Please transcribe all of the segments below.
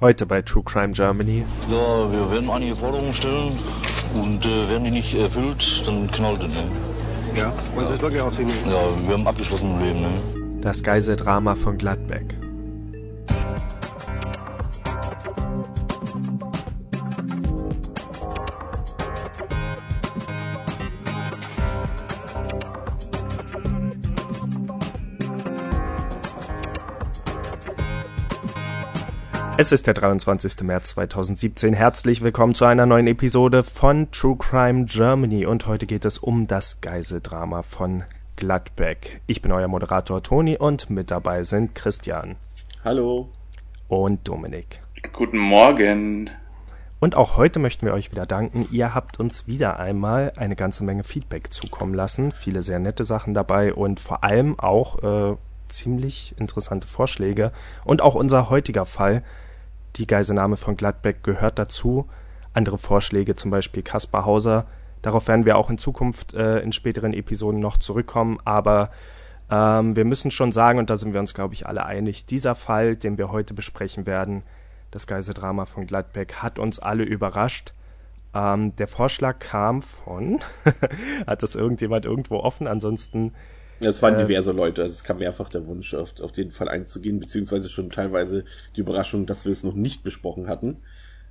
Heute bei True Crime Germany. Ja, wir werden einige Forderungen stellen und äh, werden die nicht erfüllt, dann knallt es. Ne? Ja, und es ist wirklich auf Sie nehmen. Ja, wir haben abgeschlossen im Leben. Ne? Das Geiseldrama von Gladbeck. Es ist der 23. März 2017. Herzlich willkommen zu einer neuen Episode von True Crime Germany und heute geht es um das Geiseldrama von Gladbeck. Ich bin euer Moderator Toni und mit dabei sind Christian. Hallo. Und Dominik. Guten Morgen. Und auch heute möchten wir euch wieder danken. Ihr habt uns wieder einmal eine ganze Menge Feedback zukommen lassen. Viele sehr nette Sachen dabei und vor allem auch äh, ziemlich interessante Vorschläge. Und auch unser heutiger Fall die Geiselnahme von Gladbeck gehört dazu. Andere Vorschläge, zum Beispiel Kaspar Hauser. Darauf werden wir auch in Zukunft äh, in späteren Episoden noch zurückkommen. Aber ähm, wir müssen schon sagen, und da sind wir uns, glaube ich, alle einig, dieser Fall, den wir heute besprechen werden, das Geiseldrama von Gladbeck, hat uns alle überrascht. Ähm, der Vorschlag kam von, hat das irgendjemand irgendwo offen? Ansonsten es waren äh, diverse Leute, also es kam mehrfach der Wunsch, auf, auf den Fall einzugehen, beziehungsweise schon teilweise die Überraschung, dass wir es noch nicht besprochen hatten.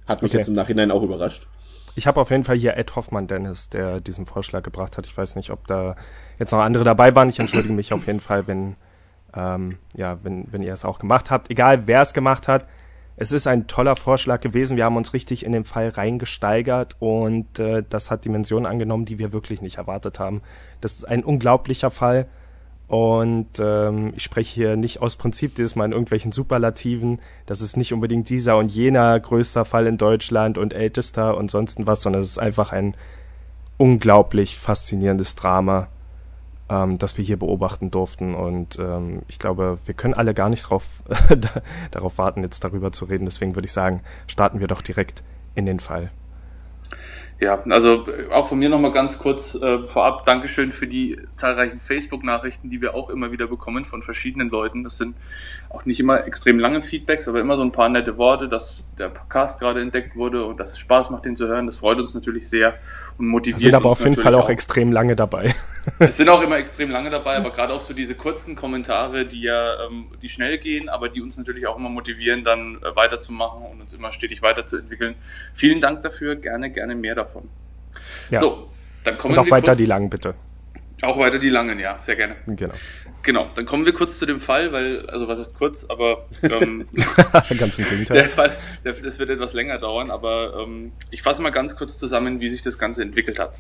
Hat mich okay. jetzt im Nachhinein auch überrascht. Ich habe auf jeden Fall hier Ed Hoffmann Dennis, der diesen Vorschlag gebracht hat. Ich weiß nicht, ob da jetzt noch andere dabei waren. Ich entschuldige mich auf jeden Fall, wenn, ähm, ja, wenn, wenn ihr es auch gemacht habt. Egal, wer es gemacht hat. Es ist ein toller Vorschlag gewesen. Wir haben uns richtig in den Fall reingesteigert und äh, das hat Dimensionen angenommen, die wir wirklich nicht erwartet haben. Das ist ein unglaublicher Fall. Und ähm, ich spreche hier nicht aus Prinzip dieses Mal in irgendwelchen Superlativen. Das ist nicht unbedingt dieser und jener größter Fall in Deutschland und ältester und sonst was, sondern es ist einfach ein unglaublich faszinierendes Drama, ähm, das wir hier beobachten durften. Und ähm, ich glaube, wir können alle gar nicht drauf, darauf warten, jetzt darüber zu reden. Deswegen würde ich sagen, starten wir doch direkt in den Fall. Ja, also äh, auch von mir nochmal ganz kurz äh, vorab Dankeschön für die zahlreichen Facebook-Nachrichten, die wir auch immer wieder bekommen von verschiedenen Leuten. Das sind auch nicht immer extrem lange Feedbacks, aber immer so ein paar nette Worte, dass der Podcast gerade entdeckt wurde und dass es Spaß macht, den zu hören. Das freut uns natürlich sehr und motiviert sind aber auf jeden Fall auch, auch extrem lange dabei. Es sind auch immer extrem lange dabei, aber gerade auch so diese kurzen Kommentare, die ja, ähm, die schnell gehen, aber die uns natürlich auch immer motivieren, dann äh, weiterzumachen und uns immer stetig weiterzuentwickeln. Vielen Dank dafür, gerne, gerne mehr davon. Ja. So, dann kommen Und auch wir weiter kurz, die langen, bitte. Auch weiter die langen, ja, sehr gerne. Genau. Genau, dann kommen wir kurz zu dem Fall, weil, also was ist kurz, aber ähm, ganz im Gegenteil. Der Fall, der, das wird etwas länger dauern, aber ähm, ich fasse mal ganz kurz zusammen, wie sich das Ganze entwickelt hat.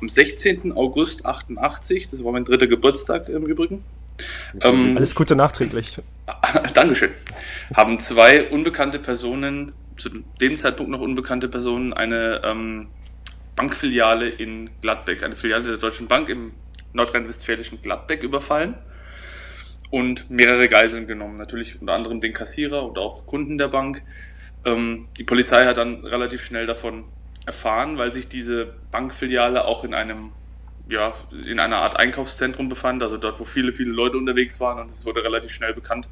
Am 16. August 88, das war mein dritter Geburtstag im Übrigen. Ähm, Alles Gute nachträglich. Dankeschön. Haben zwei unbekannte Personen, zu dem Zeitpunkt noch unbekannte Personen, eine ähm, Bankfiliale in Gladbeck, eine Filiale der Deutschen Bank im nordrhein-westfälischen Gladbeck überfallen und mehrere Geiseln genommen. Natürlich unter anderem den Kassierer und auch Kunden der Bank. Ähm, die Polizei hat dann relativ schnell davon erfahren, weil sich diese Bankfiliale auch in einem ja, in einer Art Einkaufszentrum befand, also dort, wo viele, viele Leute unterwegs waren und es wurde relativ schnell bekannt,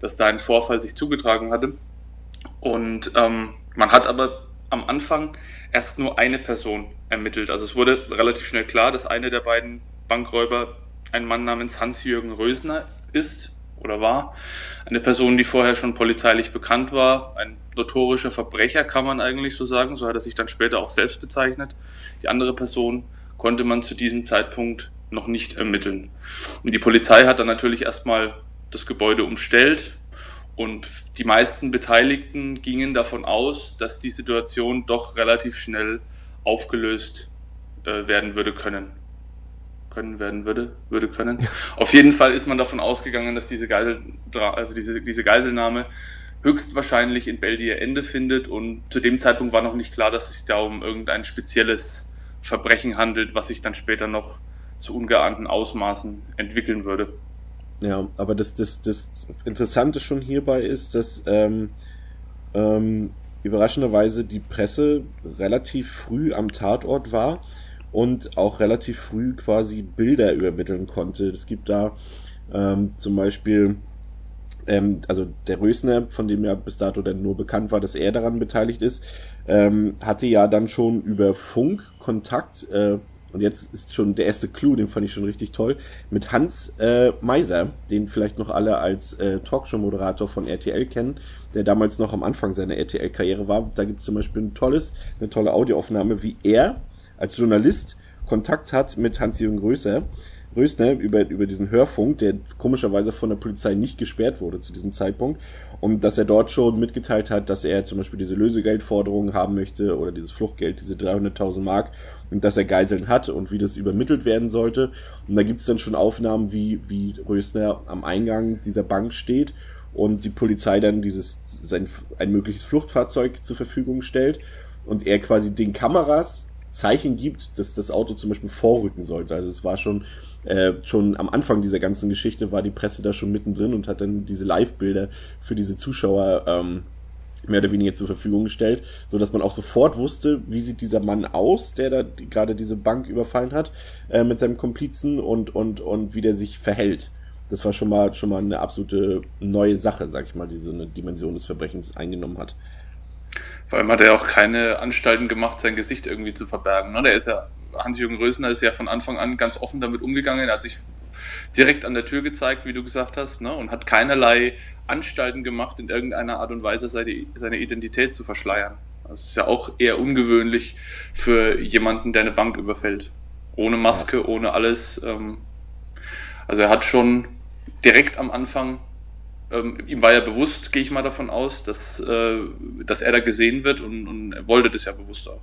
dass da ein Vorfall sich zugetragen hatte. Und ähm, man hat aber am Anfang erst nur eine Person ermittelt. Also es wurde relativ schnell klar, dass eine der beiden Bankräuber ein Mann namens Hans-Jürgen Rösner ist oder war. Eine Person, die vorher schon polizeilich bekannt war. Ein notorischer Verbrecher, kann man eigentlich so sagen. So hat er sich dann später auch selbst bezeichnet. Die andere Person konnte man zu diesem Zeitpunkt noch nicht ermitteln. Und die Polizei hat dann natürlich erstmal das Gebäude umstellt, und die meisten Beteiligten gingen davon aus, dass die Situation doch relativ schnell aufgelöst äh, werden würde können. Können werden würde, würde können. Ja. Auf jeden Fall ist man davon ausgegangen, dass diese, Geisel, also diese, diese Geiselnahme höchstwahrscheinlich in Belgien Ende findet und zu dem Zeitpunkt war noch nicht klar, dass es sich da um irgendein spezielles Verbrechen handelt, was sich dann später noch zu ungeahnten Ausmaßen entwickeln würde. Ja, aber das, das, das Interessante schon hierbei ist, dass ähm, ähm, überraschenderweise die Presse relativ früh am Tatort war und auch relativ früh quasi Bilder übermitteln konnte. Es gibt da ähm, zum Beispiel ähm, also der Rösner, von dem ja bis dato dann nur bekannt war, dass er daran beteiligt ist, ähm, hatte ja dann schon über Funk Kontakt, äh, und jetzt ist schon der erste Clou, den fand ich schon richtig toll, mit Hans äh, Meiser, den vielleicht noch alle als äh, Talkshow-Moderator von RTL kennen, der damals noch am Anfang seiner RTL-Karriere war. Da gibt es zum Beispiel ein tolles, eine tolle Audioaufnahme, wie er als Journalist Kontakt hat mit Hans-Jürgen Größer Rösner über, über diesen Hörfunk, der komischerweise von der Polizei nicht gesperrt wurde zu diesem Zeitpunkt. Und dass er dort schon mitgeteilt hat, dass er zum Beispiel diese Lösegeldforderungen haben möchte oder dieses Fluchtgeld, diese 300.000 Mark und dass er Geiseln hat und wie das übermittelt werden sollte. Und da gibt's dann schon Aufnahmen, wie, wie Rösner am Eingang dieser Bank steht und die Polizei dann dieses sein, ein mögliches Fluchtfahrzeug zur Verfügung stellt und er quasi den Kameras Zeichen gibt, dass das Auto zum Beispiel vorrücken sollte. Also es war schon äh, schon am Anfang dieser ganzen Geschichte war die Presse da schon mittendrin und hat dann diese Live-Bilder für diese Zuschauer ähm, mehr oder weniger zur Verfügung gestellt, so dass man auch sofort wusste, wie sieht dieser Mann aus, der da die, gerade diese Bank überfallen hat äh, mit seinem Komplizen und und und wie der sich verhält. Das war schon mal schon mal eine absolute neue Sache, sag ich mal, die so eine Dimension des Verbrechens eingenommen hat. Vor allem hat er auch keine Anstalten gemacht, sein Gesicht irgendwie zu verbergen. Ne? Der ist ja Hans-Jürgen Rösner ist ja von Anfang an ganz offen damit umgegangen. Er hat sich direkt an der Tür gezeigt, wie du gesagt hast, ne, und hat keinerlei Anstalten gemacht, in irgendeiner Art und Weise seine, seine Identität zu verschleiern. Das ist ja auch eher ungewöhnlich für jemanden, der eine Bank überfällt. Ohne Maske, ohne alles. Ähm, also er hat schon direkt am Anfang, ähm, ihm war ja bewusst, gehe ich mal davon aus, dass, äh, dass er da gesehen wird und, und er wollte das ja bewusst auch.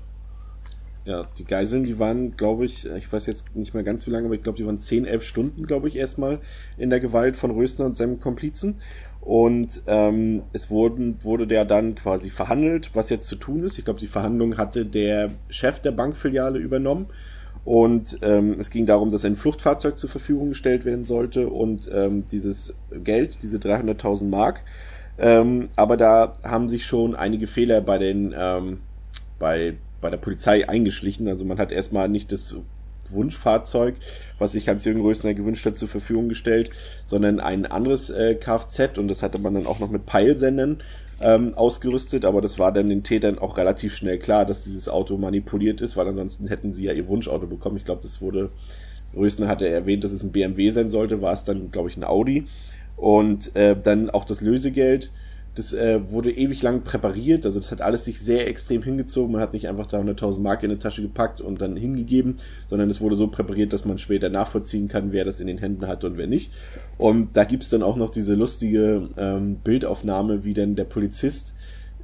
Ja, die Geiseln, die waren, glaube ich, ich weiß jetzt nicht mehr ganz wie lange, aber ich glaube, die waren 10, 11 Stunden, glaube ich, erstmal in der Gewalt von Rösner und seinem Komplizen. Und ähm, es wurden, wurde der dann quasi verhandelt, was jetzt zu tun ist. Ich glaube, die Verhandlung hatte der Chef der Bankfiliale übernommen. Und ähm, es ging darum, dass ein Fluchtfahrzeug zur Verfügung gestellt werden sollte und ähm, dieses Geld, diese 300.000 Mark. Ähm, aber da haben sich schon einige Fehler bei den ähm, bei bei der Polizei eingeschlichen. Also man hat erstmal nicht das Wunschfahrzeug, was sich Hans-Jürgen Rösner gewünscht hat, zur Verfügung gestellt, sondern ein anderes äh, Kfz und das hatte man dann auch noch mit Peilsendern ähm, ausgerüstet, aber das war dann den Tätern auch relativ schnell klar, dass dieses Auto manipuliert ist, weil ansonsten hätten sie ja ihr Wunschauto bekommen. Ich glaube, das wurde, Rösner hatte erwähnt, dass es ein BMW sein sollte, war es dann, glaube ich, ein Audi. Und äh, dann auch das Lösegeld das äh, wurde ewig lang präpariert, also das hat alles sich sehr extrem hingezogen. Man hat nicht einfach 300.000 Mark in eine Tasche gepackt und dann hingegeben, sondern es wurde so präpariert, dass man später nachvollziehen kann, wer das in den Händen hat und wer nicht. Und da gibt's dann auch noch diese lustige ähm, Bildaufnahme, wie dann der Polizist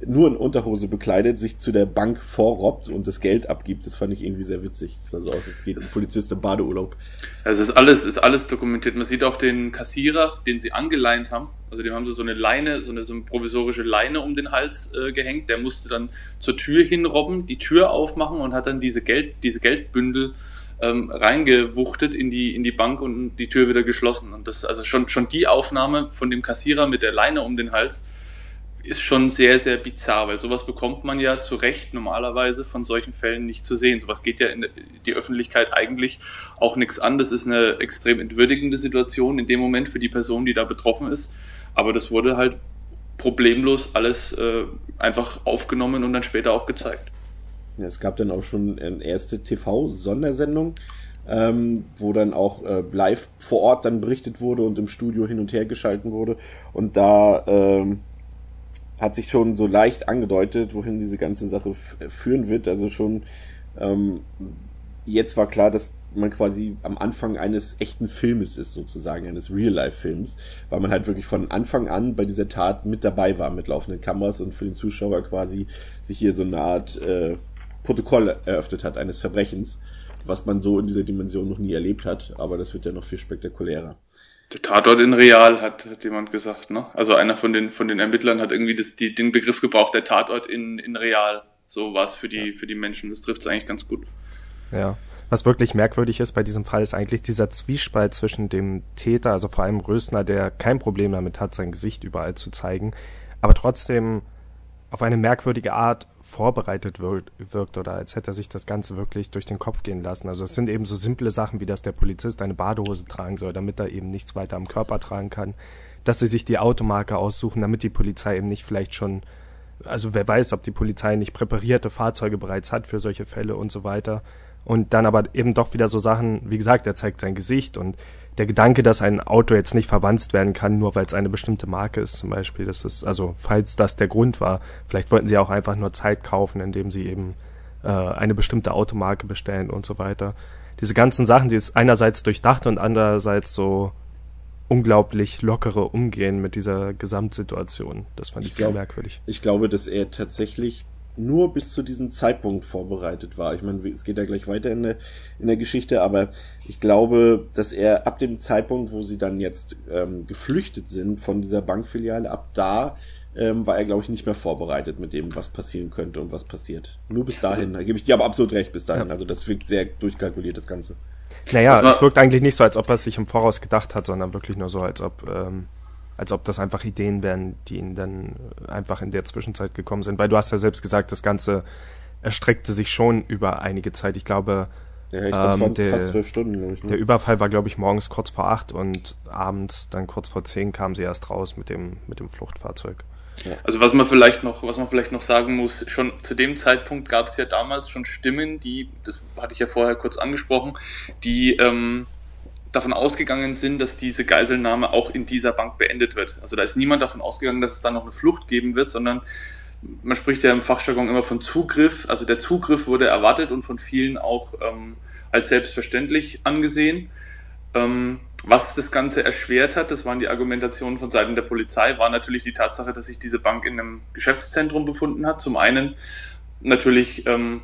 nur in Unterhose bekleidet sich zu der Bank vorrobbt und das Geld abgibt. Das fand ich irgendwie sehr witzig. Das sah so aus, als geht ein Polizist im Badeurlaub. Also es ist alles, ist alles dokumentiert. Man sieht auch den Kassierer, den sie angeleint haben. Also dem haben sie so eine Leine, so eine, so eine provisorische Leine um den Hals äh, gehängt. Der musste dann zur Tür hinrobben, die Tür aufmachen und hat dann diese Geld, diese Geldbündel ähm, reingewuchtet in die, in die Bank und die Tür wieder geschlossen. Und das, also schon, schon die Aufnahme von dem Kassierer mit der Leine um den Hals, ist schon sehr, sehr bizarr, weil sowas bekommt man ja zu Recht normalerweise von solchen Fällen nicht zu sehen. Sowas geht ja in die Öffentlichkeit eigentlich auch nichts an. Das ist eine extrem entwürdigende Situation in dem Moment für die Person, die da betroffen ist. Aber das wurde halt problemlos alles äh, einfach aufgenommen und dann später auch gezeigt. Ja, es gab dann auch schon eine erste TV-Sondersendung, ähm, wo dann auch äh, live vor Ort dann berichtet wurde und im Studio hin und her geschalten wurde. Und da ähm, hat sich schon so leicht angedeutet, wohin diese ganze Sache führen wird. Also schon ähm, jetzt war klar, dass man quasi am Anfang eines echten Filmes ist, sozusagen, eines Real-Life-Films, weil man halt wirklich von Anfang an bei dieser Tat mit dabei war, mit laufenden Kameras und für den Zuschauer quasi sich hier so eine Art äh, Protokoll eröffnet hat eines Verbrechens, was man so in dieser Dimension noch nie erlebt hat, aber das wird ja noch viel spektakulärer. Der Tatort in Real, hat, hat jemand gesagt, ne? Also einer von den, von den Ermittlern hat irgendwie das, die, den Begriff gebraucht, der Tatort in, in Real. So war es für die, für die Menschen. Das trifft es eigentlich ganz gut. Ja. Was wirklich merkwürdig ist bei diesem Fall, ist eigentlich dieser Zwiespalt zwischen dem Täter, also vor allem Rösner, der kein Problem damit hat, sein Gesicht überall zu zeigen, aber trotzdem auf eine merkwürdige Art vorbereitet wirkt, oder als hätte er sich das Ganze wirklich durch den Kopf gehen lassen. Also es sind eben so simple Sachen, wie dass der Polizist eine Badehose tragen soll, damit er eben nichts weiter am Körper tragen kann, dass sie sich die Automarke aussuchen, damit die Polizei eben nicht vielleicht schon, also wer weiß, ob die Polizei nicht präparierte Fahrzeuge bereits hat für solche Fälle und so weiter. Und dann aber eben doch wieder so Sachen, wie gesagt, er zeigt sein Gesicht und der Gedanke, dass ein Auto jetzt nicht verwandt werden kann, nur weil es eine bestimmte Marke ist, zum Beispiel, das ist, also falls das der Grund war, vielleicht wollten sie auch einfach nur Zeit kaufen, indem sie eben äh, eine bestimmte Automarke bestellen und so weiter. Diese ganzen Sachen, die ist einerseits durchdacht und andererseits so unglaublich lockere Umgehen mit dieser Gesamtsituation. Das fand ich, ich sehr glaub, merkwürdig. Ich glaube, dass er tatsächlich nur bis zu diesem Zeitpunkt vorbereitet war. Ich meine, es geht ja gleich weiter in der, in der Geschichte, aber ich glaube, dass er ab dem Zeitpunkt, wo sie dann jetzt ähm, geflüchtet sind von dieser Bankfiliale, ab da ähm, war er, glaube ich, nicht mehr vorbereitet mit dem, was passieren könnte und was passiert. Nur bis dahin. Also, da gebe ich dir aber absolut recht bis dahin. Ja. Also das wirkt sehr durchkalkuliert, das Ganze. Naja, es wirkt eigentlich nicht so, als ob er es sich im Voraus gedacht hat, sondern wirklich nur so, als ob ähm, als ob das einfach Ideen wären, die ihnen dann einfach in der Zwischenzeit gekommen sind. Weil du hast ja selbst gesagt, das Ganze erstreckte sich schon über einige Zeit. Ich glaube, ja, ich glaub, ähm, der, fast zwölf Stunden, ich, ne? der Überfall war, glaube ich, morgens kurz vor acht und abends dann kurz vor zehn kamen sie erst raus mit dem, mit dem Fluchtfahrzeug. Also was man vielleicht noch, was man vielleicht noch sagen muss, schon zu dem Zeitpunkt gab es ja damals schon Stimmen, die, das hatte ich ja vorher kurz angesprochen, die ähm, davon ausgegangen sind, dass diese Geiselnahme auch in dieser Bank beendet wird. Also da ist niemand davon ausgegangen, dass es dann noch eine Flucht geben wird, sondern man spricht ja im Fachjargon immer von Zugriff. Also der Zugriff wurde erwartet und von vielen auch ähm, als selbstverständlich angesehen. Ähm, was das Ganze erschwert hat, das waren die Argumentationen von Seiten der Polizei, war natürlich die Tatsache, dass sich diese Bank in einem Geschäftszentrum befunden hat. Zum einen natürlich ähm,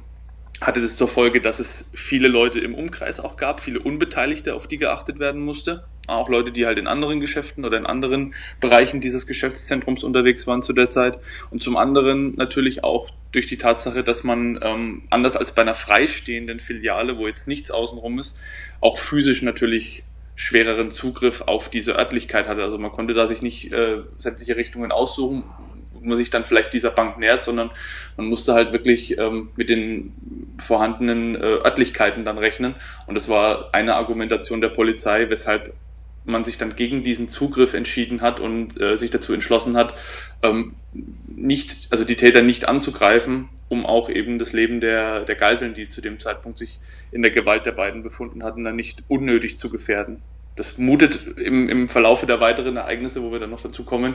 hatte das zur Folge, dass es viele Leute im Umkreis auch gab, viele Unbeteiligte, auf die geachtet werden musste. Auch Leute, die halt in anderen Geschäften oder in anderen Bereichen dieses Geschäftszentrums unterwegs waren zu der Zeit. Und zum anderen natürlich auch durch die Tatsache, dass man ähm, anders als bei einer freistehenden Filiale, wo jetzt nichts außenrum ist, auch physisch natürlich schwereren Zugriff auf diese Örtlichkeit hatte. Also man konnte da sich nicht äh, sämtliche Richtungen aussuchen, man sich dann vielleicht dieser Bank nähert, sondern man musste halt wirklich ähm, mit den vorhandenen äh, Örtlichkeiten dann rechnen. Und das war eine Argumentation der Polizei, weshalb man sich dann gegen diesen Zugriff entschieden hat und äh, sich dazu entschlossen hat, ähm, nicht, also die Täter nicht anzugreifen, um auch eben das Leben der, der Geiseln, die zu dem Zeitpunkt sich in der Gewalt der beiden befunden hatten, dann nicht unnötig zu gefährden das mutet im, im Verlaufe der weiteren Ereignisse, wo wir dann noch dazu kommen,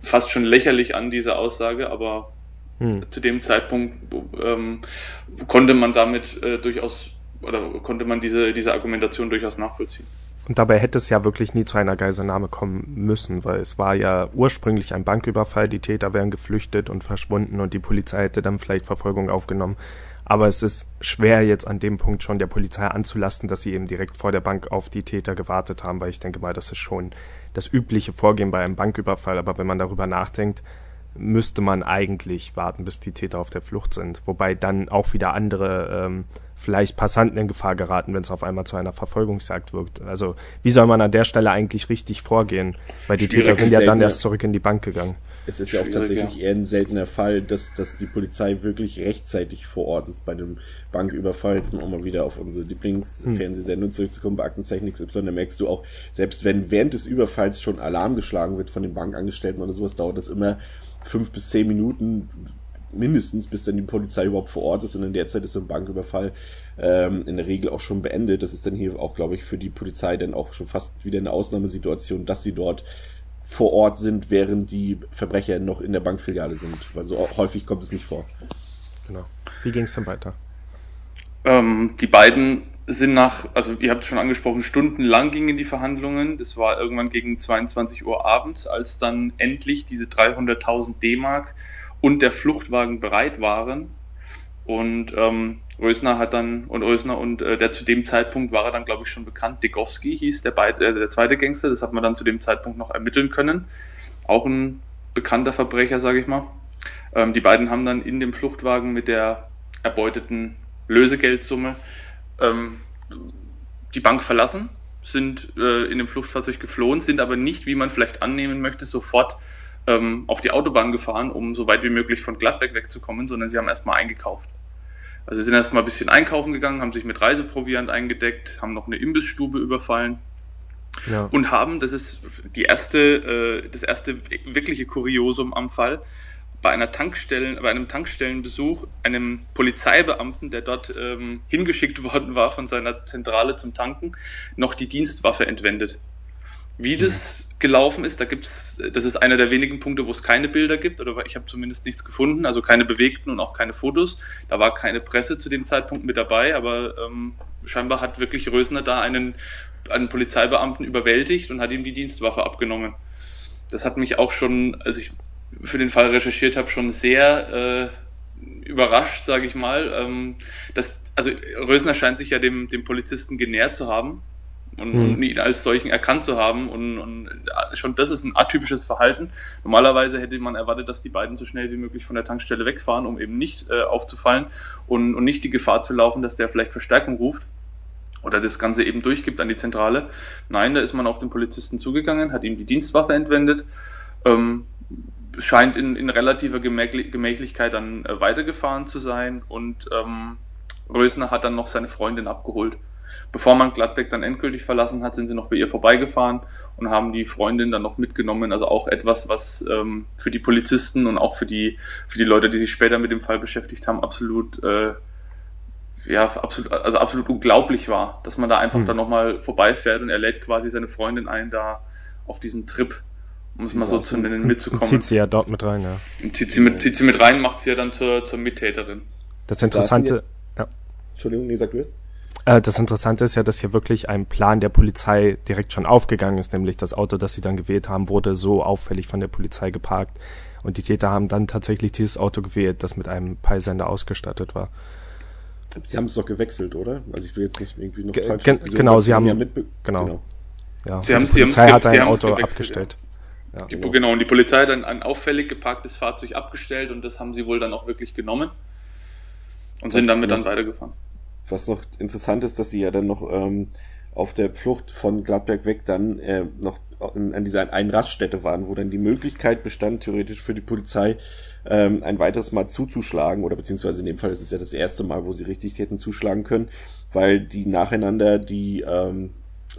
fast schon lächerlich an, diese Aussage, aber hm. zu dem Zeitpunkt ähm, konnte man damit äh, durchaus oder konnte man diese, diese Argumentation durchaus nachvollziehen. Und dabei hätte es ja wirklich nie zu einer Geiselnahme kommen müssen, weil es war ja ursprünglich ein Banküberfall, die Täter wären geflüchtet und verschwunden und die Polizei hätte dann vielleicht Verfolgung aufgenommen. Aber es ist schwer jetzt an dem Punkt schon der Polizei anzulasten, dass sie eben direkt vor der Bank auf die Täter gewartet haben, weil ich denke mal, das ist schon das übliche Vorgehen bei einem Banküberfall. Aber wenn man darüber nachdenkt, müsste man eigentlich warten, bis die Täter auf der Flucht sind. Wobei dann auch wieder andere ähm, vielleicht Passanten in Gefahr geraten, wenn es auf einmal zu einer Verfolgungsjagd wirkt. Also wie soll man an der Stelle eigentlich richtig vorgehen? Weil die Täter sind ja dann erst zurück in die Bank gegangen es ist ja auch tatsächlich eher ein seltener Fall, dass, dass die Polizei wirklich rechtzeitig vor Ort ist bei einem Banküberfall. Jetzt mal auch mal wieder auf unsere Lieblingsfernsehsendung zurückzukommen, bei Aktenzeichen XY, da merkst du auch, selbst wenn während des Überfalls schon Alarm geschlagen wird von den Bankangestellten oder sowas, dauert das immer fünf bis zehn Minuten mindestens, bis dann die Polizei überhaupt vor Ort ist und in der Zeit ist so ein Banküberfall ähm, in der Regel auch schon beendet. Das ist dann hier auch, glaube ich, für die Polizei dann auch schon fast wieder eine Ausnahmesituation, dass sie dort vor Ort sind, während die Verbrecher noch in der Bankfiliale sind. Weil so häufig kommt es nicht vor. Genau. Wie ging es dann weiter? Ähm, die beiden sind nach, also ihr habt es schon angesprochen, stundenlang gingen die Verhandlungen. Das war irgendwann gegen 22 Uhr abends, als dann endlich diese 300.000 D-Mark und der Fluchtwagen bereit waren. Und ähm, Rösner hat dann und Rösner und äh, der zu dem Zeitpunkt war er dann glaube ich schon bekannt. Degowski hieß der, Be äh, der zweite Gangster. Das hat man dann zu dem Zeitpunkt noch ermitteln können. Auch ein bekannter Verbrecher, sage ich mal. Ähm, die beiden haben dann in dem Fluchtwagen mit der erbeuteten Lösegeldsumme ähm, die Bank verlassen, sind äh, in dem Fluchtfahrzeug geflohen, sind aber nicht, wie man vielleicht annehmen möchte, sofort ähm, auf die Autobahn gefahren, um so weit wie möglich von Gladbeck wegzukommen, sondern sie haben erstmal eingekauft. Also sie sind erstmal ein bisschen einkaufen gegangen, haben sich mit Reiseproviant eingedeckt, haben noch eine Imbissstube überfallen Ja. Und haben, das ist die erste, äh, das erste wirkliche Kuriosum am Fall, bei einer Tankstellen, bei einem Tankstellenbesuch einem Polizeibeamten, der dort ähm, hingeschickt worden war von seiner Zentrale zum Tanken, noch die Dienstwaffe entwendet. Wie das gelaufen ist, da gibt's, das ist einer der wenigen Punkte, wo es keine Bilder gibt, oder ich habe zumindest nichts gefunden, also keine bewegten und auch keine Fotos. Da war keine Presse zu dem Zeitpunkt mit dabei, aber ähm, scheinbar hat wirklich Rösner da einen, einen Polizeibeamten überwältigt und hat ihm die Dienstwaffe abgenommen. Das hat mich auch schon, als ich für den Fall recherchiert habe, schon sehr äh, überrascht, sage ich mal. Ähm, dass, also Rösner scheint sich ja dem, dem Polizisten genährt zu haben und, hm. und ihn als solchen erkannt zu haben. Und, und schon das ist ein atypisches Verhalten. Normalerweise hätte man erwartet, dass die beiden so schnell wie möglich von der Tankstelle wegfahren, um eben nicht äh, aufzufallen und, und nicht die Gefahr zu laufen, dass der vielleicht Verstärkung ruft oder das Ganze eben durchgibt an die Zentrale. Nein, da ist man auf den Polizisten zugegangen, hat ihm die Dienstwaffe entwendet. Ähm, scheint in, in relativer Gemächlichkeit dann äh, weitergefahren zu sein und ähm, Rösner hat dann noch seine Freundin abgeholt. Bevor man Gladbeck dann endgültig verlassen hat, sind sie noch bei ihr vorbeigefahren und haben die Freundin dann noch mitgenommen. Also auch etwas, was ähm, für die Polizisten und auch für die, für die Leute, die sich später mit dem Fall beschäftigt haben, absolut, äh, ja, absolut, also absolut unglaublich war, dass man da einfach mhm. dann nochmal vorbeifährt und er lädt quasi seine Freundin ein, da auf diesen Trip um es mal so zu nennen, mitzukommen. Zieht sie ja dort mit rein, ja. Und zieht sie mit, zieht sie mit rein, macht sie ja dann zur, zur Mittäterin. Das Interessante, ja. Entschuldigung, nee, sag du es. Äh, das Interessante ist ja, dass hier wirklich ein Plan der Polizei direkt schon aufgegangen ist, nämlich das Auto, das sie dann gewählt haben, wurde so auffällig von der Polizei geparkt. Und die Täter haben dann tatsächlich dieses Auto gewählt, das mit einem Peilsender ausgestattet war. Sie haben es doch gewechselt, oder? Also ich will jetzt nicht irgendwie noch Ge falsch Genau, sie haben, ja genau. genau. Ja, sie haben, die Polizei sie hat ein Auto abgestellt. Ja. Ja, die, genau, und die Polizei hat ein, ein auffällig geparktes Fahrzeug abgestellt und das haben sie wohl dann auch wirklich genommen und was sind damit dann weitergefahren. Was noch interessant ist, dass sie ja dann noch ähm, auf der Flucht von Gladberg weg dann äh, noch in, an dieser einen Raststätte waren, wo dann die Möglichkeit bestand, theoretisch für die Polizei ähm, ein weiteres Mal zuzuschlagen, oder beziehungsweise in dem Fall ist es ja das erste Mal, wo sie richtig hätten zuschlagen können, weil die nacheinander die ähm,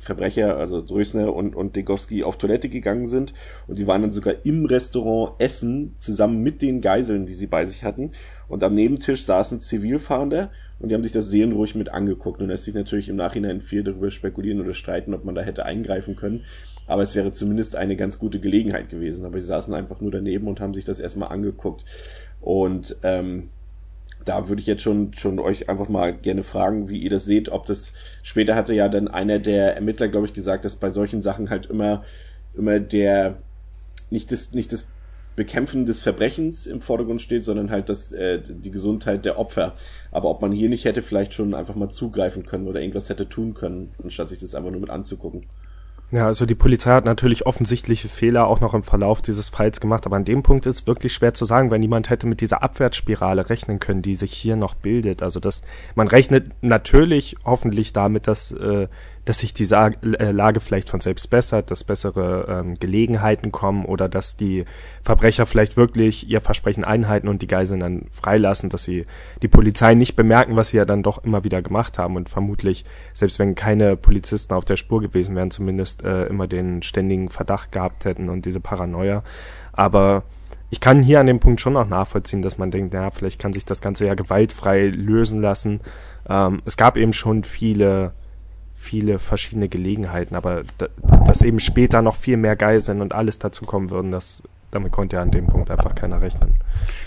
Verbrecher, also Drösner und, und Degowski, auf Toilette gegangen sind und die waren dann sogar im Restaurant essen, zusammen mit den Geiseln, die sie bei sich hatten. Und am Nebentisch saßen Zivilfahnder und die haben sich das seelenruhig mit angeguckt. Nun lässt sich natürlich im Nachhinein viel darüber spekulieren oder streiten, ob man da hätte eingreifen können. Aber es wäre zumindest eine ganz gute Gelegenheit gewesen. Aber sie saßen einfach nur daneben und haben sich das erstmal angeguckt. Und ähm, da würde ich jetzt schon, schon euch einfach mal gerne fragen, wie ihr das seht, ob das, später hatte ja dann einer der Ermittler, glaube ich, gesagt, dass bei solchen Sachen halt immer, immer der, nicht das, nicht das Bekämpfen des Verbrechens im Vordergrund steht, sondern halt das, äh, die Gesundheit der Opfer. Aber ob man hier nicht hätte vielleicht schon einfach mal zugreifen können oder irgendwas hätte tun können, anstatt sich das einfach nur mit anzugucken. Ja, also die Polizei hat natürlich offensichtliche Fehler auch noch im Verlauf dieses Falls gemacht, aber an dem Punkt ist wirklich schwer zu sagen, weil niemand hätte mit dieser Abwärtsspirale rechnen können, die sich hier noch bildet. Also das, man rechnet natürlich hoffentlich damit, dass äh, dass sich die äh, Lage vielleicht von selbst bessert, dass bessere ähm, Gelegenheiten kommen oder dass die Verbrecher vielleicht wirklich ihr Versprechen einhalten und die Geiseln dann freilassen, dass sie die Polizei nicht bemerken, was sie ja dann doch immer wieder gemacht haben und vermutlich, selbst wenn keine Polizisten auf der Spur gewesen wären, zumindest äh, immer den ständigen Verdacht gehabt hätten und diese Paranoia. Aber ich kann hier an dem Punkt schon auch nachvollziehen, dass man denkt, naja, vielleicht kann sich das Ganze ja gewaltfrei lösen lassen. Ähm, es gab eben schon viele viele verschiedene Gelegenheiten, aber dass eben später noch viel mehr Geiseln und alles dazu kommen würden, das, damit konnte ja an dem Punkt einfach keiner rechnen.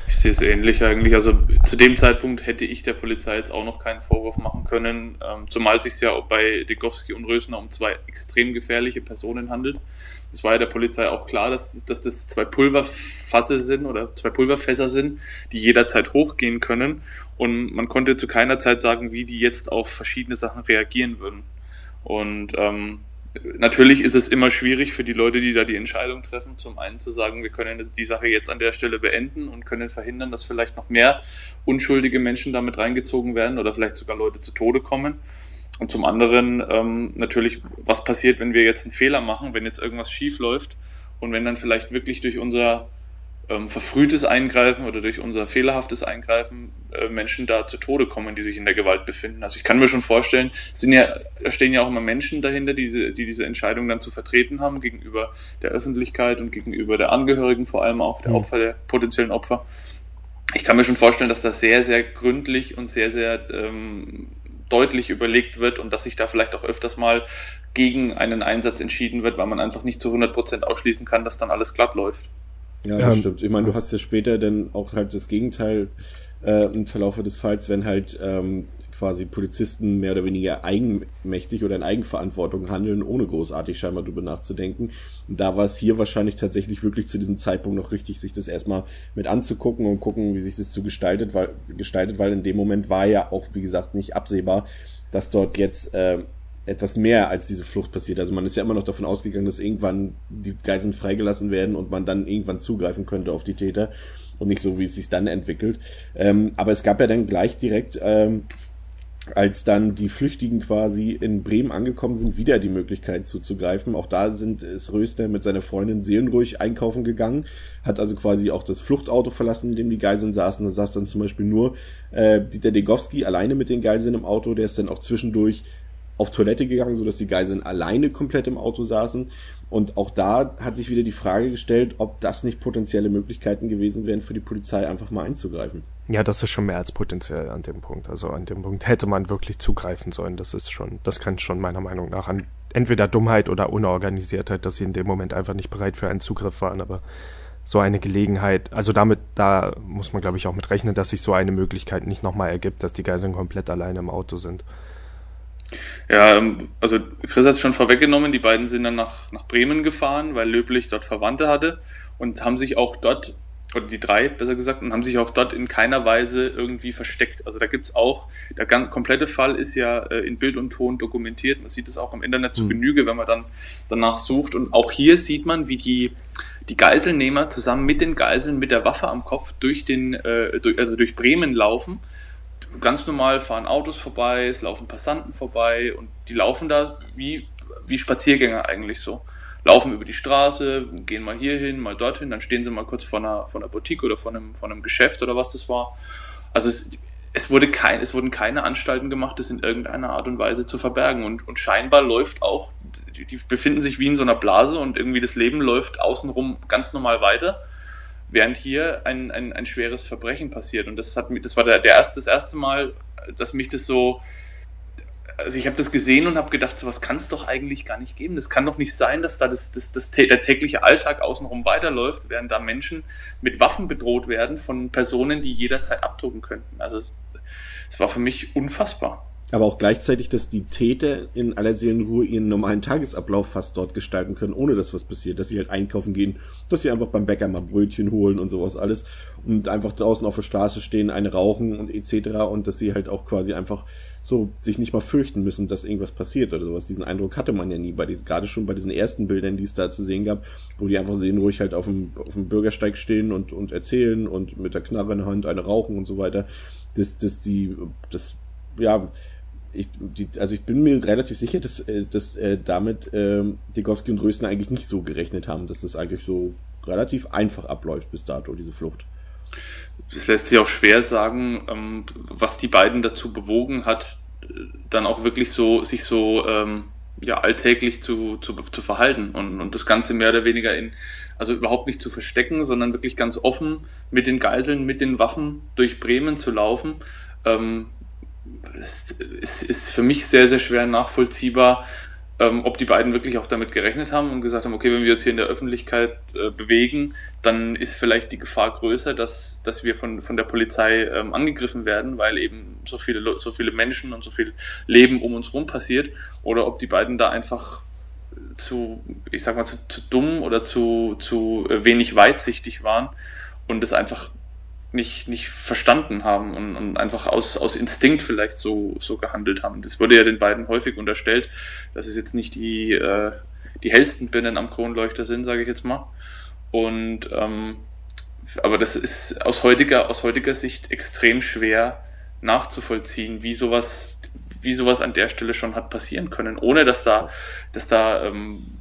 Ich sehe es ähnlich eigentlich. Also zu dem Zeitpunkt hätte ich der Polizei jetzt auch noch keinen Vorwurf machen können, ähm, zumal es sich ja bei Degowski und Rösner um zwei extrem gefährliche Personen handelt. Es war ja der Polizei auch klar, dass, dass das zwei Pulverfasse sind oder zwei Pulverfässer sind, die jederzeit hochgehen können. Und man konnte zu keiner Zeit sagen, wie die jetzt auf verschiedene Sachen reagieren würden. Und ähm, natürlich ist es immer schwierig für die Leute, die da die Entscheidung treffen, zum einen zu sagen, wir können die Sache jetzt an der Stelle beenden und können verhindern, dass vielleicht noch mehr unschuldige Menschen damit reingezogen werden oder vielleicht sogar Leute zu Tode kommen. Und zum anderen ähm, natürlich, was passiert, wenn wir jetzt einen Fehler machen, wenn jetzt irgendwas schief läuft und wenn dann vielleicht wirklich durch unser ähm, verfrühtes Eingreifen oder durch unser fehlerhaftes Eingreifen äh, Menschen da zu Tode kommen, die sich in der Gewalt befinden. Also ich kann mir schon vorstellen, es sind ja, da stehen ja auch immer Menschen dahinter, die diese, die diese Entscheidung dann zu vertreten haben gegenüber der Öffentlichkeit und gegenüber der Angehörigen, vor allem auch der Opfer, der potenziellen Opfer. Ich kann mir schon vorstellen, dass das sehr, sehr gründlich und sehr, sehr ähm, deutlich überlegt wird und dass sich da vielleicht auch öfters mal gegen einen Einsatz entschieden wird, weil man einfach nicht zu 100 Prozent ausschließen kann, dass dann alles glatt läuft. Ja, das ähm, stimmt. Ich meine, du hast ja später dann auch halt das Gegenteil äh, im Verlauf des Falls, wenn halt ähm, quasi Polizisten mehr oder weniger eigenmächtig oder in Eigenverantwortung handeln, ohne großartig scheinbar drüber nachzudenken. Und da war es hier wahrscheinlich tatsächlich wirklich zu diesem Zeitpunkt noch richtig, sich das erstmal mit anzugucken und gucken, wie sich das so gestaltet, weil, gestaltet, weil in dem Moment war ja auch, wie gesagt, nicht absehbar, dass dort jetzt äh, etwas mehr als diese Flucht passiert. Also man ist ja immer noch davon ausgegangen, dass irgendwann die Geiseln freigelassen werden und man dann irgendwann zugreifen könnte auf die Täter und nicht so, wie es sich dann entwickelt. Ähm, aber es gab ja dann gleich direkt, ähm, als dann die Flüchtigen quasi in Bremen angekommen sind, wieder die Möglichkeit zuzugreifen. Auch da sind ist Röster mit seiner Freundin seelenruhig einkaufen gegangen, hat also quasi auch das Fluchtauto verlassen, in dem die Geiseln saßen. Da saß dann zum Beispiel nur äh, Dieter Degowski alleine mit den Geiseln im Auto. Der ist dann auch zwischendurch auf Toilette gegangen, so dass die Geiseln alleine komplett im Auto saßen. Und auch da hat sich wieder die Frage gestellt, ob das nicht potenzielle Möglichkeiten gewesen wären, für die Polizei einfach mal einzugreifen. Ja, das ist schon mehr als potenziell an dem Punkt. Also an dem Punkt hätte man wirklich zugreifen sollen. Das ist schon, das kann schon meiner Meinung nach an entweder Dummheit oder Unorganisiertheit, dass sie in dem Moment einfach nicht bereit für einen Zugriff waren. Aber so eine Gelegenheit, also damit, da muss man glaube ich auch mit rechnen, dass sich so eine Möglichkeit nicht nochmal ergibt, dass die Geiseln komplett alleine im Auto sind. Ja, ähm, also Chris hat es schon vorweggenommen, die beiden sind dann nach, nach Bremen gefahren, weil Löblich dort Verwandte hatte und haben sich auch dort, oder die drei besser gesagt, und haben sich auch dort in keiner Weise irgendwie versteckt. Also da gibt's auch, der ganz komplette Fall ist ja äh, in Bild und Ton dokumentiert. Man sieht es auch im Internet zu mhm. Genüge, wenn man dann danach sucht. Und auch hier sieht man, wie die, die Geiselnehmer zusammen mit den Geiseln mit der Waffe am Kopf durch den, äh, durch, also durch Bremen laufen ganz normal fahren Autos vorbei, es laufen Passanten vorbei und die laufen da wie, wie Spaziergänger eigentlich so. Laufen über die Straße, gehen mal hier hin, mal dorthin, dann stehen sie mal kurz vor einer, vor einer Boutique oder vor einem, vor einem Geschäft oder was das war. Also es, es, wurde kein, es wurden keine Anstalten gemacht, das in irgendeiner Art und Weise zu verbergen. Und, und scheinbar läuft auch, die, die befinden sich wie in so einer Blase und irgendwie das Leben läuft außenrum ganz normal weiter während hier ein, ein, ein schweres Verbrechen passiert. Und das hat das war der, der erste, das erste Mal, dass mich das so, also ich habe das gesehen und habe gedacht, sowas kann es doch eigentlich gar nicht geben. Das kann doch nicht sein, dass da das, das, das, der tägliche Alltag außenrum weiterläuft, während da Menschen mit Waffen bedroht werden von Personen, die jederzeit abdrucken könnten. Also es war für mich unfassbar aber auch gleichzeitig, dass die Täter in aller Seelenruhe ihren normalen Tagesablauf fast dort gestalten können, ohne dass was passiert, dass sie halt einkaufen gehen, dass sie einfach beim Bäcker mal Brötchen holen und sowas alles und einfach draußen auf der Straße stehen, eine rauchen und etc. und dass sie halt auch quasi einfach so sich nicht mal fürchten müssen, dass irgendwas passiert oder sowas. Diesen Eindruck hatte man ja nie bei diesen, gerade schon bei diesen ersten Bildern, die es da zu sehen gab, wo die einfach seelenruhig halt auf dem, auf dem Bürgersteig stehen und, und erzählen und mit der Knarre in der Hand eine rauchen und so weiter. Das, das, die, das, ja, ich, die, also ich bin mir relativ sicher, dass, äh, dass äh, damit äh, Degowski und Rösner eigentlich nicht so gerechnet haben, dass das eigentlich so relativ einfach abläuft bis dato, diese Flucht. Es lässt sich auch schwer sagen, ähm, was die beiden dazu bewogen hat, dann auch wirklich so, sich so ähm, ja, alltäglich zu, zu, zu verhalten und, und das Ganze mehr oder weniger in, also überhaupt nicht zu verstecken, sondern wirklich ganz offen mit den Geiseln, mit den Waffen durch Bremen zu laufen. Ähm, es, es ist für mich sehr, sehr schwer nachvollziehbar, ähm, ob die beiden wirklich auch damit gerechnet haben und gesagt haben, okay, wenn wir uns hier in der Öffentlichkeit äh, bewegen, dann ist vielleicht die Gefahr größer, dass, dass wir von, von der Polizei ähm, angegriffen werden, weil eben so viele, so viele Menschen und so viel Leben um uns rum passiert, oder ob die beiden da einfach zu, ich sag mal, zu, zu dumm oder zu, zu äh, wenig weitsichtig waren und es einfach nicht, nicht verstanden haben und, und einfach aus, aus Instinkt vielleicht so, so gehandelt haben. Das wurde ja den beiden häufig unterstellt, dass es jetzt nicht die, äh, die hellsten Birnen am Kronleuchter sind, sage ich jetzt mal. Und ähm, aber das ist aus heutiger, aus heutiger Sicht extrem schwer nachzuvollziehen, wie sowas, wie sowas an der Stelle schon hat passieren können, ohne dass da, dass da ähm,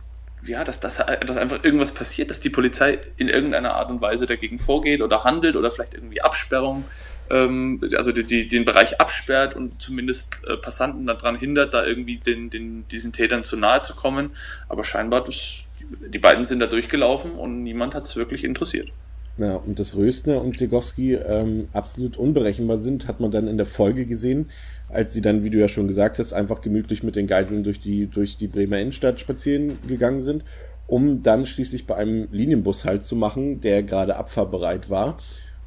ja, dass, dass, dass einfach irgendwas passiert, dass die Polizei in irgendeiner Art und Weise dagegen vorgeht oder handelt oder vielleicht irgendwie Absperrung, ähm, also die, die, den Bereich absperrt und zumindest äh, Passanten daran hindert, da irgendwie den, den, diesen Tätern zu nahe zu kommen. Aber scheinbar, das, die beiden sind da durchgelaufen und niemand hat es wirklich interessiert. Ja, und dass Röstner und Degowski ähm, absolut unberechenbar sind, hat man dann in der Folge gesehen, als sie dann, wie du ja schon gesagt hast, einfach gemütlich mit den Geiseln durch die, durch die Bremer Innenstadt spazieren gegangen sind, um dann schließlich bei einem Linienbus halt zu machen, der gerade abfahrbereit war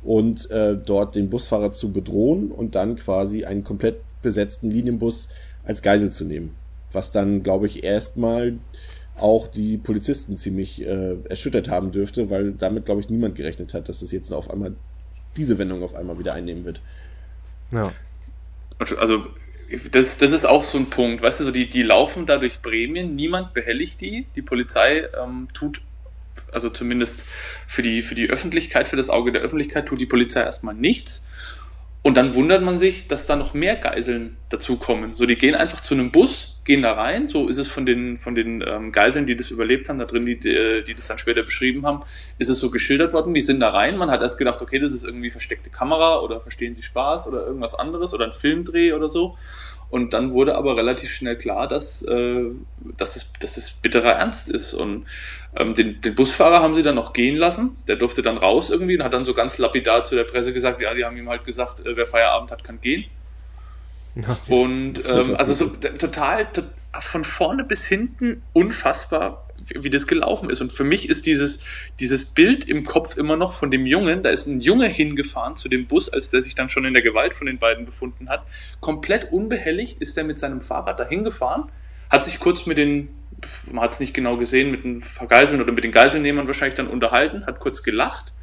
und äh, dort den Busfahrer zu bedrohen und dann quasi einen komplett besetzten Linienbus als Geisel zu nehmen. Was dann, glaube ich, erstmal auch die Polizisten ziemlich äh, erschüttert haben dürfte, weil damit, glaube ich, niemand gerechnet hat, dass das jetzt auf einmal diese Wendung auf einmal wieder einnehmen wird. Ja. Also das, das ist auch so ein Punkt, weißt du, so die, die laufen da durch Bremen, niemand behelligt die, die Polizei ähm, tut, also zumindest für die, für die Öffentlichkeit, für das Auge der Öffentlichkeit tut die Polizei erstmal nichts und dann wundert man sich, dass da noch mehr Geiseln dazukommen. So, die gehen einfach zu einem Bus, gehen da rein. So ist es von den, von den ähm, Geiseln, die das überlebt haben, da drin, die, die, das dann später beschrieben haben, ist es so geschildert worden. Die sind da rein. Man hat erst gedacht, okay, das ist irgendwie versteckte Kamera oder verstehen Sie Spaß oder irgendwas anderes oder ein Filmdreh oder so. Und dann wurde aber relativ schnell klar, dass, äh, dass, das, dass das bitterer Ernst ist. Und ähm, den, den Busfahrer haben sie dann noch gehen lassen. Der durfte dann raus irgendwie und hat dann so ganz lapidar zu der Presse gesagt, ja, die haben ihm halt gesagt, äh, wer Feierabend hat, kann gehen. Und ähm, also so total, total von vorne bis hinten unfassbar, wie, das gelaufen ist. Und für mich ist dieses, dieses Bild im Kopf immer noch von dem Jungen, da ist ein Junge hingefahren zu dem Bus, als der sich dann schon in der Gewalt von den beiden befunden hat. Komplett unbehelligt ist er mit seinem Fahrrad da hingefahren, hat sich kurz mit den man hat es nicht genau gesehen, mit den Geiseln oder mit den Geiselnehmern wahrscheinlich dann unterhalten, hat kurz gelacht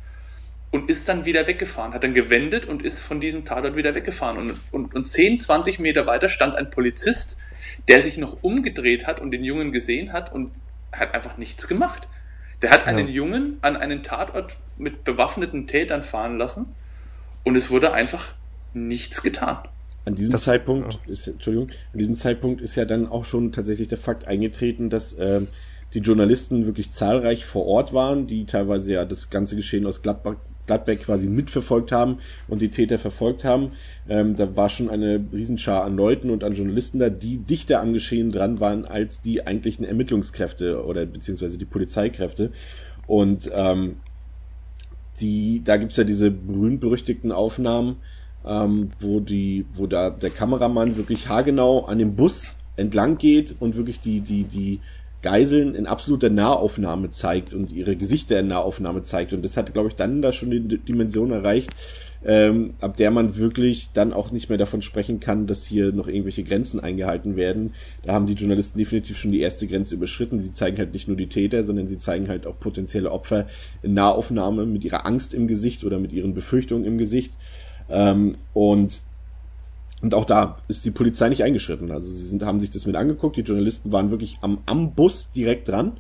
und ist dann wieder weggefahren, hat dann gewendet und ist von diesem Tatort wieder weggefahren. Und, und, und 10, 20 Meter weiter stand ein Polizist, der sich noch umgedreht hat und den Jungen gesehen hat und hat einfach nichts gemacht. Der hat einen Jungen an einen Tatort mit bewaffneten Tätern fahren lassen und es wurde einfach nichts getan. An diesem das, Zeitpunkt ja. ist, Entschuldigung, an diesem Zeitpunkt ist ja dann auch schon tatsächlich der Fakt eingetreten, dass äh, die Journalisten wirklich zahlreich vor Ort waren, die teilweise ja das ganze Geschehen aus Gladbach, Gladbeck quasi mitverfolgt haben und die Täter verfolgt haben. Ähm, da war schon eine Riesenschar an Leuten und an Journalisten da, die dichter am Geschehen dran waren als die eigentlichen Ermittlungskräfte oder beziehungsweise die Polizeikräfte. Und ähm, die, da gibt's ja diese berühmt-berüchtigten Aufnahmen, ähm, wo die, wo da der Kameramann wirklich haargenau an dem Bus entlang geht und wirklich die, die, die Geiseln in absoluter Nahaufnahme zeigt und ihre Gesichter in Nahaufnahme zeigt. Und das hat, glaube ich, dann da schon die Dimension erreicht, ähm, ab der man wirklich dann auch nicht mehr davon sprechen kann, dass hier noch irgendwelche Grenzen eingehalten werden. Da haben die Journalisten definitiv schon die erste Grenze überschritten. Sie zeigen halt nicht nur die Täter, sondern sie zeigen halt auch potenzielle Opfer in Nahaufnahme mit ihrer Angst im Gesicht oder mit ihren Befürchtungen im Gesicht. Ähm, und und auch da ist die Polizei nicht eingeschritten. Also sie sind, haben sich das mit angeguckt. Die Journalisten waren wirklich am, am Bus direkt dran.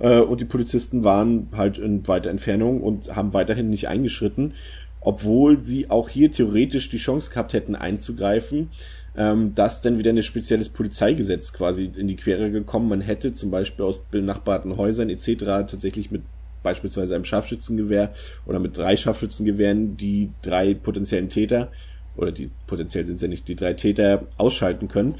Äh, und die Polizisten waren halt in weiter Entfernung und haben weiterhin nicht eingeschritten. Obwohl sie auch hier theoretisch die Chance gehabt hätten einzugreifen, ähm, dass dann wieder ein spezielles Polizeigesetz quasi in die Quere gekommen. Man hätte zum Beispiel aus benachbarten Häusern etc. tatsächlich mit beispielsweise einem Scharfschützengewehr oder mit drei Scharfschützengewehren die drei potenziellen Täter oder die potenziell sind es ja nicht die drei Täter ausschalten können.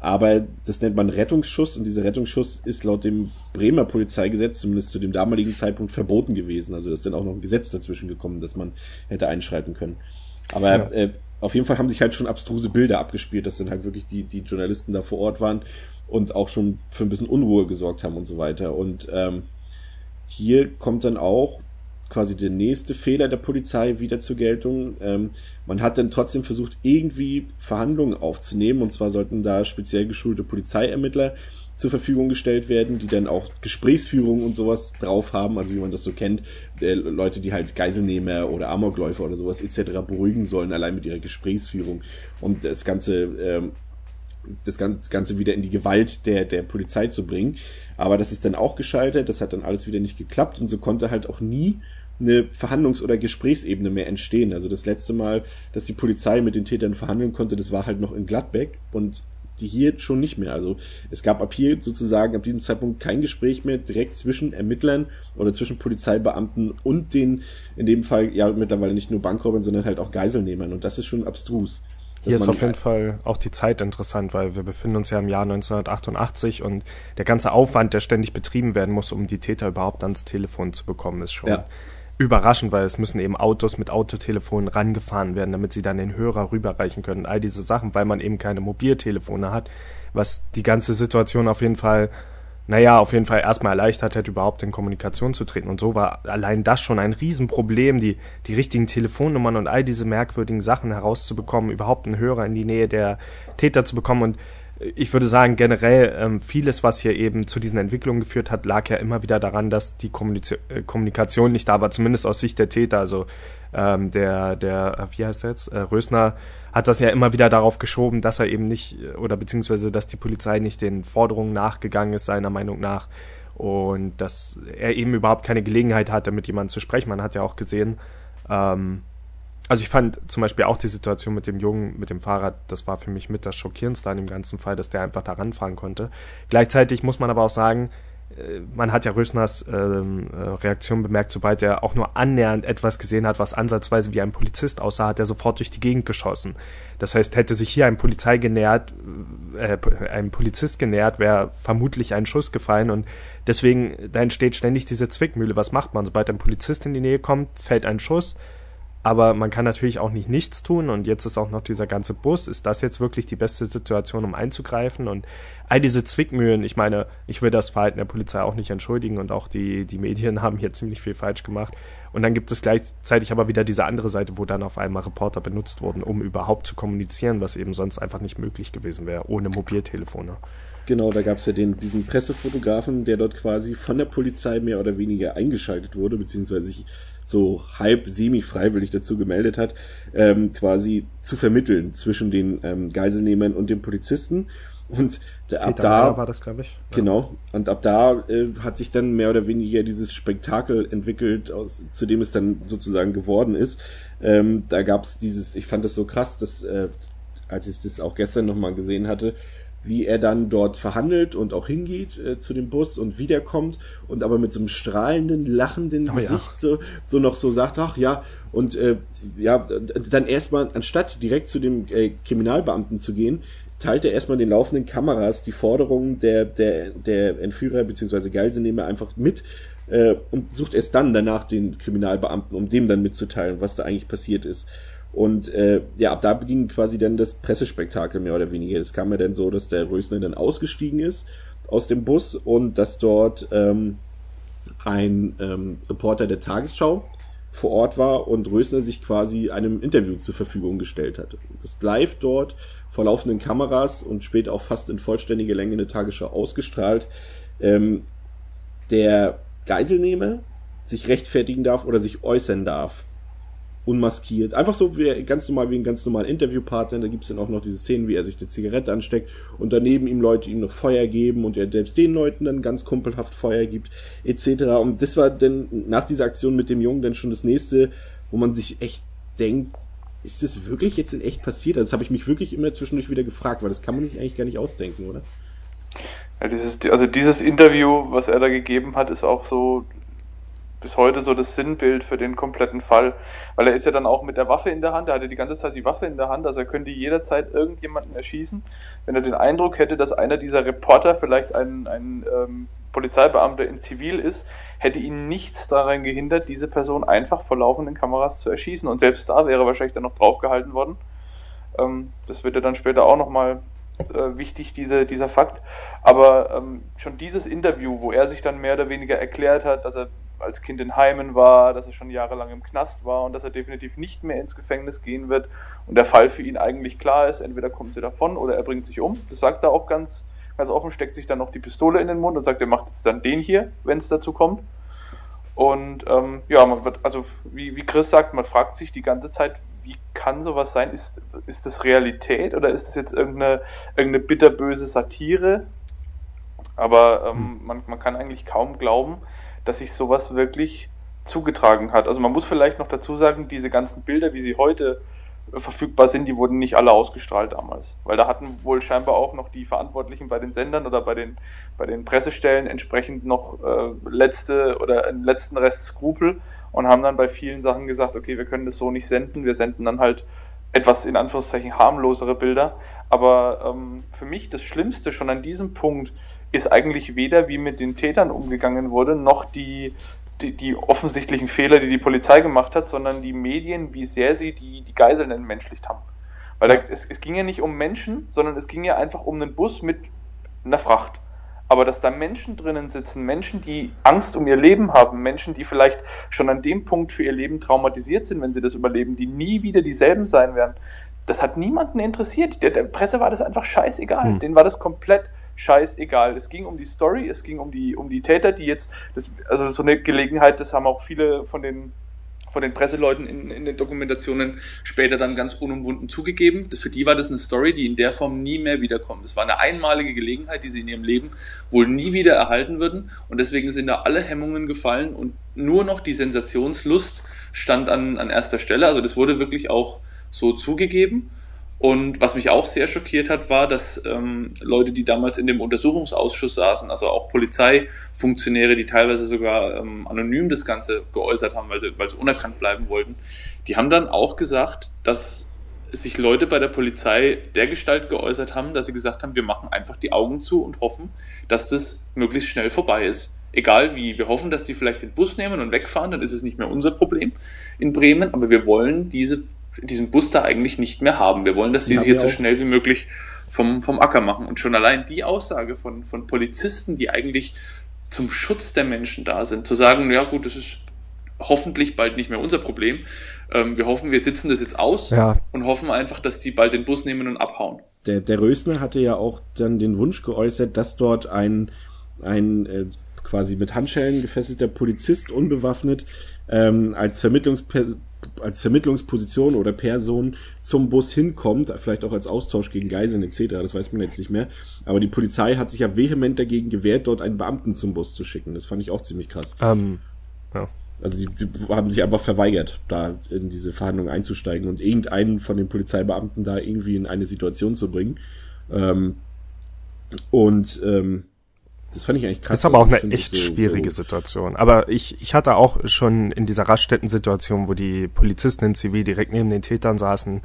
Aber das nennt man Rettungsschuss und dieser Rettungsschuss ist laut dem Bremer Polizeigesetz zumindest zu dem damaligen Zeitpunkt verboten gewesen. Also das ist dann auch noch ein Gesetz dazwischen gekommen, dass man hätte einschreiten können. Aber ja. äh, auf jeden Fall haben sich halt schon abstruse Bilder abgespielt, dass dann halt wirklich die, die Journalisten da vor Ort waren und auch schon für ein bisschen Unruhe gesorgt haben und so weiter. Und ähm, hier kommt dann auch quasi der nächste Fehler der Polizei wieder zur Geltung. Ähm, man hat dann trotzdem versucht, irgendwie Verhandlungen aufzunehmen. Und zwar sollten da speziell geschulte Polizeiermittler zur Verfügung gestellt werden, die dann auch Gesprächsführung und sowas drauf haben, also wie man das so kennt, äh, Leute, die halt Geiselnehmer oder Amokläufer oder sowas etc. beruhigen sollen, allein mit ihrer Gesprächsführung und das Ganze ähm, das Ganze wieder in die Gewalt der, der Polizei zu bringen. Aber das ist dann auch gescheitert, das hat dann alles wieder nicht geklappt und so konnte halt auch nie eine Verhandlungs- oder Gesprächsebene mehr entstehen. Also das letzte Mal, dass die Polizei mit den Tätern verhandeln konnte, das war halt noch in Gladbeck und hier schon nicht mehr. Also es gab ab hier sozusagen ab diesem Zeitpunkt kein Gespräch mehr direkt zwischen Ermittlern oder zwischen Polizeibeamten und den, in dem Fall ja mittlerweile nicht nur Bankräubern, sondern halt auch Geiselnehmern. Und das ist schon abstrus. Hier ist auf jeden Fall auch die Zeit interessant, weil wir befinden uns ja im Jahr 1988 und der ganze Aufwand, der ständig betrieben werden muss, um die Täter überhaupt ans Telefon zu bekommen, ist schon ja. überraschend, weil es müssen eben Autos mit Autotelefonen rangefahren werden, damit sie dann den Hörer rüberreichen können. All diese Sachen, weil man eben keine Mobiltelefone hat, was die ganze Situation auf jeden Fall naja, auf jeden Fall erstmal erleichtert hätte, überhaupt in Kommunikation zu treten. Und so war allein das schon ein Riesenproblem, die, die richtigen Telefonnummern und all diese merkwürdigen Sachen herauszubekommen, überhaupt einen Hörer in die Nähe der Täter zu bekommen. Und ich würde sagen, generell ähm, vieles, was hier eben zu diesen Entwicklungen geführt hat, lag ja immer wieder daran, dass die äh, Kommunikation nicht da war, zumindest aus Sicht der Täter. Also ähm, der, der, wie heißt er jetzt, äh, Rösner hat das ja immer wieder darauf geschoben, dass er eben nicht, oder beziehungsweise, dass die Polizei nicht den Forderungen nachgegangen ist, seiner Meinung nach. Und dass er eben überhaupt keine Gelegenheit hatte, mit jemandem zu sprechen. Man hat ja auch gesehen, ähm, also ich fand zum Beispiel auch die Situation mit dem Jungen mit dem Fahrrad, das war für mich mit das Schockierendste an dem ganzen Fall, dass der einfach da ranfahren konnte. Gleichzeitig muss man aber auch sagen, äh, man hat ja Rösners ähm, äh, Reaktion bemerkt, sobald er auch nur annähernd etwas gesehen hat, was ansatzweise wie ein Polizist aussah, hat er sofort durch die Gegend geschossen. Das heißt, hätte sich hier ein Polizei genähert, äh, ein Polizist genähert, wäre vermutlich ein Schuss gefallen und deswegen, da entsteht ständig diese Zwickmühle. Was macht man? Sobald ein Polizist in die Nähe kommt, fällt ein Schuss aber man kann natürlich auch nicht nichts tun und jetzt ist auch noch dieser ganze Bus. Ist das jetzt wirklich die beste Situation, um einzugreifen? Und all diese Zwickmühlen, ich meine, ich will das Verhalten der Polizei auch nicht entschuldigen und auch die, die Medien haben hier ziemlich viel falsch gemacht. Und dann gibt es gleichzeitig aber wieder diese andere Seite, wo dann auf einmal Reporter benutzt wurden, um überhaupt zu kommunizieren, was eben sonst einfach nicht möglich gewesen wäre, ohne Mobiltelefone. Genau, da gab es ja den, diesen Pressefotografen, der dort quasi von der Polizei mehr oder weniger eingeschaltet wurde, beziehungsweise sich so halb semi-freiwillig dazu gemeldet hat, ähm, quasi zu vermitteln zwischen den ähm, Geiselnehmern und den Polizisten. Und ab da war das, glaube ich. Genau. Und ab da äh, hat sich dann mehr oder weniger dieses Spektakel entwickelt, aus, zu dem es dann sozusagen geworden ist. Ähm, da gab es dieses, ich fand das so krass, dass äh, als ich das auch gestern nochmal gesehen hatte, wie er dann dort verhandelt und auch hingeht äh, zu dem Bus und wiederkommt und aber mit so einem strahlenden, lachenden oh, Gesicht ja. so, so noch so sagt, ach ja, und äh, ja, dann erstmal, anstatt direkt zu dem äh, Kriminalbeamten zu gehen, teilt er erstmal den laufenden Kameras die Forderungen der, der, der Entführer bzw. Geiselnehmer einfach mit äh, und sucht erst dann danach den Kriminalbeamten, um dem dann mitzuteilen, was da eigentlich passiert ist. Und äh, ja, ab da beging quasi dann das Pressespektakel mehr oder weniger. Es kam ja dann so, dass der Rösner dann ausgestiegen ist aus dem Bus und dass dort ähm, ein ähm, Reporter der Tagesschau vor Ort war und Rösner sich quasi einem Interview zur Verfügung gestellt hatte. Das live dort vor laufenden Kameras und später auch fast in vollständiger Länge in der Tagesschau ausgestrahlt. Ähm, der Geiselnehmer sich rechtfertigen darf oder sich äußern darf unmaskiert. Einfach so wie ganz normal wie ein ganz normaler Interviewpartner. Da gibt's dann auch noch diese Szenen, wie er sich eine Zigarette ansteckt und daneben ihm Leute ihm noch Feuer geben und er selbst den Leuten dann ganz kumpelhaft Feuer gibt, etc. Und das war dann nach dieser Aktion mit dem Jungen dann schon das nächste, wo man sich echt denkt, ist das wirklich jetzt in echt passiert? Also das habe ich mich wirklich immer zwischendurch wieder gefragt, weil das kann man sich eigentlich gar nicht ausdenken, oder? Ja, dieses, also dieses Interview, was er da gegeben hat, ist auch so bis heute so das Sinnbild für den kompletten Fall, weil er ist ja dann auch mit der Waffe in der Hand, er hatte die ganze Zeit die Waffe in der Hand, also er könnte jederzeit irgendjemanden erschießen, wenn er den Eindruck hätte, dass einer dieser Reporter vielleicht ein, ein ähm, Polizeibeamter in Zivil ist, hätte ihn nichts daran gehindert, diese Person einfach vor laufenden Kameras zu erschießen. Und selbst da wäre wahrscheinlich dann noch draufgehalten worden. Ähm, das wird ja dann später auch nochmal äh, wichtig, diese, dieser Fakt. Aber ähm, schon dieses Interview, wo er sich dann mehr oder weniger erklärt hat, dass er als Kind in Heimen war, dass er schon jahrelang im Knast war und dass er definitiv nicht mehr ins Gefängnis gehen wird und der Fall für ihn eigentlich klar ist, entweder kommt sie davon oder er bringt sich um. Das sagt er auch ganz, ganz offen, steckt sich dann noch die Pistole in den Mund und sagt, er macht jetzt dann den hier, wenn es dazu kommt. Und ähm, ja, man wird, also wie, wie Chris sagt, man fragt sich die ganze Zeit, wie kann sowas sein? Ist, ist das Realität oder ist das jetzt irgendeine, irgendeine bitterböse Satire? Aber ähm, hm. man, man kann eigentlich kaum glauben, dass sich sowas wirklich zugetragen hat. Also man muss vielleicht noch dazu sagen, diese ganzen Bilder, wie sie heute verfügbar sind, die wurden nicht alle ausgestrahlt damals. Weil da hatten wohl scheinbar auch noch die Verantwortlichen bei den Sendern oder bei den, bei den Pressestellen entsprechend noch äh, letzte oder einen letzten Rest Skrupel und haben dann bei vielen Sachen gesagt, okay, wir können das so nicht senden, wir senden dann halt etwas in Anführungszeichen harmlosere Bilder. Aber ähm, für mich das Schlimmste schon an diesem Punkt ist eigentlich weder, wie mit den Tätern umgegangen wurde, noch die, die, die offensichtlichen Fehler, die die Polizei gemacht hat, sondern die Medien, wie sehr sie die, die Geiseln entmenschlicht haben. Weil da, es, es ging ja nicht um Menschen, sondern es ging ja einfach um einen Bus mit einer Fracht. Aber dass da Menschen drinnen sitzen, Menschen, die Angst um ihr Leben haben, Menschen, die vielleicht schon an dem Punkt für ihr Leben traumatisiert sind, wenn sie das überleben, die nie wieder dieselben sein werden, das hat niemanden interessiert. Der, der Presse war das einfach scheißegal. Hm. Denen war das komplett scheißegal. Es ging um die Story, es ging um die, um die Täter, die jetzt, das, also so eine Gelegenheit, das haben auch viele von den von den Presseleuten in, in den Dokumentationen später dann ganz unumwunden zugegeben. Das, für die war das eine Story, die in der Form nie mehr wiederkommt. Das war eine einmalige Gelegenheit, die sie in ihrem Leben wohl nie wieder erhalten würden. Und deswegen sind da alle Hemmungen gefallen und nur noch die Sensationslust stand an, an erster Stelle. Also das wurde wirklich auch so zugegeben. Und was mich auch sehr schockiert hat, war, dass ähm, Leute, die damals in dem Untersuchungsausschuss saßen, also auch Polizeifunktionäre, die teilweise sogar ähm, anonym das Ganze geäußert haben, weil sie, weil sie unerkannt bleiben wollten, die haben dann auch gesagt, dass sich Leute bei der Polizei der Gestalt geäußert haben, dass sie gesagt haben, wir machen einfach die Augen zu und hoffen, dass das möglichst schnell vorbei ist. Egal wie, wir hoffen, dass die vielleicht den Bus nehmen und wegfahren, dann ist es nicht mehr unser Problem in Bremen, aber wir wollen diese diesen Bus da eigentlich nicht mehr haben. Wir wollen, dass die, die sich jetzt so schnell wie möglich vom, vom Acker machen. Und schon allein die Aussage von, von Polizisten, die eigentlich zum Schutz der Menschen da sind, zu sagen, ja gut, das ist hoffentlich bald nicht mehr unser Problem. Ähm, wir hoffen, wir sitzen das jetzt aus ja. und hoffen einfach, dass die bald den Bus nehmen und abhauen. Der, der Rösner hatte ja auch dann den Wunsch geäußert, dass dort ein, ein äh, quasi mit Handschellen gefesselter Polizist unbewaffnet ähm, als Vermittlungsperson als Vermittlungsposition oder Person zum Bus hinkommt, vielleicht auch als Austausch gegen Geiseln etc., das weiß man jetzt nicht mehr. Aber die Polizei hat sich ja vehement dagegen gewehrt, dort einen Beamten zum Bus zu schicken. Das fand ich auch ziemlich krass. Ähm, ja. Also sie, haben sich einfach verweigert, da in diese Verhandlungen einzusteigen und irgendeinen von den Polizeibeamten da irgendwie in eine Situation zu bringen. Ähm, und ähm, das fand ich eigentlich krass. Ist aber auch eine echt so, schwierige so Situation. Aber ich, ich hatte auch schon in dieser Raststätten-Situation, wo die Polizisten in Zivil direkt neben den Tätern saßen,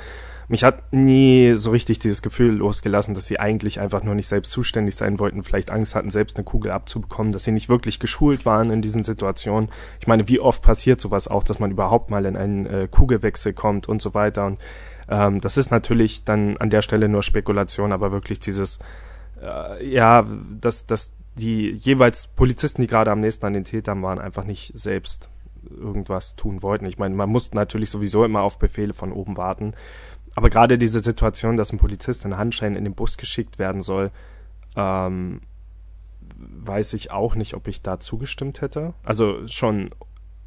mich hat nie so richtig dieses Gefühl losgelassen, dass sie eigentlich einfach nur nicht selbst zuständig sein wollten, vielleicht Angst hatten, selbst eine Kugel abzubekommen, dass sie nicht wirklich geschult waren in diesen Situationen. Ich meine, wie oft passiert sowas auch, dass man überhaupt mal in einen äh, Kugelwechsel kommt und so weiter. Und ähm, das ist natürlich dann an der Stelle nur Spekulation, aber wirklich dieses äh, ja, dass, dass die jeweils Polizisten, die gerade am nächsten an den Tätern waren, einfach nicht selbst irgendwas tun wollten. Ich meine, man muss natürlich sowieso immer auf Befehle von oben warten. Aber gerade diese Situation, dass ein Polizist in Handschein in den Bus geschickt werden soll, ähm, weiß ich auch nicht, ob ich da zugestimmt hätte. Also schon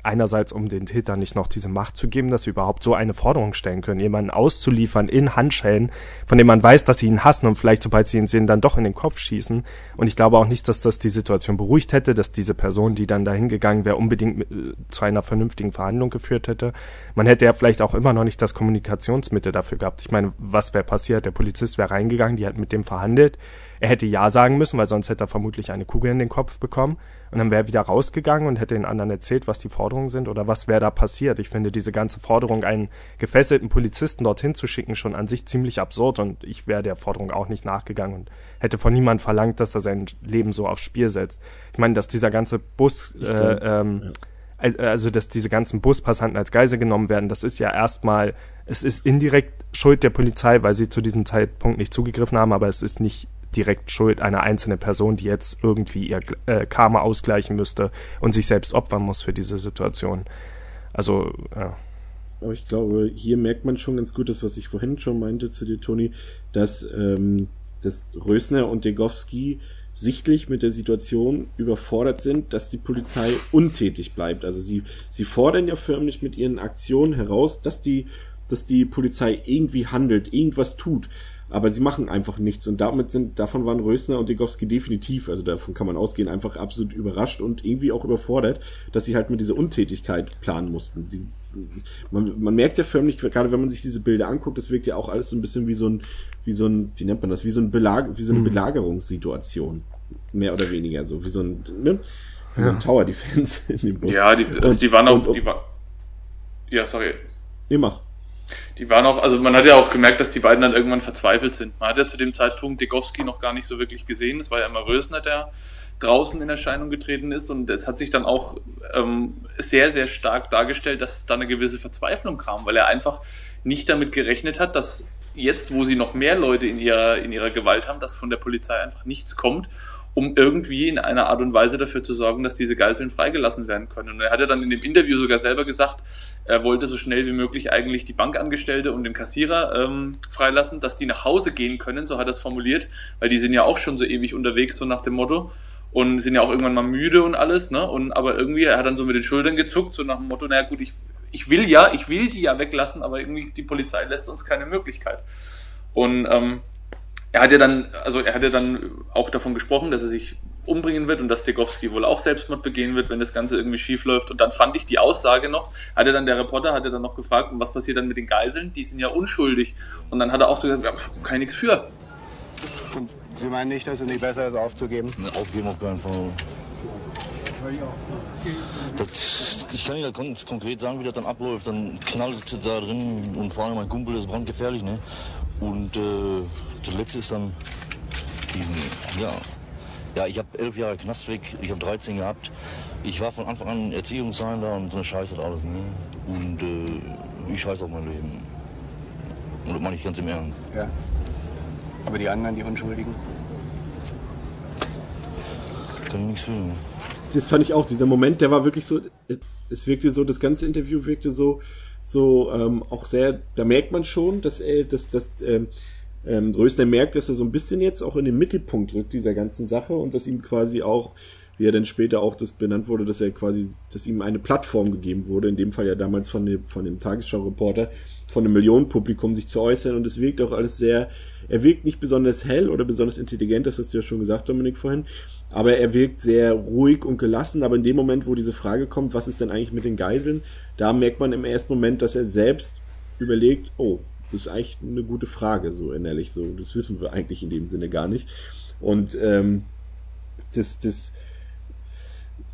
einerseits um den Tätern nicht noch diese Macht zu geben, dass sie überhaupt so eine Forderung stellen können, jemanden auszuliefern in Handschellen, von dem man weiß, dass sie ihn hassen und vielleicht, sobald sie ihn sehen, dann doch in den Kopf schießen. Und ich glaube auch nicht, dass das die Situation beruhigt hätte, dass diese Person, die dann dahin gegangen wäre, unbedingt mit, äh, zu einer vernünftigen Verhandlung geführt hätte. Man hätte ja vielleicht auch immer noch nicht das Kommunikationsmittel dafür gehabt. Ich meine, was wäre passiert? Der Polizist wäre reingegangen, die hat mit dem verhandelt. Er hätte Ja sagen müssen, weil sonst hätte er vermutlich eine Kugel in den Kopf bekommen. Und dann wäre er wieder rausgegangen und hätte den anderen erzählt, was die Forderungen sind oder was wäre da passiert. Ich finde diese ganze Forderung, einen gefesselten Polizisten dorthin zu schicken, schon an sich ziemlich absurd und ich wäre der Forderung auch nicht nachgegangen und hätte von niemandem verlangt, dass er sein Leben so aufs Spiel setzt. Ich meine, dass dieser ganze Bus, äh, ähm, ja. also dass diese ganzen Buspassanten als Geisel genommen werden, das ist ja erstmal, es ist indirekt Schuld der Polizei, weil sie zu diesem Zeitpunkt nicht zugegriffen haben, aber es ist nicht direkt Schuld einer einzelnen Person, die jetzt irgendwie ihr äh, Karma ausgleichen müsste und sich selbst opfern muss für diese Situation. Also, ja. Aber ich glaube, hier merkt man schon ganz gut das, was ich vorhin schon meinte zu dir, Toni, dass, ähm, dass Rösner und Degowski sichtlich mit der Situation überfordert sind, dass die Polizei untätig bleibt. Also sie, sie fordern ja förmlich mit ihren Aktionen heraus, dass die, dass die Polizei irgendwie handelt, irgendwas tut aber sie machen einfach nichts und damit sind, davon waren Rösner und Degowski definitiv, also davon kann man ausgehen, einfach absolut überrascht und irgendwie auch überfordert, dass sie halt mit dieser Untätigkeit planen mussten. Sie man, man merkt ja förmlich, gerade wenn man sich diese Bilder anguckt, das wirkt ja auch alles so ein bisschen wie so ein, wie so ein, wie nennt man das, wie so ein Belag, wie so eine mhm. Belagerungssituation. Mehr oder weniger so, wie so ein, ne? Wie ja. so ein Tower Defense in dem Bus. Ja, die, also und, die waren auch, und, die war, ja, sorry. Nee, mach. Die waren auch, also man hat ja auch gemerkt, dass die beiden dann irgendwann verzweifelt sind. Man hat ja zu dem Zeitpunkt Degowski noch gar nicht so wirklich gesehen. Es war ja immer Rösner, der draußen in Erscheinung getreten ist und es hat sich dann auch ähm, sehr, sehr stark dargestellt, dass da eine gewisse Verzweiflung kam, weil er einfach nicht damit gerechnet hat, dass jetzt, wo sie noch mehr Leute in ihrer, in ihrer Gewalt haben, dass von der Polizei einfach nichts kommt um irgendwie in einer Art und Weise dafür zu sorgen, dass diese Geiseln freigelassen werden können. Und er hat ja dann in dem Interview sogar selber gesagt, er wollte so schnell wie möglich eigentlich die Bankangestellte und den Kassierer ähm, freilassen, dass die nach Hause gehen können, so hat er es formuliert, weil die sind ja auch schon so ewig unterwegs, so nach dem Motto und sind ja auch irgendwann mal müde und alles, ne? Und aber irgendwie, er hat dann so mit den Schultern gezuckt, so nach dem Motto, naja gut, ich, ich will ja, ich will die ja weglassen, aber irgendwie die Polizei lässt uns keine Möglichkeit. Und ähm, er hat ja dann, also er hat ja dann auch davon gesprochen, dass er sich umbringen wird und dass Degowski wohl auch Selbstmord begehen wird, wenn das Ganze irgendwie schief läuft. Und dann fand ich die Aussage noch, hatte dann der Reporter, hatte dann noch gefragt, was passiert dann mit den Geiseln? Die sind ja unschuldig. Und dann hat er auch so gesagt, ja, kann ich nichts für. Und Sie meinen nicht, dass es nicht besser ist, aufzugeben? Ne, aufgeben auf keinen Fall. Das, ich kann Ihnen ganz konkret sagen, wie das dann abläuft. Dann knallt da drin und vor allem mein Kumpel ist brandgefährlich. Ne? Und äh, der letzte ist dann diesen, ja. Ja, ich habe elf Jahre Knast weg, ich habe 13 gehabt. Ich war von Anfang an Erziehungsheim und so eine Scheiße alles. Ne? Und äh, ich scheiße auf mein Leben. Und das meine ich ganz im Ernst. Ja. Aber die anderen, die Unschuldigen? Kann ich nichts fühlen. Das fand ich auch, dieser Moment, der war wirklich so, es wirkte so, das ganze Interview wirkte so, so ähm, auch sehr, da merkt man schon, dass er, dass, dass ähm, ähm, Rösner merkt, dass er so ein bisschen jetzt auch in den Mittelpunkt rückt dieser ganzen Sache und dass ihm quasi auch, wie er dann später auch das benannt wurde, dass er quasi, dass ihm eine Plattform gegeben wurde, in dem Fall ja damals von dem, von dem Tagesschau-Reporter, von einem Millionenpublikum sich zu äußern. Und es wirkt auch alles sehr, er wirkt nicht besonders hell oder besonders intelligent, das hast du ja schon gesagt, Dominik, vorhin, aber er wirkt sehr ruhig und gelassen, aber in dem Moment, wo diese Frage kommt, was ist denn eigentlich mit den Geiseln, da merkt man im ersten Moment, dass er selbst überlegt, oh, das ist eigentlich eine gute Frage, so innerlich, so, das wissen wir eigentlich in dem Sinne gar nicht. Und ähm, das, das,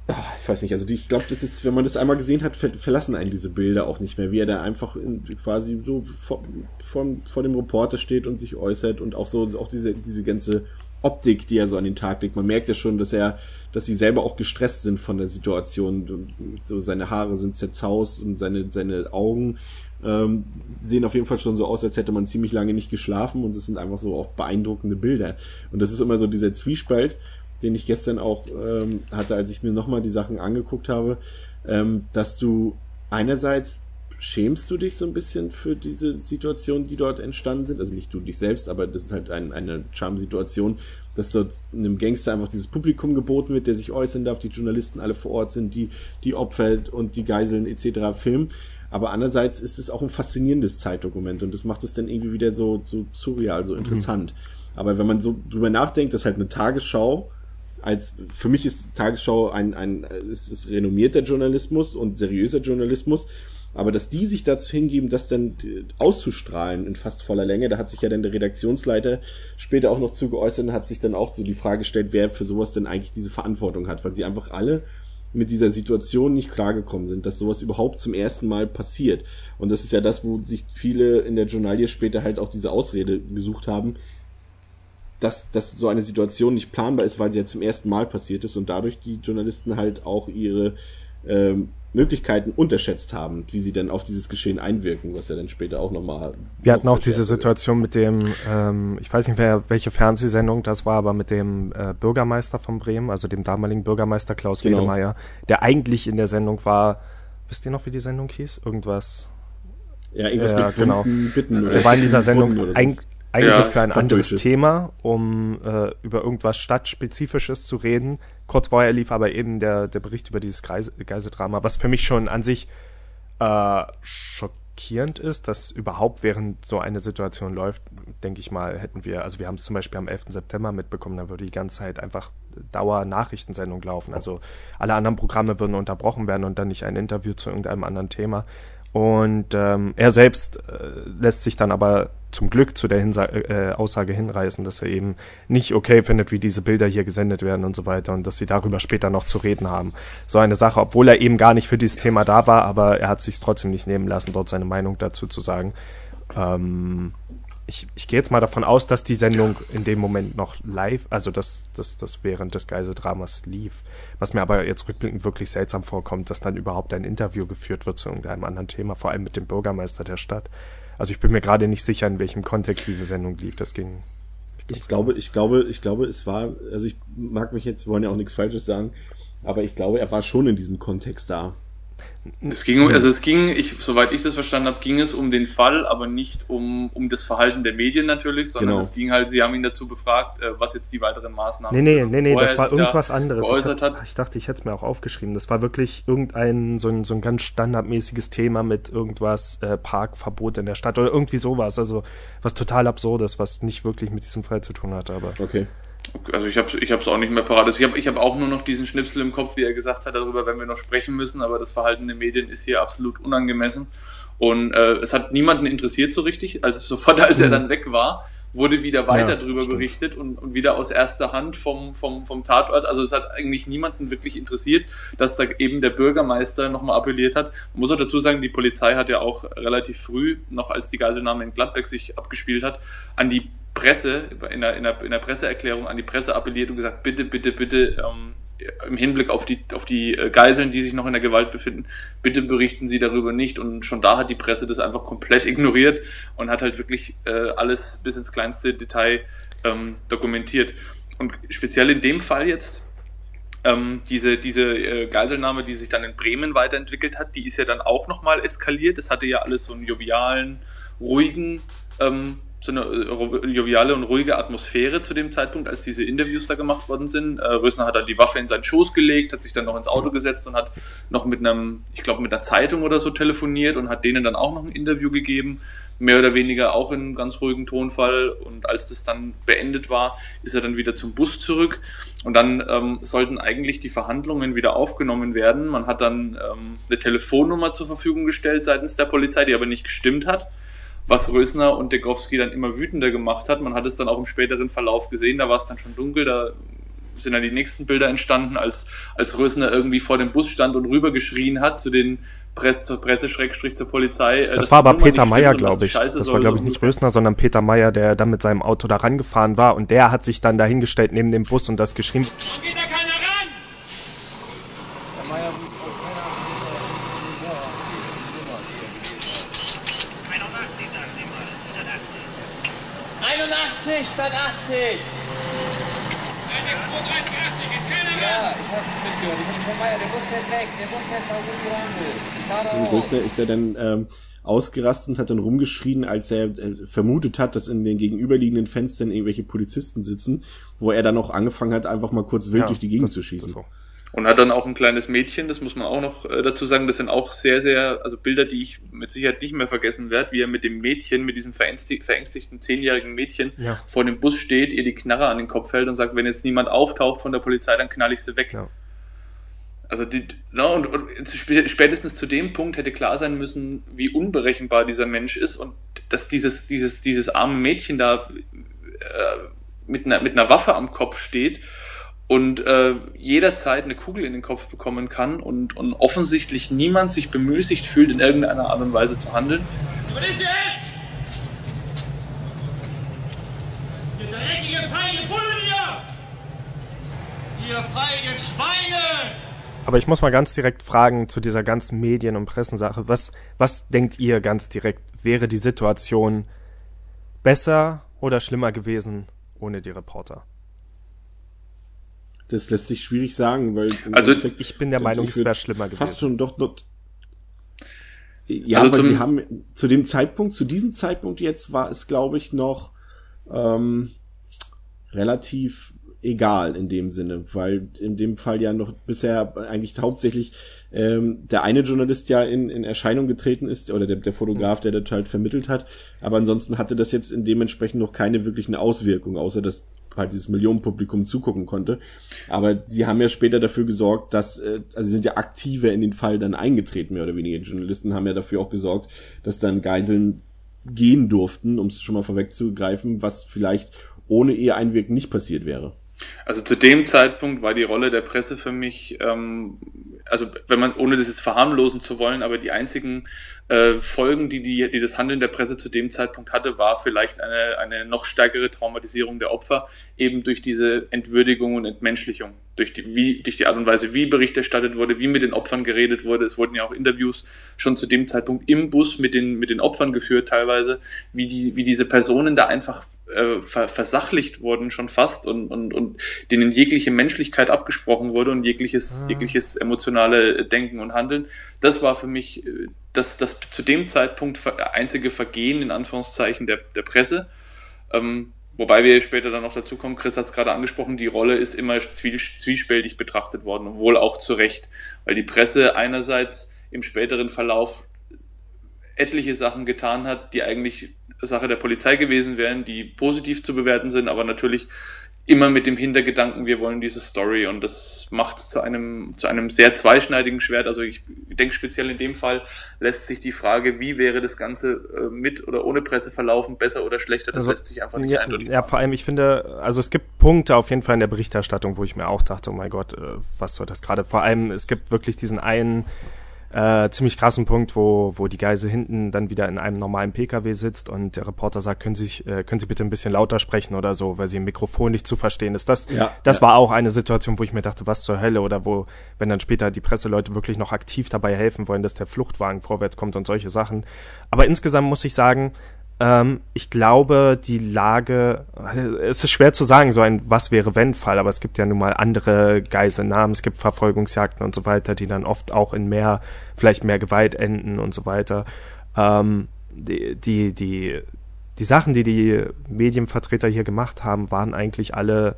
ach, ich weiß nicht, also ich glaube, das ist, wenn man das einmal gesehen hat, ver verlassen einen diese Bilder auch nicht mehr, wie er da einfach in, quasi so vor, von, vor dem Reporter steht und sich äußert und auch so, auch diese, diese ganze Optik, die er so an den Tag legt. Man merkt ja schon, dass er, dass sie selber auch gestresst sind von der Situation. So seine Haare sind zerzaust und seine, seine Augen ähm, sehen auf jeden Fall schon so aus, als hätte man ziemlich lange nicht geschlafen und es sind einfach so auch beeindruckende Bilder. Und das ist immer so dieser Zwiespalt, den ich gestern auch ähm, hatte, als ich mir nochmal die Sachen angeguckt habe, ähm, dass du einerseits schämst du dich so ein bisschen für diese Situation, die dort entstanden sind? Also nicht du dich selbst, aber das ist halt ein, eine Charme-Situation, dass dort einem Gangster einfach dieses Publikum geboten wird, der sich äußern darf, die Journalisten alle vor Ort sind, die die Opfer und die Geiseln etc. filmen. Aber andererseits ist es auch ein faszinierendes Zeitdokument und das macht es dann irgendwie wieder so, so surreal, so mhm. interessant. Mhm. Aber wenn man so drüber nachdenkt, dass halt eine Tagesschau als für mich ist Tagesschau ein, ein ist, ist renommierter Journalismus und seriöser Journalismus aber dass die sich dazu hingeben, das dann äh, auszustrahlen in fast voller Länge, da hat sich ja dann der Redaktionsleiter später auch noch zu geäußert und hat sich dann auch so die Frage gestellt, wer für sowas denn eigentlich diese Verantwortung hat, weil sie einfach alle mit dieser Situation nicht klargekommen sind, dass sowas überhaupt zum ersten Mal passiert. Und das ist ja das, wo sich viele in der Journalie später halt auch diese Ausrede gesucht haben, dass, dass so eine Situation nicht planbar ist, weil sie ja zum ersten Mal passiert ist und dadurch die Journalisten halt auch ihre ähm, Möglichkeiten unterschätzt haben, wie sie dann auf dieses Geschehen einwirken, was ja dann später auch nochmal. Wir hatten auch diese Situation mit dem, ähm, ich weiß nicht, wer, welche Fernsehsendung das war, aber mit dem äh, Bürgermeister von Bremen, also dem damaligen Bürgermeister Klaus genau. Wedemeyer, der eigentlich in der Sendung war, wisst ihr noch, wie die Sendung hieß? Irgendwas. Ja, irgendwas äh, mit genau. Bitten. Er war in dieser Sendung ein, eigentlich ja, für ein anderes Thema, um äh, über irgendwas Stadtspezifisches zu reden. Kurz vorher lief aber eben der, der Bericht über dieses Geiseldrama, was für mich schon an sich äh, schockierend ist, dass überhaupt während so eine Situation läuft, denke ich mal, hätten wir, also wir haben es zum Beispiel am 11. September mitbekommen, da würde die ganze Zeit einfach Dauer-Nachrichtensendung laufen. Also alle anderen Programme würden unterbrochen werden und dann nicht ein Interview zu irgendeinem anderen Thema. Und ähm, er selbst äh, lässt sich dann aber zum Glück zu der Hinsa äh, Aussage hinreißen, dass er eben nicht okay findet, wie diese Bilder hier gesendet werden und so weiter und dass sie darüber später noch zu reden haben. So eine Sache, obwohl er eben gar nicht für dieses Thema da war, aber er hat sich trotzdem nicht nehmen lassen, dort seine Meinung dazu zu sagen. Ähm, ich, ich gehe jetzt mal davon aus, dass die Sendung in dem Moment noch live, also dass das, das während des Geiseldramas lief. Was mir aber jetzt rückblickend wirklich seltsam vorkommt, dass dann überhaupt ein Interview geführt wird zu irgendeinem anderen Thema, vor allem mit dem Bürgermeister der Stadt. Also ich bin mir gerade nicht sicher, in welchem Kontext diese Sendung lief. Das ging. Ich glaube, ich glaube, ich glaube, es war, also ich mag mich jetzt, wollen ja auch nichts Falsches sagen, aber ich glaube, er war schon in diesem Kontext da. Es ging, also es ging, ich, soweit ich das verstanden habe, ging es um den Fall, aber nicht um, um das Verhalten der Medien natürlich, sondern genau. es ging halt, sie haben ihn dazu befragt, äh, was jetzt die weiteren Maßnahmen Nee, nee, nee, nee, das war irgendwas da anderes. Ich, hat. ich, dachte, ich hätte es mir auch aufgeschrieben. Das war wirklich irgendein, so ein, so ein ganz standardmäßiges Thema mit irgendwas, äh, Parkverbot in der Stadt oder irgendwie sowas. Also was total absurdes, was nicht wirklich mit diesem Fall zu tun hatte, aber. Okay. Also ich habe es ich auch nicht mehr parat. Also ich habe ich hab auch nur noch diesen Schnipsel im Kopf, wie er gesagt hat, darüber werden wir noch sprechen müssen, aber das Verhalten der Medien ist hier absolut unangemessen. Und äh, es hat niemanden interessiert so richtig. Also sofort, als er mhm. dann weg war, wurde wieder weiter ja, darüber stimmt. berichtet und, und wieder aus erster Hand vom, vom, vom Tatort. Also es hat eigentlich niemanden wirklich interessiert, dass da eben der Bürgermeister nochmal appelliert hat. Man muss auch dazu sagen, die Polizei hat ja auch relativ früh, noch als die Geiselnahme in Gladbeck sich abgespielt hat, an die Presse, in der, in, der, in der Presseerklärung an die Presse appelliert und gesagt, bitte, bitte, bitte, ähm, im Hinblick auf die, auf die äh, Geiseln, die sich noch in der Gewalt befinden, bitte berichten Sie darüber nicht. Und schon da hat die Presse das einfach komplett ignoriert und hat halt wirklich äh, alles bis ins kleinste Detail ähm, dokumentiert. Und speziell in dem Fall jetzt, ähm, diese, diese äh, Geiselnahme, die sich dann in Bremen weiterentwickelt hat, die ist ja dann auch nochmal eskaliert. Das hatte ja alles so einen jovialen, ruhigen ähm, so eine äh, joviale und ruhige Atmosphäre zu dem Zeitpunkt, als diese Interviews da gemacht worden sind. Äh, Rösner hat dann die Waffe in seinen Schoß gelegt, hat sich dann noch ins Auto gesetzt und hat noch mit einem, ich glaube, mit einer Zeitung oder so telefoniert und hat denen dann auch noch ein Interview gegeben, mehr oder weniger auch in ganz ruhigen Tonfall. Und als das dann beendet war, ist er dann wieder zum Bus zurück. Und dann ähm, sollten eigentlich die Verhandlungen wieder aufgenommen werden. Man hat dann ähm, eine Telefonnummer zur Verfügung gestellt seitens der Polizei, die aber nicht gestimmt hat was Rösner und Degowski dann immer wütender gemacht hat. Man hat es dann auch im späteren Verlauf gesehen, da war es dann schon dunkel, da sind dann die nächsten Bilder entstanden, als, als Rösner irgendwie vor dem Bus stand und rübergeschrien hat zu den Presse, zur Presse, Schrägstrich zur Polizei. Äh, das, das war aber Peter Meyer, glaube ich. Das war, glaube ich, nicht Rösner, sondern Peter Meyer, der dann mit seinem Auto da rangefahren war und der hat sich dann dahingestellt neben dem Bus und das geschrien. Wo geht der statt 80. Ja, ich hab's mitgehört. Ich bin von Meier, der muss nicht weg, der muss nicht mal wo die Rösler ist ja dann ähm, ausgerastet und hat dann rumgeschrien, als er äh, vermutet hat, dass in den gegenüberliegenden Fenstern irgendwelche Polizisten sitzen, wo er dann auch angefangen hat, einfach mal kurz wild ja, durch die Gegend das, zu schießen. Und hat dann auch ein kleines Mädchen, das muss man auch noch äh, dazu sagen, das sind auch sehr, sehr, also Bilder, die ich mit Sicherheit nicht mehr vergessen werde, wie er mit dem Mädchen, mit diesem verängstigten zehnjährigen Mädchen ja. vor dem Bus steht, ihr die Knarre an den Kopf hält und sagt, wenn jetzt niemand auftaucht von der Polizei, dann knall ich sie weg. Ja. Also die, ja, und, und, spätestens zu dem Punkt hätte klar sein müssen, wie unberechenbar dieser Mensch ist und dass dieses, dieses, dieses arme Mädchen da äh, mit, einer, mit einer Waffe am Kopf steht und äh, jederzeit eine Kugel in den Kopf bekommen kann und, und offensichtlich niemand sich bemüßigt fühlt, in irgendeiner Art und Weise zu handeln. Was ist jetzt? Ihr dreckige, feige Bullen hier! Ihr feigen Schweine! Aber ich muss mal ganz direkt fragen zu dieser ganzen Medien- und Pressensache. Was, was denkt ihr ganz direkt? Wäre die Situation besser oder schlimmer gewesen ohne die Reporter? Das lässt sich schwierig sagen, weil also Endeffekt, ich bin der Meinung, es wäre schlimmer gewesen. Fast schon doch dort. Ja, also weil sie haben zu dem Zeitpunkt, zu diesem Zeitpunkt jetzt war es, glaube ich, noch ähm, relativ egal in dem Sinne, weil in dem Fall ja noch bisher eigentlich hauptsächlich ähm, der eine Journalist ja in, in Erscheinung getreten ist oder der, der Fotograf, der das halt vermittelt hat, aber ansonsten hatte das jetzt in dementsprechend noch keine wirklichen Auswirkungen, außer dass halt dieses Millionenpublikum zugucken konnte. Aber sie haben ja später dafür gesorgt, dass, äh, also sie sind ja aktiver in den Fall dann eingetreten, mehr oder weniger. Die Journalisten haben ja dafür auch gesorgt, dass dann Geiseln gehen durften, um es schon mal vorwegzugreifen, was vielleicht ohne ihr Einwirken nicht passiert wäre. Also zu dem Zeitpunkt war die Rolle der Presse für mich, ähm, also wenn man, ohne das jetzt verharmlosen zu wollen, aber die einzigen äh, Folgen, die, die, die das Handeln der Presse zu dem Zeitpunkt hatte, war vielleicht eine, eine noch stärkere Traumatisierung der Opfer, eben durch diese Entwürdigung und Entmenschlichung, durch die, wie, durch die Art und Weise, wie Bericht erstattet wurde, wie mit den Opfern geredet wurde. Es wurden ja auch Interviews schon zu dem Zeitpunkt im Bus mit den, mit den Opfern geführt teilweise, wie, die, wie diese Personen da einfach äh, versachlicht wurden schon fast und, und, und denen jegliche Menschlichkeit abgesprochen wurde und jegliches, ah. jegliches emotionale Denken und Handeln. Das war für mich äh, das, das zu dem Zeitpunkt einzige Vergehen in Anführungszeichen der, der Presse. Ähm, wobei wir später dann noch dazu kommen, Chris hat es gerade angesprochen, die Rolle ist immer zwiespältig betrachtet worden und wohl auch zu Recht, weil die Presse einerseits im späteren Verlauf etliche Sachen getan hat, die eigentlich Sache der Polizei gewesen wären, die positiv zu bewerten sind, aber natürlich immer mit dem Hintergedanken, wir wollen diese Story und das macht es zu einem, zu einem sehr zweischneidigen Schwert. Also ich denke speziell in dem Fall lässt sich die Frage, wie wäre das Ganze äh, mit oder ohne Presse verlaufen, besser oder schlechter, das also, lässt sich einfach nicht ja, eindeutig Ja, vor allem, ich finde, also es gibt Punkte auf jeden Fall in der Berichterstattung, wo ich mir auch dachte, oh mein Gott, äh, was soll das gerade? Vor allem, es gibt wirklich diesen einen äh, ziemlich krassen Punkt, wo, wo die Geise hinten dann wieder in einem normalen PKW sitzt und der Reporter sagt, können Sie, äh, können Sie bitte ein bisschen lauter sprechen oder so, weil sie im Mikrofon nicht zu verstehen ist. Das, ja, das ja. war auch eine Situation, wo ich mir dachte, was zur Hölle oder wo, wenn dann später die Presseleute wirklich noch aktiv dabei helfen wollen, dass der Fluchtwagen vorwärts kommt und solche Sachen. Aber insgesamt muss ich sagen, ähm, ich glaube, die Lage, es ist schwer zu sagen, so ein Was wäre wenn Fall, aber es gibt ja nun mal andere Geiselnamen, es gibt Verfolgungsjagden und so weiter, die dann oft auch in mehr, vielleicht mehr Gewalt enden und so weiter. Ähm, die, die, die, die Sachen, die die Medienvertreter hier gemacht haben, waren eigentlich alle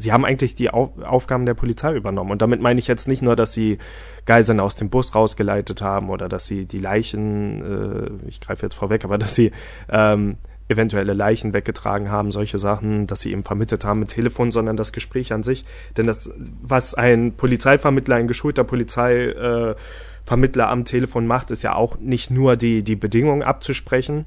sie haben eigentlich die Auf Aufgaben der Polizei übernommen. Und damit meine ich jetzt nicht nur, dass sie Geiseln aus dem Bus rausgeleitet haben oder dass sie die Leichen, äh, ich greife jetzt vorweg, aber dass sie ähm, eventuelle Leichen weggetragen haben, solche Sachen, dass sie eben vermittelt haben mit Telefon, sondern das Gespräch an sich. Denn das, was ein Polizeivermittler, ein geschulter Polizeivermittler äh, am Telefon macht, ist ja auch nicht nur die, die Bedingungen abzusprechen,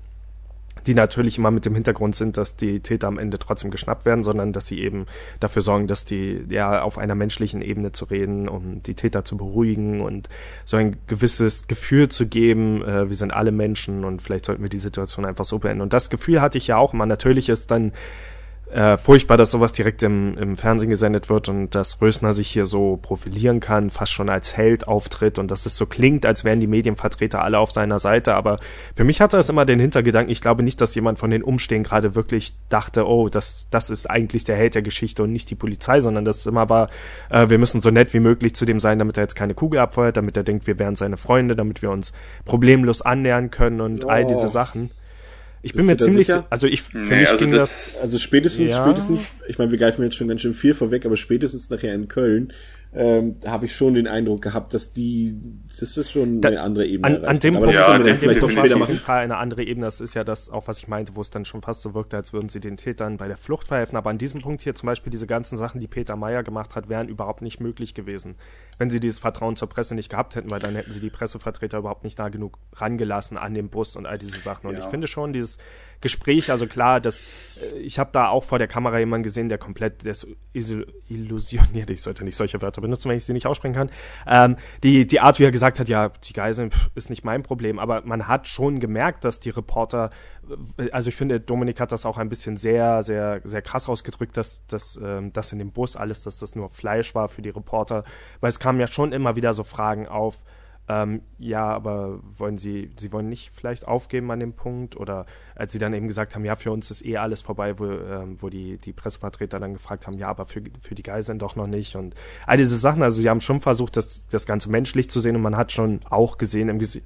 die natürlich immer mit dem Hintergrund sind, dass die Täter am Ende trotzdem geschnappt werden, sondern dass sie eben dafür sorgen, dass die ja auf einer menschlichen Ebene zu reden, um die Täter zu beruhigen und so ein gewisses Gefühl zu geben, äh, wir sind alle Menschen und vielleicht sollten wir die Situation einfach so beenden. Und das Gefühl hatte ich ja auch immer. Natürlich ist dann äh, furchtbar, dass sowas direkt im, im Fernsehen gesendet wird und dass Rösner sich hier so profilieren kann, fast schon als Held auftritt und dass es so klingt, als wären die Medienvertreter alle auf seiner Seite. Aber für mich hatte es immer den Hintergedanken, ich glaube nicht, dass jemand von den Umstehen gerade wirklich dachte, oh, das, das ist eigentlich der Held der Geschichte und nicht die Polizei, sondern dass es immer war, äh, wir müssen so nett wie möglich zu dem sein, damit er jetzt keine Kugel abfeuert, damit er denkt, wir wären seine Freunde, damit wir uns problemlos annähern können und oh. all diese Sachen. Ich bin mir ziemlich, sicher? also ich, für nee, mich also ging das, das, also spätestens, ja. spätestens, ich meine, wir greifen jetzt schon ganz schön viel vorweg, aber spätestens nachher in Köln ähm, habe ich schon den Eindruck gehabt, dass die, das ist schon da, eine andere Ebene. An, an dem Punkt, ja, an dem vielleicht Punkt auf jeden Fall eine andere Ebene. Das ist ja das auch, was ich meinte, wo es dann schon fast so wirkte, als würden sie den Tätern bei der Flucht verhelfen. Aber an diesem Punkt hier zum Beispiel diese ganzen Sachen, die Peter Meyer gemacht hat, wären überhaupt nicht möglich gewesen, wenn sie dieses Vertrauen zur Presse nicht gehabt hätten, weil dann hätten sie die Pressevertreter überhaupt nicht nah genug rangelassen an den Bus und all diese Sachen. Und ja. ich finde schon dieses Gespräch, also klar, dass äh, ich habe da auch vor der Kamera jemanden gesehen, der komplett illusioniert. Ich sollte nicht solche Wörter benutzen, wenn ich sie nicht aussprechen kann. Ähm, die, die Art, wie er gesagt hat, ja, die Geiseln ist nicht mein Problem, aber man hat schon gemerkt, dass die Reporter, also ich finde, Dominik hat das auch ein bisschen sehr, sehr, sehr krass ausgedrückt, dass, dass ähm, das in dem Bus alles, dass das nur Fleisch war für die Reporter, weil es kamen ja schon immer wieder so Fragen auf, ähm, ja, aber wollen Sie, Sie wollen nicht vielleicht aufgeben an dem Punkt? Oder als Sie dann eben gesagt haben, ja, für uns ist eh alles vorbei, wo, ähm, wo die, die Pressevertreter dann gefragt haben, ja, aber für, für die Geiseln doch noch nicht. Und all diese Sachen, also Sie haben schon versucht, das, das Ganze menschlich zu sehen und man hat schon auch gesehen im Gesicht.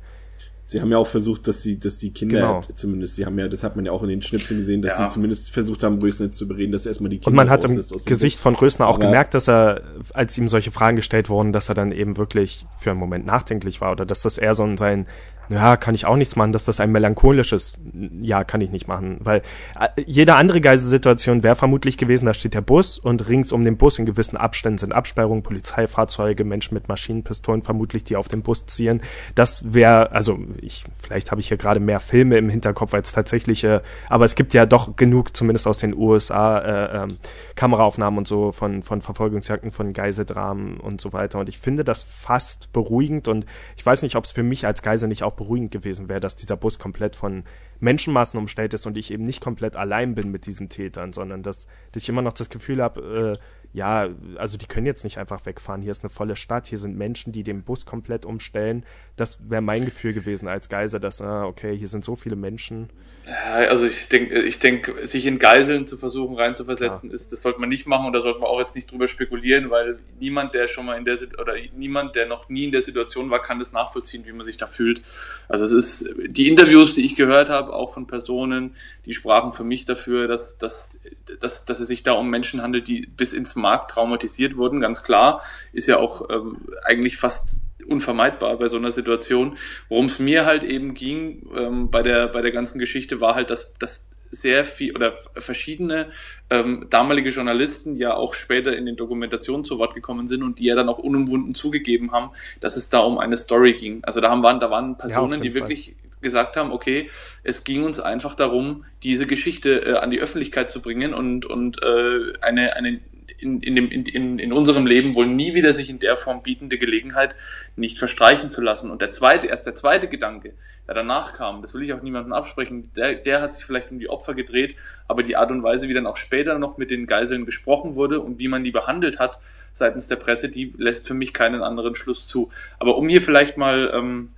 Sie haben ja auch versucht, dass sie, dass die Kinder Genau. zumindest, sie haben ja, das hat man ja auch in den Schnipseln gesehen, dass Ja. sie zumindest versucht haben, Rösner zu bereden, dass er erstmal die Kinder Und man hat im Gesicht von Rösner auch Aber- gemerkt, dass er, als ihm solche Fragen gestellt wurden, dass er dann eben wirklich für einen Moment nachdenklich war oder dass das eher so ein sein, ja, kann ich auch nichts machen, dass das ein melancholisches, ja, kann ich nicht machen, weil äh, jede andere Geiselsituation wäre vermutlich gewesen, da steht der Bus und rings um den Bus in gewissen Abständen sind Absperrungen, Polizeifahrzeuge, Menschen mit Maschinenpistolen vermutlich, die auf den Bus ziehen. Das wäre, also ich, vielleicht habe ich hier gerade mehr Filme im Hinterkopf als tatsächliche, aber es gibt ja doch genug, zumindest aus den USA, äh, ähm, Kameraaufnahmen und so von, von Verfolgungsjagden, von Geiseldramen und so weiter. Und ich finde das fast beruhigend und ich weiß nicht, ob es für mich als Geisel nicht auch beruhigend gewesen wäre, dass dieser Bus komplett von Menschenmassen umstellt ist und ich eben nicht komplett allein bin mit diesen Tätern, sondern dass, dass ich immer noch das Gefühl habe, äh, ja, also die können jetzt nicht einfach wegfahren. Hier ist eine volle Stadt, hier sind Menschen, die den Bus komplett umstellen. Das wäre mein Gefühl gewesen als Geisel, dass, ah, okay, hier sind so viele Menschen. Ja, also ich denke, ich denke, sich in Geiseln zu versuchen reinzuversetzen, ist, das sollte man nicht machen und da sollte man auch jetzt nicht drüber spekulieren, weil niemand, der schon mal in der oder niemand, der noch nie in der Situation war, kann das nachvollziehen, wie man sich da fühlt. Also es ist die Interviews, die ich gehört habe, auch von Personen, die sprachen für mich dafür, dass, dass, dass, dass es sich da um Menschen handelt, die bis ins Mark traumatisiert wurden. Ganz klar, ist ja auch ähm, eigentlich fast unvermeidbar bei so einer Situation. Worum es mir halt eben ging ähm, bei der bei der ganzen Geschichte war halt, dass dass sehr viel oder verschiedene ähm, damalige Journalisten ja auch später in den Dokumentationen zu Wort gekommen sind und die ja dann auch unumwunden zugegeben haben, dass es da um eine Story ging. Also da haben waren da waren Personen, jeden die wirklich gesagt haben, okay, es ging uns einfach darum, diese Geschichte äh, an die Öffentlichkeit zu bringen und und äh, eine eine in, in, dem, in, in, in unserem Leben wohl nie wieder sich in der Form bietende Gelegenheit nicht verstreichen zu lassen. Und der zweite, erst der zweite Gedanke, der danach kam, das will ich auch niemandem absprechen, der, der hat sich vielleicht um die Opfer gedreht, aber die Art und Weise, wie dann auch später noch mit den Geiseln gesprochen wurde und wie man die behandelt hat seitens der Presse, die lässt für mich keinen anderen Schluss zu. Aber um hier vielleicht mal ähm,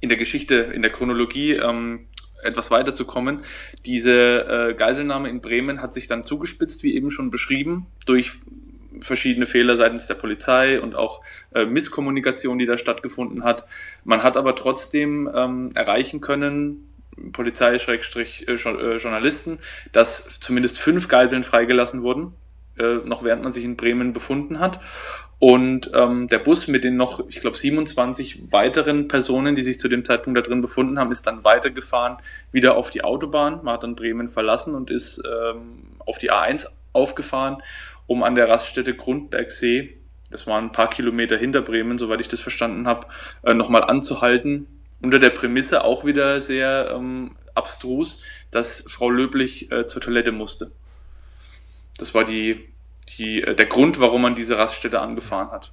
in der Geschichte, in der Chronologie ähm, etwas weiterzukommen. Diese äh, Geiselnahme in Bremen hat sich dann zugespitzt, wie eben schon beschrieben, durch verschiedene Fehler seitens der Polizei und auch äh, Misskommunikation, die da stattgefunden hat. Man hat aber trotzdem ähm, erreichen können, Polizei, Schrägstrich, äh, äh, dass zumindest fünf Geiseln freigelassen wurden, äh, noch während man sich in Bremen befunden hat. Und ähm, der Bus mit den noch, ich glaube, 27 weiteren Personen, die sich zu dem Zeitpunkt da drin befunden haben, ist dann weitergefahren, wieder auf die Autobahn. Man hat dann Bremen verlassen und ist ähm, auf die A1 aufgefahren, um an der Raststätte Grundbergsee, das waren ein paar Kilometer hinter Bremen, soweit ich das verstanden habe, äh, nochmal anzuhalten. Unter der Prämisse auch wieder sehr ähm, abstrus, dass Frau Löblich äh, zur Toilette musste. Das war die, die, äh, der Grund, warum man diese Raststätte angefahren hat.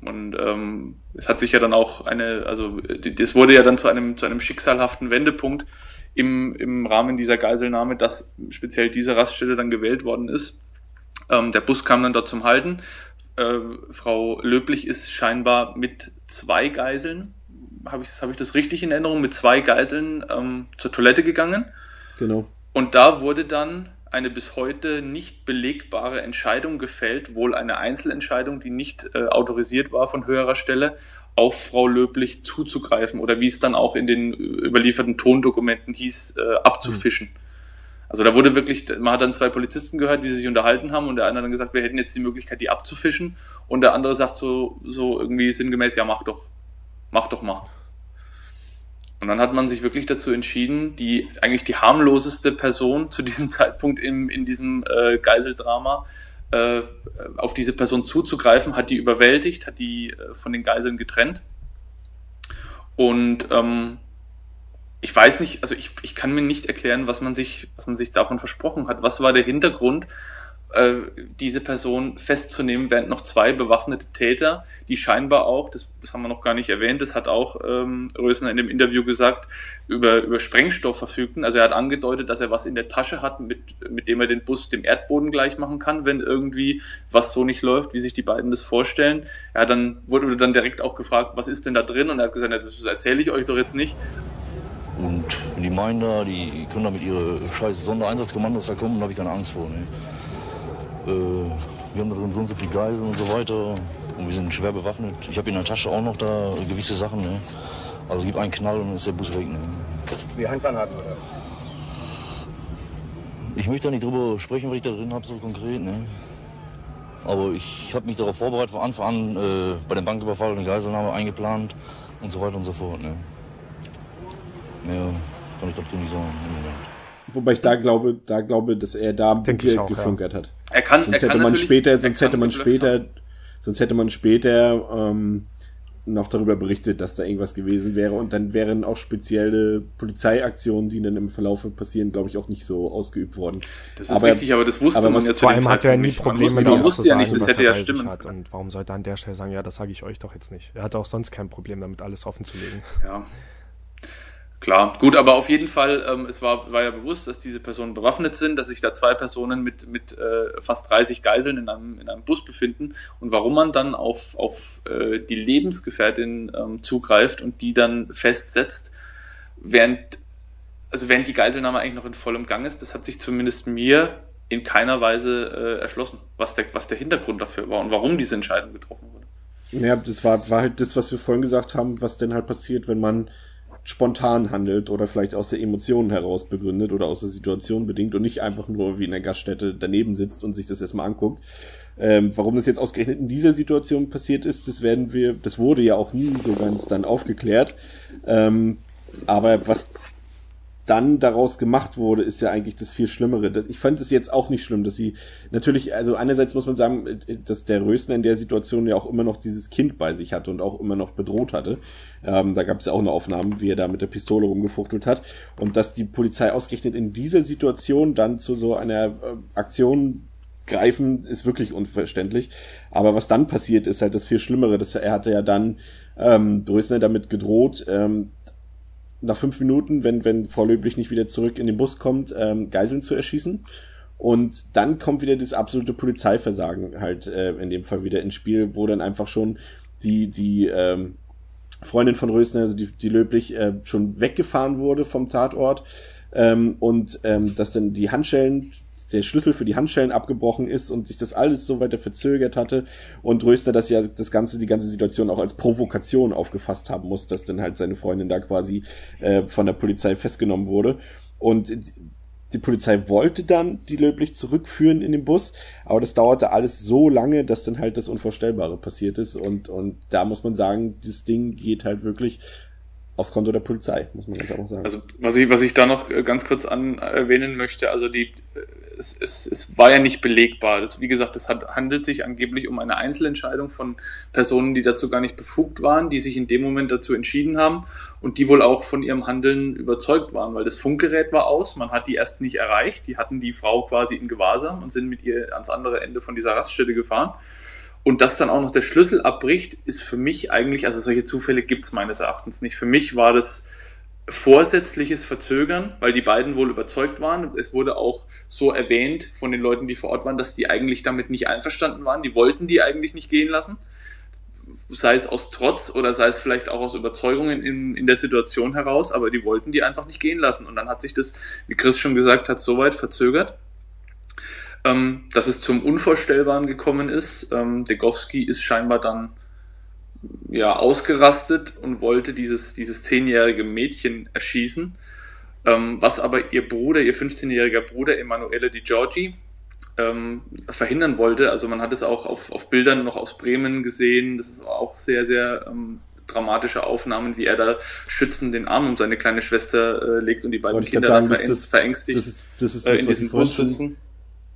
Und ähm, es hat sich ja dann auch eine, also das wurde ja dann zu einem, zu einem schicksalhaften Wendepunkt im, im Rahmen dieser Geiselnahme, dass speziell diese Raststätte dann gewählt worden ist. Ähm, der Bus kam dann dort zum Halten. Äh, Frau Löblich ist scheinbar mit zwei Geiseln, habe ich, hab ich das richtig in Erinnerung, mit zwei Geiseln ähm, zur Toilette gegangen. Genau. Und da wurde dann eine bis heute nicht belegbare Entscheidung gefällt, wohl eine Einzelentscheidung, die nicht äh, autorisiert war von höherer Stelle, auf Frau Löblich zuzugreifen oder wie es dann auch in den äh, überlieferten Tondokumenten hieß, äh, abzufischen. Also da wurde wirklich, man hat dann zwei Polizisten gehört, wie sie sich unterhalten haben und der eine hat dann gesagt, wir hätten jetzt die Möglichkeit, die abzufischen und der andere sagt so, so irgendwie sinngemäß, ja mach doch, mach doch mal. Und dann hat man sich wirklich dazu entschieden, die eigentlich die harmloseste Person zu diesem Zeitpunkt im, in diesem äh, Geiseldrama äh, auf diese Person zuzugreifen, hat die überwältigt, hat die äh, von den Geiseln getrennt. Und ähm, ich weiß nicht, also ich, ich kann mir nicht erklären, was man sich, was man sich davon versprochen hat. Was war der Hintergrund, äh, diese Person festzunehmen, während noch zwei bewaffnete Täter, die scheinbar auch, das, das haben wir noch gar nicht erwähnt, das hat auch ähm, Rösner in dem Interview gesagt, über, über Sprengstoff verfügten. Also er hat angedeutet, dass er was in der Tasche hat, mit, mit dem er den Bus dem Erdboden gleich machen kann, wenn irgendwie was so nicht läuft, wie sich die beiden das vorstellen. Er hat dann, wurde dann direkt auch gefragt, was ist denn da drin? Und er hat gesagt, das erzähle ich euch doch jetzt nicht. Und die meinen da, die können da mit ihre scheiß Sondereinsatzkommandos da kommen, da habe ich keine Angst vor. Ne? Äh, wir haben da drin so und so viele Geiseln und so weiter. Und wir sind schwer bewaffnet. Ich habe in der Tasche auch noch da gewisse Sachen. Ne? Also gibt einen Knall und dann ist der Bus weg. Ne? Wie Handgranaten oder? Ich möchte da nicht drüber sprechen, was ich da drin habe, so konkret. Ne? Aber ich habe mich darauf vorbereitet, von Anfang an äh, bei dem Banküberfall eine Geiselnahme eingeplant und so weiter und so fort. Ne? Mehr kann ich dazu nicht sagen im Moment. Wobei ich da glaube, da glaube, dass er da Denke auch, geflunkert hat. Er kann, Sonst er kann hätte man später, er sonst hätte man später, haben. sonst hätte man später ähm, noch darüber berichtet, dass da irgendwas gewesen wäre und dann wären auch spezielle Polizeiaktionen, die dann im Verlauf passieren, glaube ich, auch nicht so ausgeübt worden. Das ist Aber- richtig, aber das wusste aber man was- ja zu Vor allem hat er Zeitpunkt nie Probleme damit zu wusste ja sagen, nicht, das was hätte er ja stimmen hat. Und warum sollte er an der Stelle sagen, ja, das sage ich euch doch jetzt nicht. Er hatte auch sonst kein Problem damit, alles offen zu legen. Ja. Klar, gut, aber auf jeden Fall, ähm, es war, war ja bewusst, dass diese Personen bewaffnet sind, dass sich da zwei Personen mit, mit äh, fast 30 Geiseln in einem, in einem Bus befinden und warum man dann auf, auf äh, die Lebensgefährtin ähm, zugreift und die dann festsetzt, während, also während die Geiselnahme eigentlich noch in vollem Gang ist, das hat sich zumindest mir in keiner Weise äh, erschlossen, was der, was der Hintergrund dafür war und warum diese Entscheidung getroffen wurde. Ja, das war, war halt das, was wir vorhin gesagt haben, was denn halt passiert, wenn man spontan handelt oder vielleicht aus der Emotionen heraus begründet oder aus der Situation bedingt und nicht einfach nur wie in der Gaststätte daneben sitzt und sich das erstmal anguckt. Ähm, warum das jetzt ausgerechnet in dieser Situation passiert ist, das werden wir, das wurde ja auch nie so ganz dann aufgeklärt. Ähm, aber was dann daraus gemacht wurde, ist ja eigentlich das viel Schlimmere. Das, ich fand es jetzt auch nicht schlimm, dass sie natürlich, also einerseits muss man sagen, dass der Rösner in der Situation ja auch immer noch dieses Kind bei sich hatte und auch immer noch bedroht hatte. Ähm, da gab es ja auch eine Aufnahme, wie er da mit der Pistole rumgefuchtelt hat. Und dass die Polizei ausgerechnet in dieser Situation dann zu so einer äh, Aktion greifen, ist wirklich unverständlich. Aber was dann passiert, ist halt das viel Schlimmere. Das, er hatte ja dann ähm, Rösner damit gedroht, ähm, nach fünf Minuten, wenn, wenn Frau Löblich nicht wieder zurück in den Bus kommt, ähm, Geiseln zu erschießen. Und dann kommt wieder das absolute Polizeiversagen halt äh, in dem Fall wieder ins Spiel, wo dann einfach schon die, die ähm, Freundin von Rösner, also die, die Löblich, äh, schon weggefahren wurde vom Tatort ähm, und ähm, dass dann die Handschellen der Schlüssel für die Handschellen abgebrochen ist und sich das alles so weiter verzögert hatte und Röster das ja das ganze die ganze Situation auch als Provokation aufgefasst haben muss, dass dann halt seine Freundin da quasi äh, von der Polizei festgenommen wurde. Und die, Polizei wollte dann die löblich zurückführen in den Bus, aber das dauerte alles so lange, dass dann halt das Unvorstellbare passiert ist. Und und da muss man sagen, das Ding geht halt wirklich aufs Konto der Polizei, muss man ganz einfach sagen. Also was ich, was ich da noch äh, ganz kurz an erwähnen möchte, also die, äh, es, es, es war ja nicht belegbar. Das, wie gesagt, es hat, handelt sich angeblich um eine Einzelentscheidung von Personen, die dazu gar nicht befugt waren, die sich in dem Moment dazu entschieden haben und die wohl auch von ihrem Handeln überzeugt waren, weil das Funkgerät war aus, man hat die erst nicht erreicht, die hatten die Frau quasi in Gewahrsam und sind mit ihr ans andere Ende von dieser Raststätte gefahren. Und dass dann auch noch der Schlüssel abbricht, ist für mich eigentlich, also solche Zufälle gibt es meines Erachtens nicht. Für mich war das vorsätzliches Verzögern, weil die beiden wohl überzeugt waren. Es wurde auch so erwähnt von den Leuten, die vor Ort waren, dass die eigentlich damit nicht einverstanden waren. Die wollten die eigentlich nicht gehen lassen. Sei es aus Trotz oder sei es vielleicht auch aus Überzeugung in, in der Situation heraus, aber die wollten die einfach nicht gehen lassen. Und dann hat sich das, wie Chris schon gesagt hat, so weit verzögert, ähm, dass es zum Unvorstellbaren gekommen ist. Ähm, Degowski ist scheinbar dann ja ausgerastet und wollte dieses, dieses zehnjährige Mädchen erschießen, ähm, was aber ihr Bruder, ihr 15-jähriger Bruder Emanuele Di Giorgi ähm, verhindern wollte. Also man hat es auch auf, auf Bildern noch aus Bremen gesehen. Das ist auch sehr, sehr ähm, dramatische Aufnahmen, wie er da schützend den Arm um seine kleine Schwester äh, legt und die beiden Kinder sagen, das- verängstigt das ist, das ist äh, das, in was ich diesem schon, sitzen.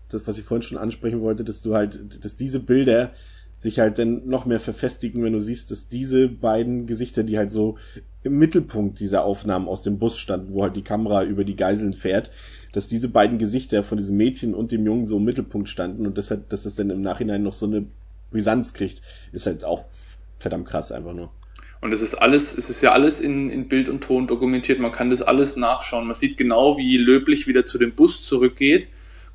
Das, was ich vorhin schon ansprechen wollte, dass du halt, dass diese Bilder sich halt dann noch mehr verfestigen, wenn du siehst, dass diese beiden Gesichter, die halt so im Mittelpunkt dieser Aufnahmen aus dem Bus standen, wo halt die Kamera über die Geiseln fährt, dass diese beiden Gesichter von diesem Mädchen und dem Jungen so im Mittelpunkt standen und das hat, dass das dann im Nachhinein noch so eine Brisanz kriegt, ist halt auch verdammt krass einfach nur. Und es ist alles, es ist ja alles in, in Bild und Ton dokumentiert. Man kann das alles nachschauen. Man sieht genau, wie Löblich wieder zu dem Bus zurückgeht.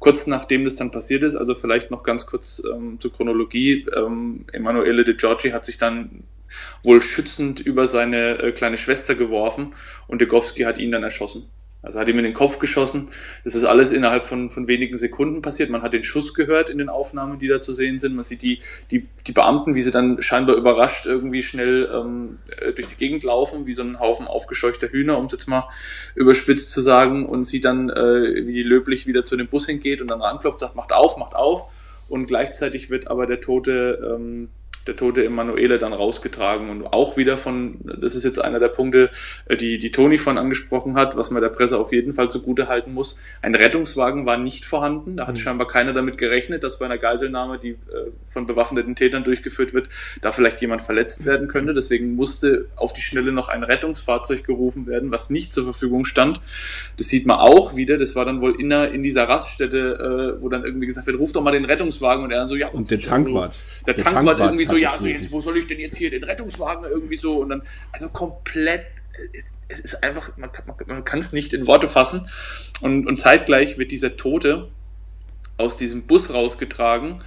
Kurz nachdem das dann passiert ist, also vielleicht noch ganz kurz ähm, zur Chronologie. Ähm, Emanuele de Giorgi hat sich dann wohl schützend über seine äh, kleine Schwester geworfen und Degowski hat ihn dann erschossen. Also hat ihm in den Kopf geschossen. Das ist alles innerhalb von, von wenigen Sekunden passiert. Man hat den Schuss gehört in den Aufnahmen, die da zu sehen sind. Man sieht die, die, die Beamten, wie sie dann scheinbar überrascht irgendwie schnell ähm, äh, durch die Gegend laufen, wie so ein Haufen aufgescheuchter Hühner, um es jetzt mal überspitzt zu sagen. Und sie dann, äh, wie löblich wieder zu dem Bus hingeht und dann ranklopft, sagt, macht auf, macht auf. Und gleichzeitig wird aber der tote ähm, der tote Emanuele dann rausgetragen und auch wieder von, das ist jetzt einer der Punkte, äh, die, die Toni von angesprochen hat, was man der Presse auf jeden Fall zugute halten muss. Ein Rettungswagen war nicht vorhanden. Da hat mhm. scheinbar keiner damit gerechnet, dass bei einer Geiselnahme, die äh, von bewaffneten Tätern durchgeführt wird, da vielleicht jemand verletzt werden könnte. Deswegen musste auf die Schnelle noch ein Rettungsfahrzeug gerufen werden, was nicht zur Verfügung stand. Das sieht man auch wieder. Das war dann wohl in, in dieser Raststätte, äh, wo dann irgendwie gesagt wird, ruf doch mal den Rettungswagen und er dann so, ja. Und der Tank war. Der, der Tank, Tank war irgendwie so, so, ja, also jetzt, wo soll ich denn jetzt hier den Rettungswagen irgendwie so? Und dann, also komplett, es ist einfach, man kann es man, man nicht in Worte fassen. Und, und zeitgleich wird dieser Tote aus diesem Bus rausgetragen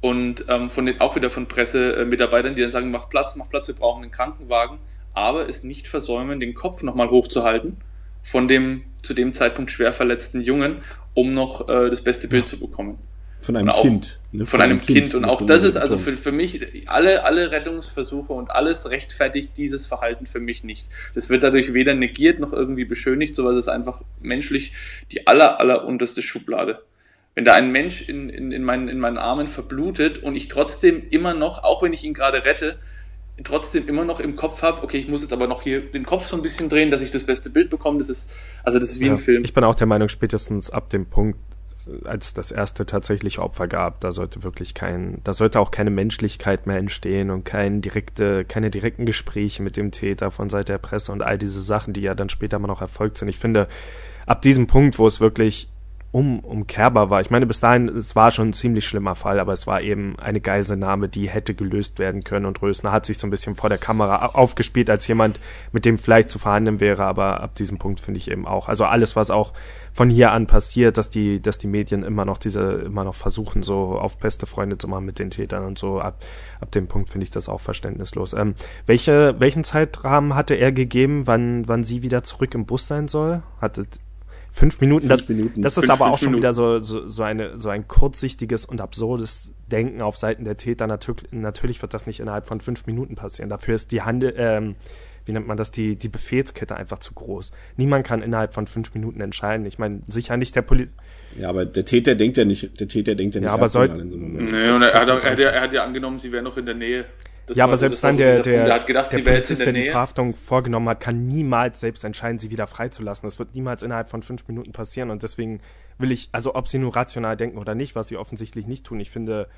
und ähm, von den auch wieder von Pressemitarbeitern, die dann sagen, mach Platz, mach Platz, wir brauchen einen Krankenwagen, aber es nicht versäumen, den Kopf nochmal hochzuhalten von dem zu dem Zeitpunkt schwer verletzten Jungen, um noch äh, das beste Bild zu bekommen. Von einem auch, Kind. Ne? Von, von, einem Kind. kind. Und auch das ist also für, für mich, alle, alle Rettungsversuche und alles rechtfertigt dieses Verhalten für mich nicht. Das wird dadurch weder negiert noch irgendwie beschönigt, sowas ist einfach menschlich die aller, aller unterste Schublade. Wenn da ein Mensch in, in, in, meinen, in meinen Armen verblutet und ich trotzdem immer noch, auch wenn ich ihn gerade rette, trotzdem immer noch im Kopf habe, okay, ich muss jetzt aber noch hier den Kopf so ein bisschen drehen, dass ich das beste Bild bekomme. Das ist, also das ist wie ja, ein Film. Ich bin auch der Meinung, spätestens ab dem Punkt, als das erste tatsächliche Opfer gab, da sollte wirklich kein, da sollte auch keine Menschlichkeit mehr entstehen und kein direkte, keine direkten Gespräche mit dem Täter von Seite der Presse und all diese Sachen, die ja dann später mal noch erfolgt sind. Ich finde, ab diesem Punkt, wo es wirklich um, umkehrbar war. Ich meine, bis dahin, es war schon ein ziemlich schlimmer Fall, aber es war eben eine Geiselnahme, die hätte gelöst werden können und Rösner hat sich so ein bisschen vor der Kamera aufgespielt als jemand, mit dem vielleicht zu verhandeln wäre, aber ab diesem Punkt finde ich eben auch, also alles, was auch von hier an passiert, dass die, dass die Medien immer noch diese, immer noch versuchen, so auf beste Freunde zu machen mit den Tätern und so, ab, ab dem Punkt finde ich das auch verständnislos. Ähm, welche, welchen Zeitrahmen hatte er gegeben, wann, wann sie wieder zurück im Bus sein soll? Hatte, Fünf Minuten, fünf das, Minuten. das ist fünf, aber auch schon Minuten. wieder so, so, so, eine, so ein kurzsichtiges und absurdes Denken auf Seiten der Täter. Natürlich, natürlich wird das nicht innerhalb von fünf Minuten passieren. Dafür ist die Handel, ähm, wie nennt man das, die, die Befehlskette einfach zu groß. Niemand kann innerhalb von fünf Minuten entscheiden. Ich meine, sicher nicht der Poli Ja, aber der Täter denkt ja nicht, der Täter denkt ja nicht ja, aber soll, in so einem Moment. Nee, und er hat, er, hat, er hat ja angenommen, sie wäre noch in der Nähe. Das ja, aber selbst dann der, der, der, gedacht, der Polizist, der, der die Verhaftung vorgenommen hat, kann niemals selbst entscheiden, sie wieder freizulassen. Das wird niemals innerhalb von fünf Minuten passieren und deswegen will ich, also ob sie nur rational denken oder nicht, was sie offensichtlich nicht tun, ich finde,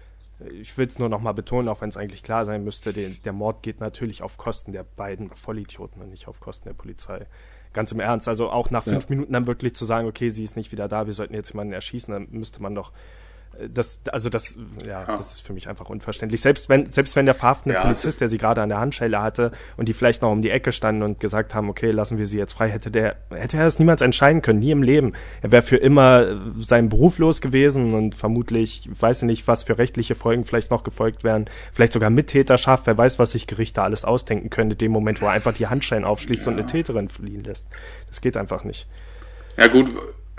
ich will es nur nochmal betonen, auch wenn es eigentlich klar sein müsste, den, der Mord geht natürlich auf Kosten der beiden Vollidioten und nicht auf Kosten der Polizei. Ganz im Ernst, also auch nach fünf ja. Minuten dann wirklich zu sagen, okay, sie ist nicht wieder da, wir sollten jetzt jemanden erschießen, dann müsste man doch das, also das, ja, ja, das ist für mich einfach unverständlich. Selbst wenn, selbst wenn der verhaftende ja, Polizist, der sie gerade an der Handschelle hatte und die vielleicht noch um die Ecke standen und gesagt haben, okay, lassen wir sie jetzt frei, hätte der, hätte er es niemals entscheiden können, nie im Leben. Er wäre für immer seinen Beruf los gewesen und vermutlich, weiß ich nicht, was für rechtliche Folgen vielleicht noch gefolgt wären, vielleicht sogar Mittäterschaft, wer weiß, was sich Gerichte alles ausdenken können, in dem Moment, wo er einfach die Handschellen aufschließt ja. und eine Täterin fliehen lässt. Das geht einfach nicht. Ja gut,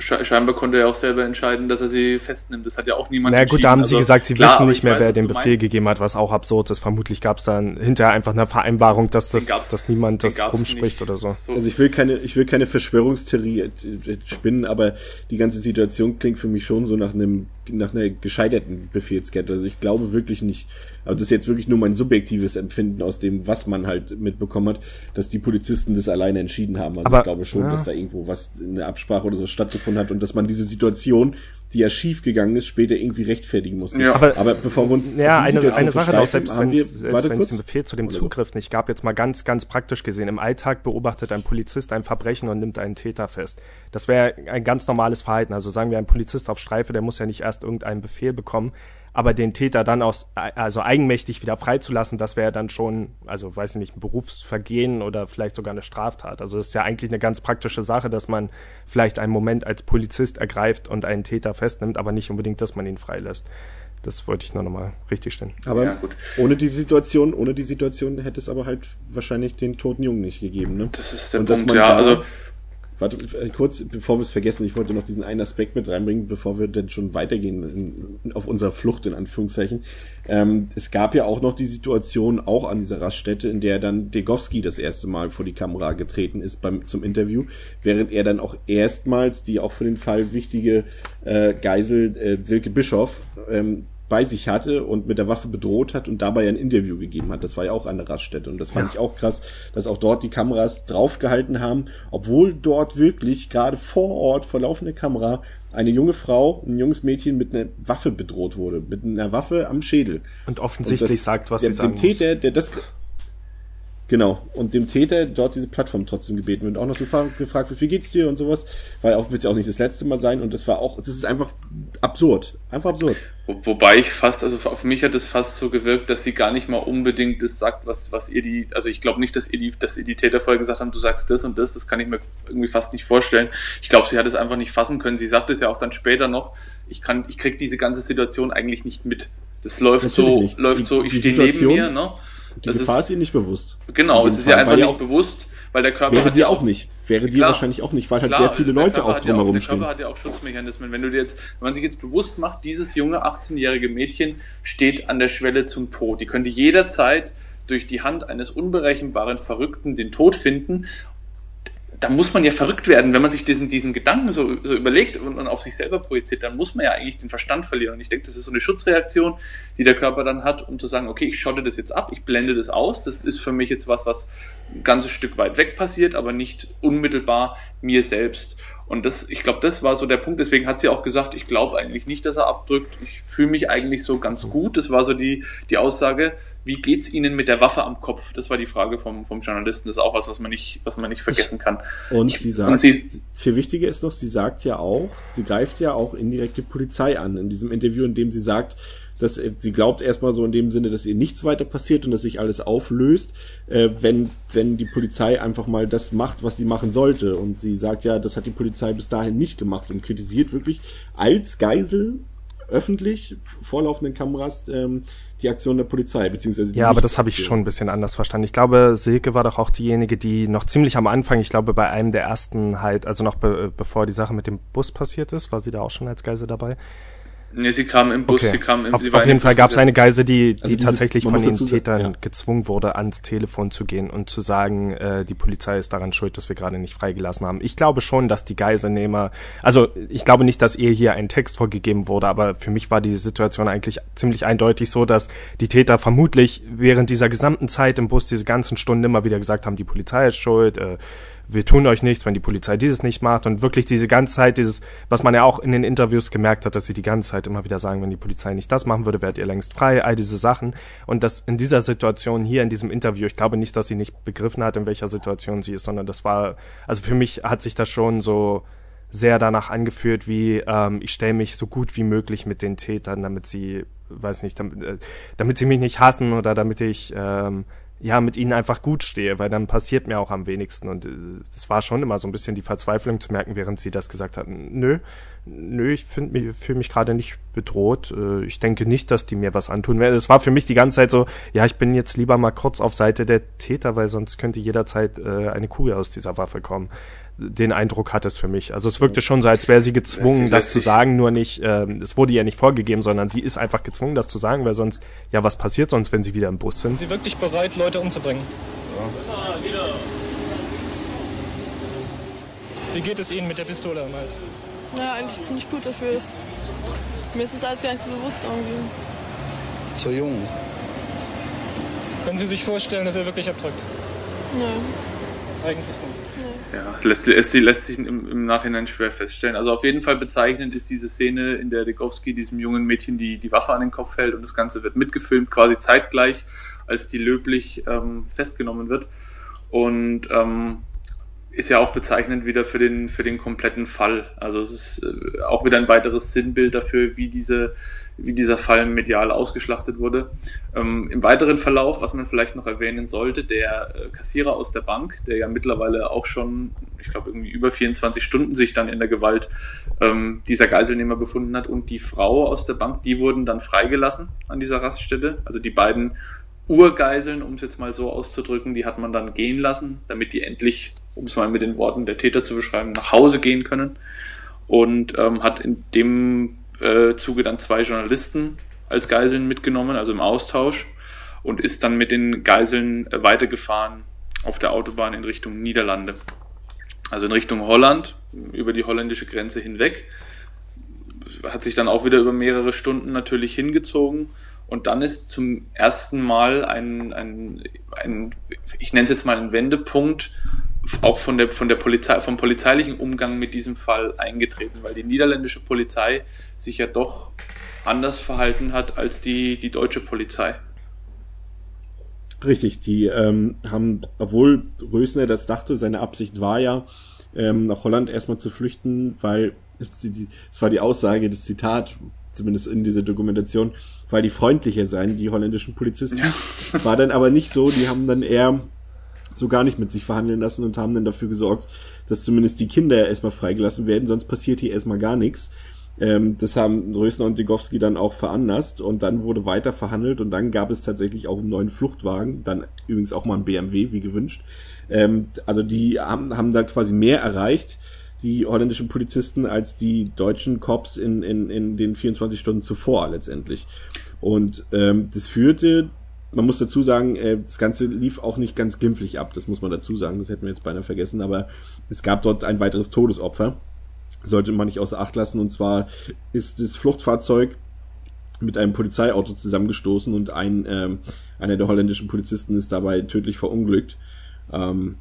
scheinbar konnte er auch selber entscheiden, dass er sie festnimmt. Das hat ja auch niemand Na gut, da haben also, sie gesagt, sie klar, wissen nicht mehr, weiß, wer den Befehl meinst. gegeben hat, was auch absurd ist. Vermutlich gab es dann hinterher einfach eine Vereinbarung, dass das, dass niemand das rumspricht nicht. oder so. so. Also ich will keine, ich will keine Verschwörungstheorie spinnen, aber die ganze Situation klingt für mich schon so nach einem, nach einer gescheiterten Befehlskette. Also ich glaube wirklich nicht, aber das ist jetzt wirklich nur mein subjektives Empfinden aus dem, was man halt mitbekommen hat, dass die Polizisten das alleine entschieden haben. Also aber, ich glaube schon, ja. dass da irgendwo was, eine Absprache oder so stattgefunden hat und dass man diese Situation, die ja schief gegangen ist, später irgendwie rechtfertigen musste. Ja. Aber, aber bevor wir uns ja eine, eine Sache noch, selbst wenn es den Befehl zu dem Zugriff nicht gab, jetzt mal ganz ganz praktisch gesehen, im Alltag beobachtet ein Polizist ein Verbrechen und nimmt einen Täter fest. Das wäre ein ganz normales Verhalten. Also sagen wir ein Polizist auf Streife, der muss ja nicht erst irgendeinen Befehl bekommen, aber den Täter dann aus, also eigenmächtig wieder freizulassen, das wäre dann schon, also weiß ich nicht, ein Berufsvergehen oder vielleicht sogar eine Straftat. Also das ist ja eigentlich eine ganz praktische Sache, dass man vielleicht einen Moment als Polizist ergreift und einen Täter festnimmt, aber nicht unbedingt, dass man ihn freilässt. Das wollte ich nur nochmal richtig stellen. Aber ja, ohne die Situation, ohne die Situation hätte es aber halt wahrscheinlich den toten Jungen nicht gegeben, ne? Das ist der und Punkt, ja. Also Warte, äh, kurz, bevor wir es vergessen, ich wollte noch diesen einen Aspekt mit reinbringen, bevor wir dann schon weitergehen in, auf unserer Flucht, in Anführungszeichen. Ähm, es gab ja auch noch die Situation, auch an dieser Raststätte, in der dann Degowski das erste Mal vor die Kamera getreten ist beim, zum Interview, während er dann auch erstmals die auch für den Fall wichtige äh, Geisel äh, Silke Bischof ähm, bei sich hatte und mit der Waffe bedroht hat und dabei ein Interview gegeben hat. Das war ja auch an der Raststätte und das fand ja. ich auch krass, dass auch dort die Kameras draufgehalten haben, obwohl dort wirklich gerade vor Ort vor laufender Kamera eine junge Frau, ein junges Mädchen mit einer Waffe bedroht wurde, mit einer Waffe am Schädel. Und offensichtlich und das, sagt, was der, sie sagen dem Täter, der das Genau. Und dem Täter dort diese Plattform trotzdem gebeten und auch noch so gefragt, wie viel geht's dir und sowas, weil auch wird ja auch nicht das letzte Mal sein und das war auch, das ist einfach absurd. Einfach absurd. Wo, wobei ich fast, also auf mich hat es fast so gewirkt, dass sie gar nicht mal unbedingt das sagt, was, was ihr die, also ich glaube nicht, dass ihr die, dass ihr die Täter vorher gesagt haben, du sagst das und das, das kann ich mir irgendwie fast nicht vorstellen. Ich glaube, sie hat es einfach nicht fassen können. Sie sagt es ja auch dann später noch, ich kann, ich krieg diese ganze Situation eigentlich nicht mit. Das läuft Natürlich so, nicht. läuft die, so, ich stehe neben mir, ne? Die das Gefahr ist, ist ihr nicht bewusst. Genau, es ist ja einfach nicht auch, bewusst, weil der Körper wäre dir auch nicht. Wäre dir wahrscheinlich auch nicht, weil halt klar, sehr viele Leute auch drumherum stehen. Der Körper hat ja auch Schutzmechanismen. Wenn du dir jetzt, wenn man sich jetzt bewusst macht, dieses junge 18-jährige Mädchen steht an der Schwelle zum Tod. Die könnte jederzeit durch die Hand eines unberechenbaren Verrückten den Tod finden da muss man ja verrückt werden, wenn man sich diesen, diesen Gedanken so, so überlegt und, und auf sich selber projiziert, dann muss man ja eigentlich den Verstand verlieren. Und ich denke, das ist so eine Schutzreaktion, die der Körper dann hat, um zu sagen, okay, ich schotte das jetzt ab, ich blende das aus, das ist für mich jetzt was, was ein ganzes Stück weit weg passiert, aber nicht unmittelbar mir selbst. Und das, ich glaube, das war so der Punkt. Deswegen hat sie auch gesagt, ich glaube eigentlich nicht, dass er abdrückt. Ich fühle mich eigentlich so ganz gut. Das war so die, die Aussage wie geht's Ihnen mit der Waffe am Kopf? Das war die Frage vom, vom Journalisten. Das ist auch was, was man nicht, was man nicht vergessen kann. Und sie sagt, und sie, viel wichtiger ist noch, sie sagt ja auch, sie greift ja auch indirekt die Polizei an in diesem Interview, in dem sie sagt, dass sie glaubt erstmal so in dem Sinne, dass ihr nichts weiter passiert und dass sich alles auflöst, äh, wenn, wenn die Polizei einfach mal das macht, was sie machen sollte. Und sie sagt ja, das hat die Polizei bis dahin nicht gemacht und kritisiert wirklich als Geisel öffentlich vor laufenden Kameras ähm, die Aktion der Polizei, beziehungsweise Ja, aber das habe ich schon ein bisschen anders verstanden. Ich glaube, Silke war doch auch diejenige, die noch ziemlich am Anfang, ich glaube, bei einem der ersten halt, also noch be bevor die Sache mit dem Bus passiert ist, war sie da auch schon als Geise dabei. Nee, sie kam im Bus, okay. sie kam im, Auf, auf jeden Fall gab es eine Geise, die, die also dieses, tatsächlich von den Tätern ja. gezwungen wurde, ans Telefon zu gehen und zu sagen, äh, die Polizei ist daran schuld, dass wir gerade nicht freigelassen haben. Ich glaube schon, dass die Geiselnehmer, also ich glaube nicht, dass ihr hier ein Text vorgegeben wurde, aber für mich war die Situation eigentlich ziemlich eindeutig so, dass die Täter vermutlich während dieser gesamten Zeit im Bus diese ganzen Stunden immer wieder gesagt haben, die Polizei ist schuld, äh, wir tun euch nichts, wenn die Polizei dieses nicht macht. Und wirklich diese ganze Zeit dieses, was man ja auch in den Interviews gemerkt hat, dass sie die ganze Zeit immer wieder sagen, wenn die Polizei nicht das machen würde, wärt ihr längst frei, all diese Sachen. Und das in dieser Situation hier in diesem Interview, ich glaube nicht, dass sie nicht begriffen hat, in welcher Situation sie ist, sondern das war, also für mich hat sich das schon so sehr danach angeführt, wie ähm, ich stelle mich so gut wie möglich mit den Tätern, damit sie, weiß nicht, damit, äh, damit sie mich nicht hassen oder damit ich ähm, ja, mit ihnen einfach gut stehe, weil dann passiert mir auch am wenigsten. Und es äh, war schon immer so ein bisschen die Verzweiflung zu merken, während sie das gesagt hatten. Nö, nö, ich fühle mich, fühl mich gerade nicht bedroht. Äh, ich denke nicht, dass die mir was antun werden. Es war für mich die ganze Zeit so, ja, ich bin jetzt lieber mal kurz auf Seite der Täter, weil sonst könnte jederzeit äh, eine Kugel aus dieser Waffe kommen den Eindruck hat es für mich. Also es wirkte schon so, als wäre sie gezwungen, das zu sagen, nur nicht, ähm, es wurde ihr nicht vorgegeben, sondern sie ist einfach gezwungen, das zu sagen, weil sonst, ja, was passiert sonst, wenn sie wieder im Bus sind? Sind Sie wirklich bereit, Leute umzubringen? Ja. Wie geht es Ihnen mit der Pistole am Hals? Ja, eigentlich ziemlich gut dafür. Ist, mir ist das alles gar nicht so bewusst irgendwie. Zu jung. Können Sie sich vorstellen, dass er wirklich abdrückt? Nö. Eigentlich. Ja, lässt, lässt, lässt sich im, im, Nachhinein schwer feststellen. Also auf jeden Fall bezeichnend ist diese Szene, in der Dekowski diesem jungen Mädchen die, die Waffe an den Kopf hält und das Ganze wird mitgefilmt, quasi zeitgleich, als die löblich ähm, festgenommen wird. Und ähm, ist ja auch bezeichnend wieder für den, für den kompletten Fall. Also es ist äh, auch wieder ein weiteres Sinnbild dafür, wie diese wie dieser Fall medial ausgeschlachtet wurde. Ähm, Im weiteren Verlauf, was man vielleicht noch erwähnen sollte, der äh, Kassierer aus der Bank, der ja mittlerweile auch schon, ich glaube, irgendwie über 24 Stunden sich dann in der Gewalt ähm, dieser Geiselnehmer befunden hat und die Frau aus der Bank, die wurden dann freigelassen an dieser Raststätte. Also die beiden Urgeiseln, um es jetzt mal so auszudrücken, die hat man dann gehen lassen, damit die endlich, um es mal mit den Worten der Täter zu beschreiben, nach Hause gehen können. Und ähm, hat in dem äh, Zuge dann zwei Journalisten als Geiseln mitgenommen, also im Austausch, und ist dann mit den Geiseln äh, weitergefahren auf der Autobahn in Richtung Niederlande. Also in Richtung Holland, über die holländische Grenze hinweg. Hat sich dann auch wieder über mehrere Stunden natürlich hingezogen. Und dann ist zum ersten Mal ein, ein, ein ich nenne es jetzt mal ein Wendepunkt, auch von der, von der Polizei, vom polizeilichen Umgang mit diesem Fall eingetreten, weil die niederländische Polizei sich ja doch anders verhalten hat als die, die deutsche Polizei. Richtig, die ähm, haben, obwohl Rösner das dachte, seine Absicht war ja, ähm, nach Holland erstmal zu flüchten, weil es war die Aussage, das Zitat, zumindest in dieser Dokumentation, weil die freundlicher seien, die holländischen Polizisten. Ja. War dann aber nicht so, die haben dann eher so gar nicht mit sich verhandeln lassen und haben dann dafür gesorgt, dass zumindest die Kinder erstmal freigelassen werden, sonst passiert hier erstmal gar nichts. Ähm, das haben Rösner und Degowski dann auch veranlasst und dann wurde weiter verhandelt und dann gab es tatsächlich auch einen neuen Fluchtwagen, dann übrigens auch mal ein BMW, wie gewünscht. Ähm, also die haben, haben da quasi mehr erreicht, die holländischen Polizisten, als die deutschen Cops in, in, in den 24 Stunden zuvor letztendlich. Und ähm, das führte, man muss dazu sagen, äh, das Ganze lief auch nicht ganz glimpflich ab, das muss man dazu sagen, das hätten wir jetzt beinahe vergessen, aber es gab dort ein weiteres Todesopfer sollte man nicht außer Acht lassen. Und zwar ist das Fluchtfahrzeug mit einem Polizeiauto zusammengestoßen und ein ähm, einer der holländischen Polizisten ist dabei tödlich verunglückt. Ähm,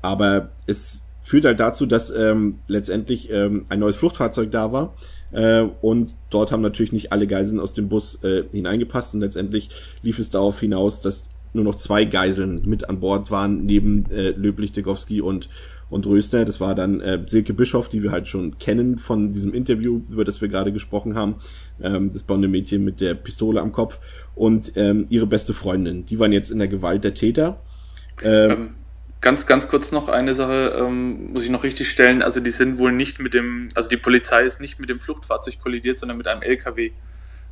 aber es führt halt dazu, dass ähm, letztendlich ähm, ein neues Fluchtfahrzeug da war äh, und dort haben natürlich nicht alle Geiseln aus dem Bus äh, hineingepasst und letztendlich lief es darauf hinaus, dass nur noch zwei Geiseln mit an Bord waren, neben äh, Löblich, Degowski und und Rösner. Das war dann äh, Silke Bischoff, die wir halt schon kennen von diesem Interview, über das wir gerade gesprochen haben. Ähm, das blonde Mädchen mit der Pistole am Kopf und ähm, ihre beste Freundin. Die waren jetzt in der Gewalt der Täter. Ähm, ähm, ganz, ganz kurz noch eine Sache ähm, muss ich noch richtig stellen. Also die sind wohl nicht mit dem, also die Polizei ist nicht mit dem Flugfahrzeug kollidiert, sondern mit einem LKW.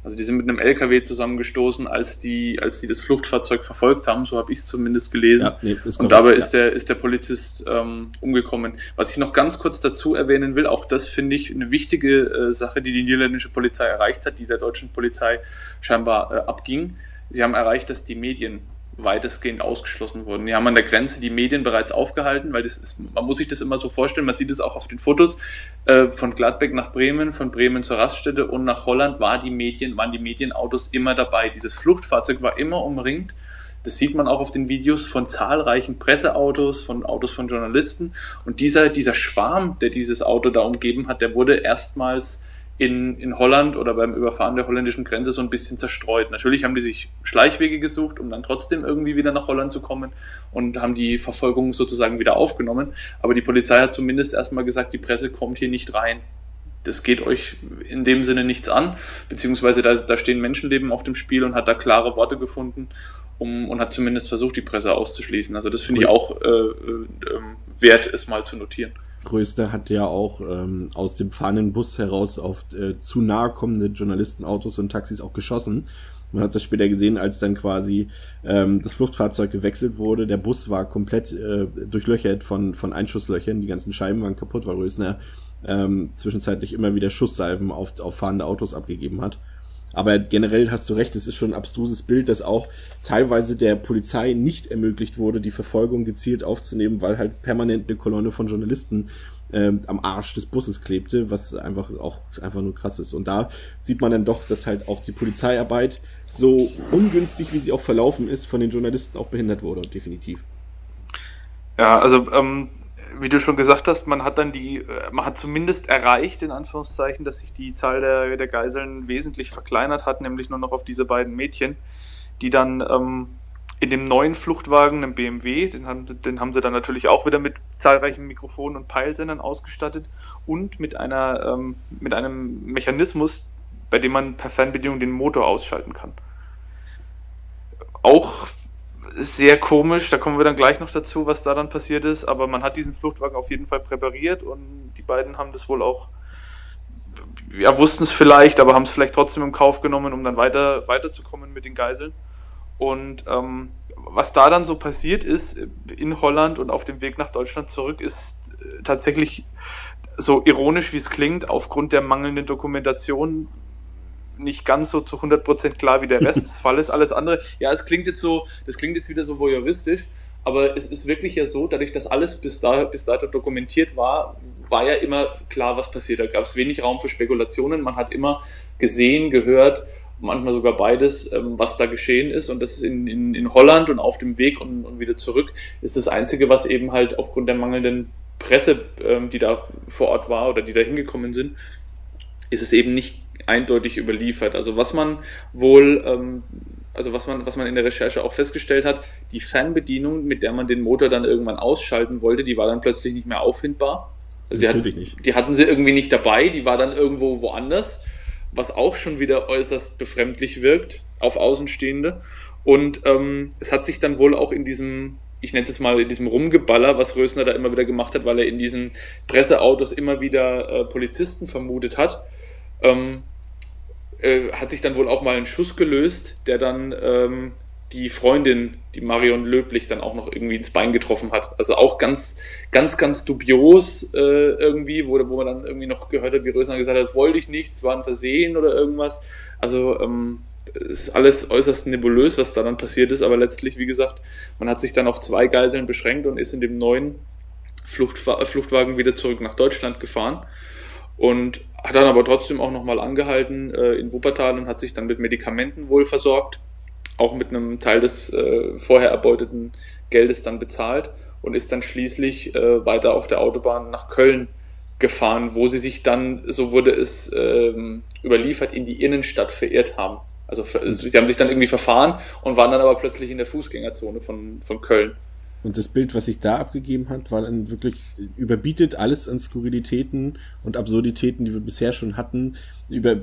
Also die sind mit einem LKW zusammengestoßen, als die, als die das Fluchtfahrzeug verfolgt haben, so habe ich es zumindest gelesen. Ja, nee, und dabei ja. ist der, ist der Polizist ähm, umgekommen. Was ich noch ganz kurz dazu erwähnen will, auch das finde ich eine wichtige äh, Sache, die die niederländische Polizei erreicht hat, die der deutschen Polizei scheinbar äh, abging. Sie haben erreicht, dass die Medien weitestgehend ausgeschlossen wurden. Die haben an der Grenze die Medien bereits aufgehalten, weil das ist, man muss sich das immer so vorstellen, man sieht es auch auf den Fotos, äh, von Gladbeck nach Bremen, von Bremen zur Raststätte und nach Holland war die Medien, waren die Medienautos immer dabei. Dieses Fluchtfahrzeug war immer umringt. Das sieht man auch auf den Videos von zahlreichen Presseautos, von Autos von Journalisten. Und dieser, dieser Schwarm, der dieses Auto da umgeben hat, der wurde erstmals in, in Holland oder beim Überfahren der holländischen Grenze so ein bisschen zerstreut. Natürlich haben die sich Schleichwege gesucht, um dann trotzdem irgendwie wieder nach Holland zu kommen und haben die Verfolgung sozusagen wieder aufgenommen. Aber die Polizei hat zumindest erstmal gesagt, die Presse kommt hier nicht rein. Das geht euch in dem Sinne nichts an, beziehungsweise da, da stehen Menschenleben auf dem Spiel und hat da klare Worte gefunden um, und hat zumindest versucht, die Presse auszuschließen. Also das finde ich auch äh, äh, wert, es mal zu notieren. Größte hat ja auch ähm, aus dem fahrenden Bus heraus auf äh, zu nahe kommende Journalistenautos und Taxis auch geschossen. Man hat das später gesehen, als dann quasi ähm, das Fluchtfahrzeug gewechselt wurde. Der Bus war komplett äh, durchlöchert von, von Einschusslöchern. Die ganzen Scheiben waren kaputt, weil Rösner ähm, zwischenzeitlich immer wieder Schusssalven auf, auf fahrende Autos abgegeben hat. Aber generell hast du recht, es ist schon ein abstruses Bild, dass auch teilweise der Polizei nicht ermöglicht wurde, die Verfolgung gezielt aufzunehmen, weil halt permanent eine Kolonne von Journalisten ähm, am Arsch des Busses klebte, was einfach auch einfach nur krass ist. Und da sieht man dann doch, dass halt auch die Polizeiarbeit so ungünstig, wie sie auch verlaufen ist, von den Journalisten auch behindert wurde, definitiv. Ja, also ähm, wie du schon gesagt hast, man hat dann die, äh, man hat zumindest erreicht, in Anführungszeichen, dass sich die Zahl der, der Geiseln wesentlich verkleinert hat, nämlich nur noch auf diese beiden Mädchen, die dann ähm, in dem neuen Fluchtwagen, einem BMW, den haben, den haben sie dann natürlich auch wieder mit zahlreichen Mikrofonen und Peilsendern ausgestattet und mit einer, ähm, mit einem Mechanismus, bei dem man per Fernbedienung den Motor ausschalten kann. Auch sehr komisch, da kommen wir dann gleich noch dazu, was da dann passiert ist, aber man hat diesen Fluchtwagen auf jeden Fall präpariert und die beiden haben das wohl auch, ja, wussten es vielleicht, aber haben es vielleicht trotzdem im Kauf genommen, um dann weiter, weiterzukommen mit den Geiseln. Und ähm, was da dann so passiert ist in Holland und auf dem Weg nach Deutschland zurück, ist äh, tatsächlich so ironisch wie es klingt, aufgrund der mangelnden Dokumentation nicht ganz so zu 100% klar wie der Rest des Falles. Alles andere, ja, es klingt jetzt so, das klingt jetzt wieder so voyeuristisch, aber es ist wirklich ja so, dadurch, dass alles bis, da, bis dato dokumentiert war, war ja immer klar, was passiert. Da gab es wenig Raum für Spekulationen. Man hat immer gesehen, gehört, manchmal sogar beides, ähm, was da geschehen ist. Und das ist in, in, in Holland und auf dem Weg und, und wieder zurück, ist das Einzige, was eben halt aufgrund der mangelnden Presse, ähm, die da vor Ort war oder die da hingekommen sind, ist es eben nicht eindeutig überliefert. Also was man wohl, ähm, also was man, was man in der Recherche auch festgestellt hat, die Fernbedienung, mit der man den Motor dann irgendwann ausschalten wollte, die war dann plötzlich nicht mehr auffindbar. Also die, Natürlich hat, nicht. die hatten sie irgendwie nicht dabei, die war dann irgendwo woanders, was auch schon wieder äußerst befremdlich wirkt auf Außenstehende. Und ähm, es hat sich dann wohl auch in diesem, ich nenne es jetzt mal in diesem Rumgeballer, was Rösner da immer wieder gemacht hat, weil er in diesen Presseautos immer wieder äh, Polizisten vermutet hat, ähm, äh, hat sich dann wohl auch mal ein Schuss gelöst, der dann ähm, die Freundin, die Marion Löblich, dann auch noch irgendwie ins Bein getroffen hat. Also auch ganz, ganz, ganz dubios äh, irgendwie, wo, wo man dann irgendwie noch gehört hat, wie Rösner gesagt hat, das wollte ich nicht, es war ein Versehen oder irgendwas. Also ähm, ist alles äußerst nebulös, was da dann passiert ist, aber letztlich, wie gesagt, man hat sich dann auf zwei Geiseln beschränkt und ist in dem neuen Fluchtwa Fluchtwagen wieder zurück nach Deutschland gefahren und hat dann aber trotzdem auch nochmal angehalten äh, in Wuppertal und hat sich dann mit Medikamenten wohl versorgt, auch mit einem Teil des äh, vorher erbeuteten Geldes dann bezahlt und ist dann schließlich äh, weiter auf der Autobahn nach Köln gefahren, wo sie sich dann, so wurde es ähm, überliefert, in die Innenstadt verirrt haben. Also sie haben sich dann irgendwie verfahren und waren dann aber plötzlich in der Fußgängerzone von, von Köln. Und das Bild, was sich da abgegeben hat, war dann wirklich überbietet alles an Skurrilitäten und Absurditäten, die wir bisher schon hatten, über,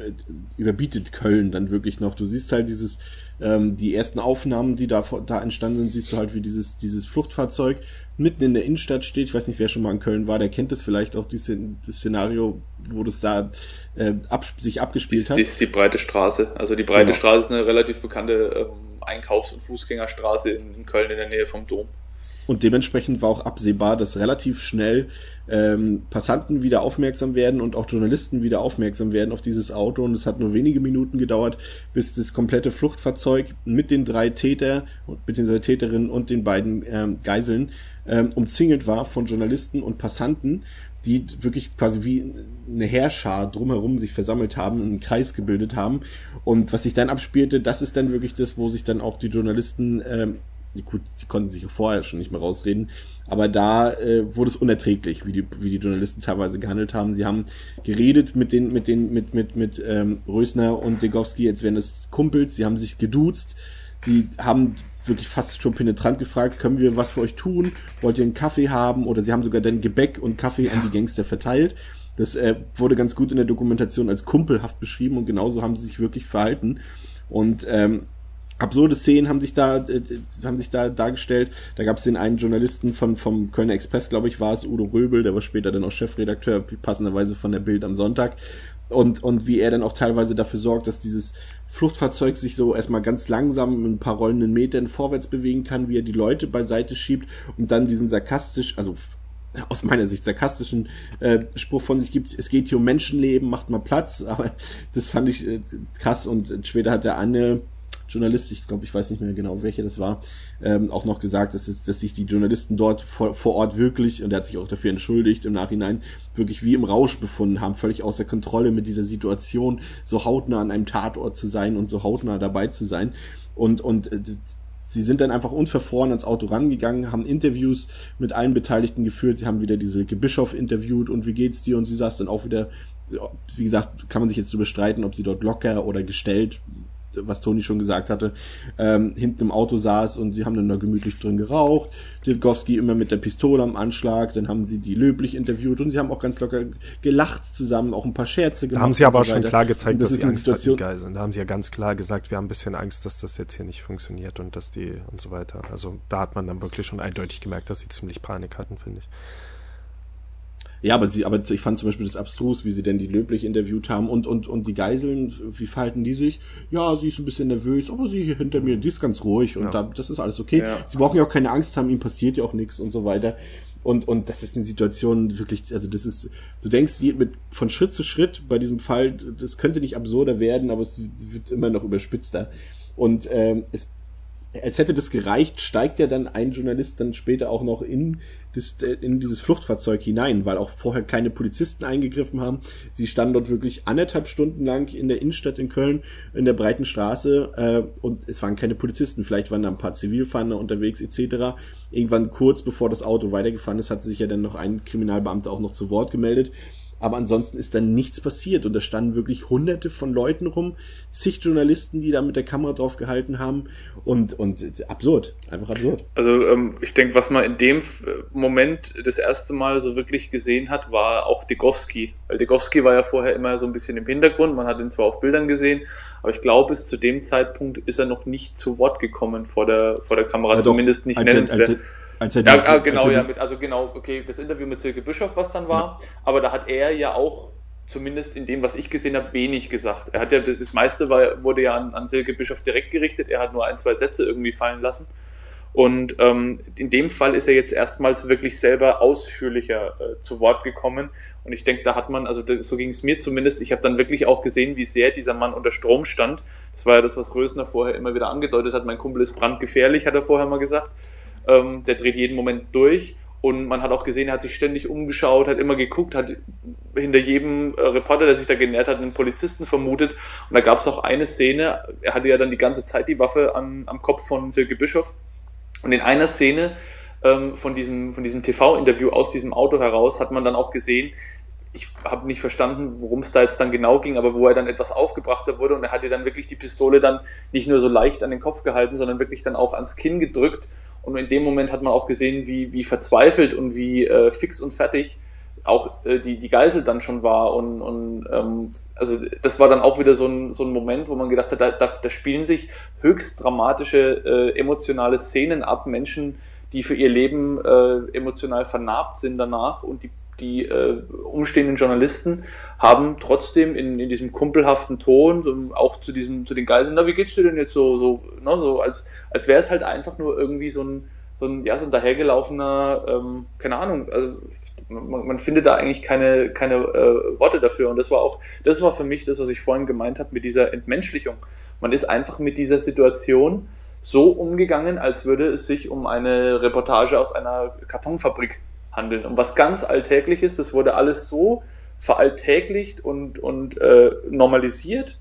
überbietet Köln dann wirklich noch. Du siehst halt dieses, ähm, die ersten Aufnahmen, die da, da entstanden sind, siehst du halt, wie dieses, dieses Fluchtfahrzeug mitten in der Innenstadt steht. Ich weiß nicht, wer schon mal in Köln war, der kennt das vielleicht auch, dieses, das Szenario, wo das da äh, ab, sich abgespielt die, hat. Die ist die breite Straße. Also die breite Genau. Straße ist eine relativ bekannte ähm, Einkaufs- und Fußgängerstraße in, in Köln in der Nähe vom Dom. Und dementsprechend war auch absehbar, dass relativ schnell ähm, Passanten wieder aufmerksam werden und auch Journalisten wieder aufmerksam werden auf dieses Auto. Und es hat nur wenige Minuten gedauert, bis das komplette Fluchtfahrzeug mit den drei Täter bzw. Täterinnen und den beiden ähm, Geiseln ähm, umzingelt war von Journalisten und Passanten, die wirklich quasi wie eine Heerschar drumherum sich versammelt haben, einen Kreis gebildet haben. Und was sich dann abspielte, das ist dann wirklich das, wo sich dann auch die Journalisten ähm, gut, sie konnten sich vorher schon nicht mehr rausreden, aber da äh, wurde es unerträglich, wie die, wie die Journalisten teilweise gehandelt haben. Sie haben geredet mit den, mit den, mit, mit, mit ähm, Rösner und Degowski, als wären es Kumpels, sie haben sich geduzt, sie haben wirklich fast schon penetrant gefragt, können wir was für euch tun? Wollt ihr einen Kaffee haben? Oder sie haben sogar dann Gebäck und Kaffee an die Gangster verteilt. Das äh, wurde ganz gut in der Dokumentation als kumpelhaft beschrieben und genauso haben sie sich wirklich verhalten. Und ähm, absurde Szenen haben sich da äh, haben sich da dargestellt. Da gab es den einen Journalisten von vom Kölner Express, glaube ich, war es Udo Röbel, der war später dann auch Chefredakteur passenderweise von der Bild am Sonntag. Und und wie er dann auch teilweise dafür sorgt, dass dieses Fluchtfahrzeug sich so erstmal ganz langsam mit ein paar rollenden Metern vorwärts bewegen kann, wie er die Leute beiseite schiebt und dann diesen sarkastisch, also aus meiner Sicht sarkastischen äh, Spruch von sich gibt, es geht hier um Menschenleben, macht mal Platz, aber das fand ich äh, krass. Und später hat der Anne Journalist, ich glaube, ich weiß nicht mehr genau, welcher das war, ähm, auch noch gesagt, dass, es, dass sich die Journalisten dort vor, vor Ort wirklich, und er hat sich auch dafür entschuldigt im Nachhinein, wirklich wie im Rausch befunden haben, völlig außer Kontrolle mit dieser Situation, so hautnah an einem Tatort zu sein und so hautnah dabei zu sein. Und, und äh, sie sind dann einfach unverfroren ans Auto rangegangen, haben Interviews mit allen Beteiligten geführt, sie haben wieder diese Gebischof interviewt und wie geht's dir? Und sie saß dann auch wieder, wie gesagt, kann man sich jetzt so bestreiten, ob sie dort locker oder gestellt was Toni schon gesagt hatte, ähm, hinten im Auto saß und sie haben dann da gemütlich drin geraucht. Dirkowski immer mit der Pistole am Anschlag, dann haben sie die löblich interviewt und sie haben auch ganz locker gelacht zusammen, auch ein paar Scherze gemacht. Da haben sie aber auch so schon klar gezeigt, das dass sie Angst hatten, die Geiseln. Da haben sie ja ganz klar gesagt, wir haben ein bisschen Angst, dass das jetzt hier nicht funktioniert und dass die und so weiter. Also da hat man dann wirklich schon eindeutig gemerkt, dass sie ziemlich Panik hatten, finde ich. Ja, aber sie, aber ich fand zum Beispiel das abstrus, wie sie denn die Löblich interviewt haben und, und, und die Geiseln, wie verhalten die sich? Ja, sie ist ein bisschen nervös, aber sie hier hinter mir, die ist ganz ruhig und Ja. da, das ist alles okay. Ja. Sie brauchen ja auch keine Angst haben, ihm passiert ja auch nichts und so weiter. Und, und das ist eine Situation wirklich, also das ist, du denkst mit, von Schritt zu Schritt bei diesem Fall, das könnte nicht absurder werden, aber es wird immer noch überspitzter. Und ähm, es, als hätte das gereicht, steigt ja dann ein Journalist dann später auch noch in, das, äh, in dieses Fluchtfahrzeug hinein, weil auch vorher keine Polizisten eingegriffen haben. Sie standen dort wirklich anderthalb Stunden lang in der Innenstadt in Köln, in der breiten Straße, äh, und es waren keine Polizisten. Vielleicht waren da ein paar Zivilfahnder unterwegs etc. Irgendwann kurz bevor das Auto weitergefahren ist, hat sich ja dann noch ein Kriminalbeamter auch noch zu Wort gemeldet. Aber ansonsten ist dann nichts passiert und da standen wirklich hunderte von Leuten rum, zig Journalisten, die da mit der Kamera drauf gehalten haben und, und absurd, einfach absurd. Also ähm, ich denke, was man in dem äh, Moment das erste Mal so wirklich gesehen hat, war auch Degowski. Weil Degowski war ja vorher immer so ein bisschen im Hintergrund, man hat ihn zwar auf Bildern gesehen, aber ich glaube, bis zu dem Zeitpunkt ist er noch nicht zu Wort gekommen vor der, vor der Kamera, doch, zumindest nicht er- nennenswert. Als er- ja, die- ah, genau, als er ja, mit, also genau, okay, das Interview mit Silke Bischof, was dann war, aber da hat er ja auch zumindest in dem, was ich gesehen habe, wenig gesagt. Er hat ja das meiste war, wurde ja an, an Silke Bischof direkt gerichtet. Er hat nur ein, zwei Sätze irgendwie fallen lassen. Und ähm, in dem Fall ist er jetzt erstmals wirklich selber ausführlicher äh, zu Wort gekommen. Und ich denke, da hat man, also das, so ging es mir zumindest, ich habe dann wirklich auch gesehen, wie sehr dieser Mann unter Strom stand. Das war ja das, was Rösner vorher immer wieder angedeutet hat. Mein Kumpel ist brandgefährlich, hat er vorher mal gesagt. Ähm, der dreht jeden Moment durch. Und man hat auch gesehen, er hat sich ständig umgeschaut, hat immer geguckt, hat hinter jedem äh, Reporter, der sich da genährt hat, einen Polizisten vermutet. Und da gab es auch eine Szene, er hatte ja dann die ganze Zeit die Waffe an, am Kopf von Silke Bischof. Und in einer Szene ähm, von diesem, von diesem TV-Interview aus diesem Auto heraus hat man dann auch gesehen, ich habe nicht verstanden, worum es da jetzt dann genau ging, aber wo er dann etwas aufgebrachter wurde und er hatte dann wirklich die Pistole dann nicht nur so leicht an den Kopf gehalten, sondern wirklich dann auch ans Kinn gedrückt. Und in dem Moment hat man auch gesehen, wie, wie verzweifelt und wie äh, fix und fertig auch äh, die, die Geisel dann schon war. Und, und ähm, also das war dann auch wieder so ein, so ein Moment, wo man gedacht hat, da, da, da spielen sich höchst dramatische äh, emotionale Szenen ab, Menschen, die für ihr Leben äh, emotional vernarbt sind danach und die die äh, umstehenden Journalisten haben trotzdem in, in diesem kumpelhaften Ton, so, auch zu diesem, zu den Geiseln, na, wie geht's dir denn jetzt so, so, ne, so als, als wäre es halt einfach nur irgendwie so ein, so ein, ja, so ein dahergelaufener, ähm, keine Ahnung, also man, man findet da eigentlich keine, keine äh, Worte dafür. Und das war auch, das war für mich das, was ich vorhin gemeint habe mit dieser Entmenschlichung. Man ist einfach mit dieser Situation so umgegangen, als würde es sich um eine Reportage aus einer Kartonfabrik handeln. Um was ganz Alltägliches, das wurde alles so veralltäglicht und, und äh, normalisiert,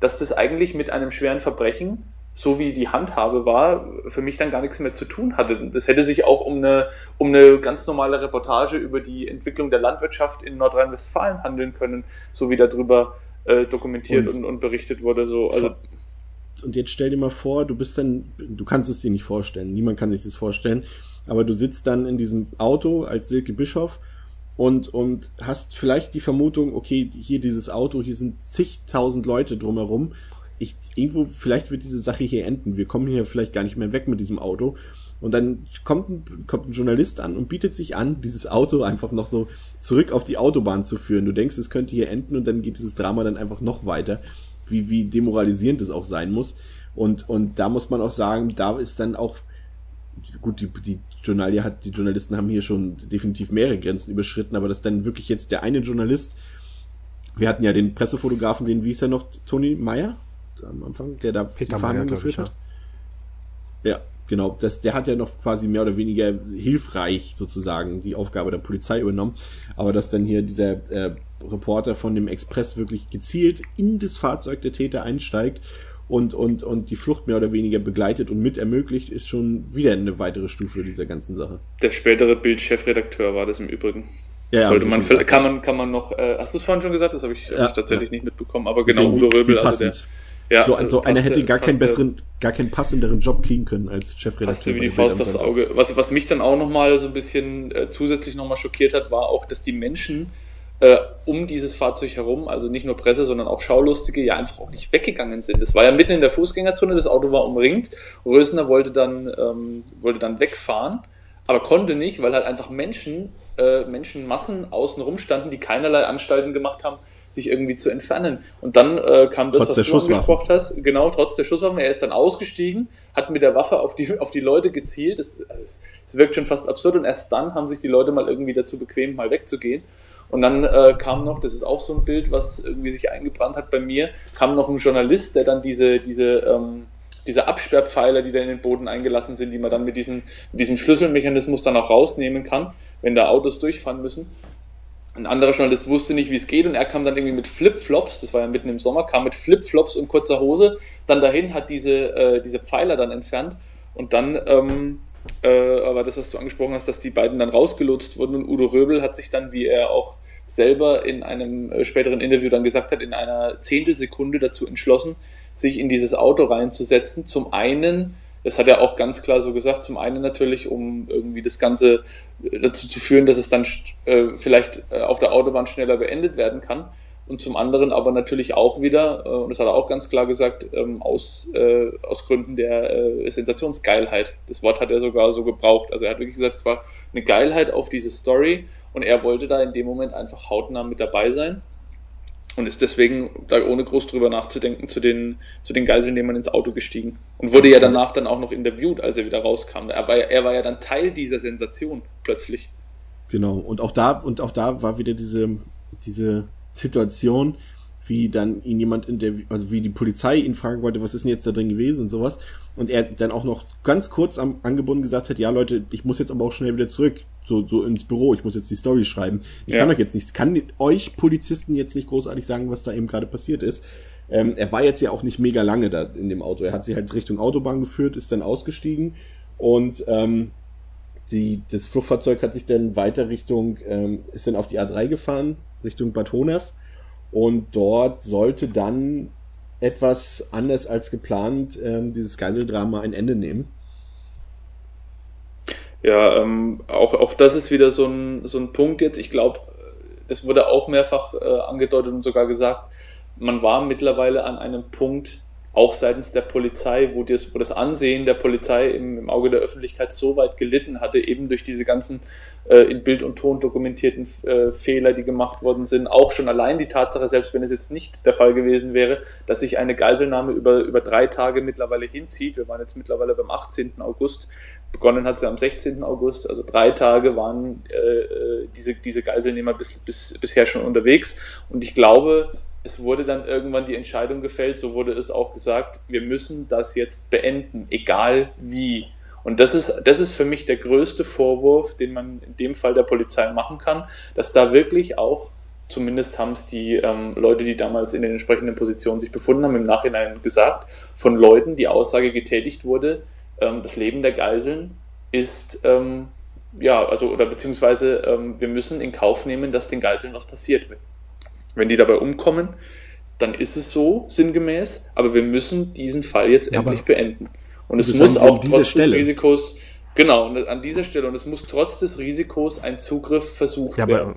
dass das eigentlich mit einem schweren Verbrechen, so wie die Handhabe war, für mich dann gar nichts mehr zu tun hatte. Das hätte sich auch um eine, um eine ganz normale Reportage über die Entwicklung der Landwirtschaft in Nordrhein-Westfalen handeln können, so wie darüber äh, dokumentiert Und- und, und berichtet wurde. So, also und jetzt stell dir mal vor, du bist dann, du kannst es dir nicht vorstellen, niemand kann sich das vorstellen, aber du sitzt dann in diesem Auto als Silke Bischof und, und hast vielleicht die Vermutung, okay, hier dieses Auto, hier sind zigtausend Leute drumherum. Ich, irgendwo, vielleicht wird diese Sache hier enden. Wir kommen hier vielleicht gar nicht mehr weg mit diesem Auto. Und dann kommt ein, kommt ein Journalist an und bietet sich an, dieses Auto einfach noch so zurück auf die Autobahn zu führen. Du denkst, es könnte hier enden und dann geht dieses Drama dann einfach noch weiter. Wie, wie demoralisierend es auch sein muss. Und, und da muss man auch sagen, da ist dann auch, gut, die, die Journalie hat, die Journalisten haben hier schon definitiv mehrere Grenzen überschritten, aber dass dann wirklich jetzt der eine Journalist, wir hatten ja den Pressefotografen, den, wie ist er noch, Toni Meyer am Anfang, der da Peter die Verhandlung Meyer, glaub ich, geführt hat. Ja, genau. Das, der hat ja noch quasi mehr oder weniger hilfreich sozusagen die Aufgabe der Polizei übernommen. Aber dass dann hier dieser äh, Reporter von dem Express wirklich gezielt in das Fahrzeug der Täter einsteigt und, und, und die Flucht mehr oder weniger begleitet und mit ermöglicht, ist schon wieder eine weitere Stufe dieser ganzen Sache. der spätere Bild-Chefredakteur war das im Übrigen. Ja, ja, Sollte man, kann man, kann man noch, äh, hast du es vorhin schon gesagt? Das habe ich, hab Ja, ich tatsächlich ja. nicht mitbekommen, aber Deswegen, genau, Udo Röbel, also der, ja, so, so einer passte- hätte gar keinen besseren, gar keinen passenderen Job kriegen können als Chefredakteur. passte wie die Faust aufs Auge. Was, was mich dann auch nochmal so ein bisschen äh, zusätzlich nochmal schockiert hat, war auch, dass die Menschen äh, um dieses Fahrzeug herum, also nicht nur Presse, sondern auch Schaulustige, ja einfach auch nicht weggegangen sind. Das war ja mitten in der Fußgängerzone, das Auto war umringt. Rösner wollte dann, ähm, wollte dann wegfahren, aber konnte nicht, weil halt einfach Menschen äh, Menschenmassen außenrum standen, die keinerlei Anstalten gemacht haben, sich irgendwie zu entfernen. Und dann äh, kam das, Trotz was du angesprochen hast, genau, trotz der Schusswaffen. Er ist dann ausgestiegen, hat mit der Waffe auf die, auf die Leute gezielt. Das, es, es wirkt schon fast absurd und erst dann haben sich die Leute mal irgendwie dazu bequem, mal wegzugehen. Und dann äh, kam noch, das ist auch so ein Bild, was irgendwie sich eingebrannt hat bei mir, kam noch ein Journalist, der dann diese, diese, ähm, diese Absperrpfeiler, die da in den Boden eingelassen sind, die man dann mit, diesen, mit diesem Schlüsselmechanismus dann auch rausnehmen kann, wenn da Autos durchfahren müssen. Ein anderer Journalist wusste nicht, wie es geht und er kam dann irgendwie mit Flipflops, das war ja mitten im Sommer, kam mit Flipflops und kurzer Hose dann dahin, hat diese, äh, diese Pfeiler dann entfernt und dann, ähm, äh, aber das, was du angesprochen hast, dass die beiden dann rausgelotst wurden und Udo Röbel hat sich dann, wie er auch selber in einem äh, späteren Interview dann gesagt hat, in einer Zehntelsekunde dazu entschlossen, sich in dieses Auto reinzusetzen. Zum einen, das hat er auch ganz klar so gesagt, zum einen natürlich, um irgendwie das Ganze äh, dazu zu führen, dass es dann äh, vielleicht äh, auf der Autobahn schneller beendet werden kann. Und zum anderen aber natürlich auch wieder, äh, und das hat er auch ganz klar gesagt, ähm, aus, äh, aus Gründen der äh, Sensationsgeilheit. Das Wort hat er sogar so gebraucht. Also er hat wirklich gesagt, es war eine Geilheit auf diese Story und er wollte da in dem Moment einfach hautnah mit dabei sein und ist deswegen, da ohne groß drüber nachzudenken, zu den, zu den Geiselnehmern ins Auto gestiegen. Und wurde ja danach dann auch noch interviewt, als er wieder rauskam. Er war, er war ja dann Teil dieser Sensation plötzlich. Genau. Und auch da, und auch da war wieder diese, diese Situation, wie dann ihn jemand in der, also wie die Polizei ihn fragen wollte, was ist denn jetzt da drin gewesen und sowas. Und er dann auch noch ganz kurz am angebunden gesagt hat, ja Leute, ich muss jetzt aber auch schnell wieder zurück. So, so ins Büro, ich muss jetzt die Story schreiben. Ich Ja. kann euch jetzt nicht, kann euch Polizisten jetzt nicht großartig sagen, was da eben gerade passiert ist. Ähm, er war jetzt ja auch nicht mega lange da in dem Auto. Er hat sie halt Richtung Autobahn geführt, ist dann ausgestiegen und ähm, die, das Fluchtfahrzeug hat sich dann weiter Richtung, ähm, ist dann auf die A3 gefahren, Richtung Bad Honnef. Und dort sollte dann etwas anders als geplant ähm, dieses Geiseldrama ein Ende nehmen. Ja, ähm, auch, auch das ist wieder so ein, so ein Punkt jetzt. Ich glaube, es wurde auch mehrfach äh, angedeutet und sogar gesagt, man war mittlerweile an einem Punkt, auch seitens der Polizei, wo das, wo das Ansehen der Polizei im, im Auge der Öffentlichkeit so weit gelitten hatte, eben durch diese ganzen äh, in Bild und Ton dokumentierten äh, Fehler, die gemacht worden sind. Auch schon allein die Tatsache, selbst wenn es jetzt nicht der Fall gewesen wäre, dass sich eine Geiselnahme über, über drei Tage mittlerweile hinzieht. Wir waren jetzt mittlerweile beim 18. August. Begonnen hat sie am 16. August, also drei Tage waren äh, äh, diese, diese Geiselnehmer bis, bis, bisher schon unterwegs. Und ich glaube, es wurde dann irgendwann die Entscheidung gefällt, so wurde es auch gesagt, wir müssen das jetzt beenden, egal wie. Und das ist, das ist für mich der größte Vorwurf, den man in dem Fall der Polizei machen kann, dass da wirklich auch, zumindest haben es die ähm, Leute, die damals in den entsprechenden Positionen sich befunden haben, im Nachhinein gesagt, von Leuten die Aussage getätigt wurde, ähm, das Leben der Geiseln ist, ähm, ja, also, oder beziehungsweise ähm, wir müssen in Kauf nehmen, dass den Geiseln was passiert. Wenn die dabei umkommen, dann ist es so, sinngemäß, aber wir müssen diesen Fall jetzt Ja, endlich beenden. Und es muss auch trotz Stelle. des Risikos, genau, und an dieser Stelle, und es muss trotz des Risikos ein Zugriff versucht Ja, werden. aber,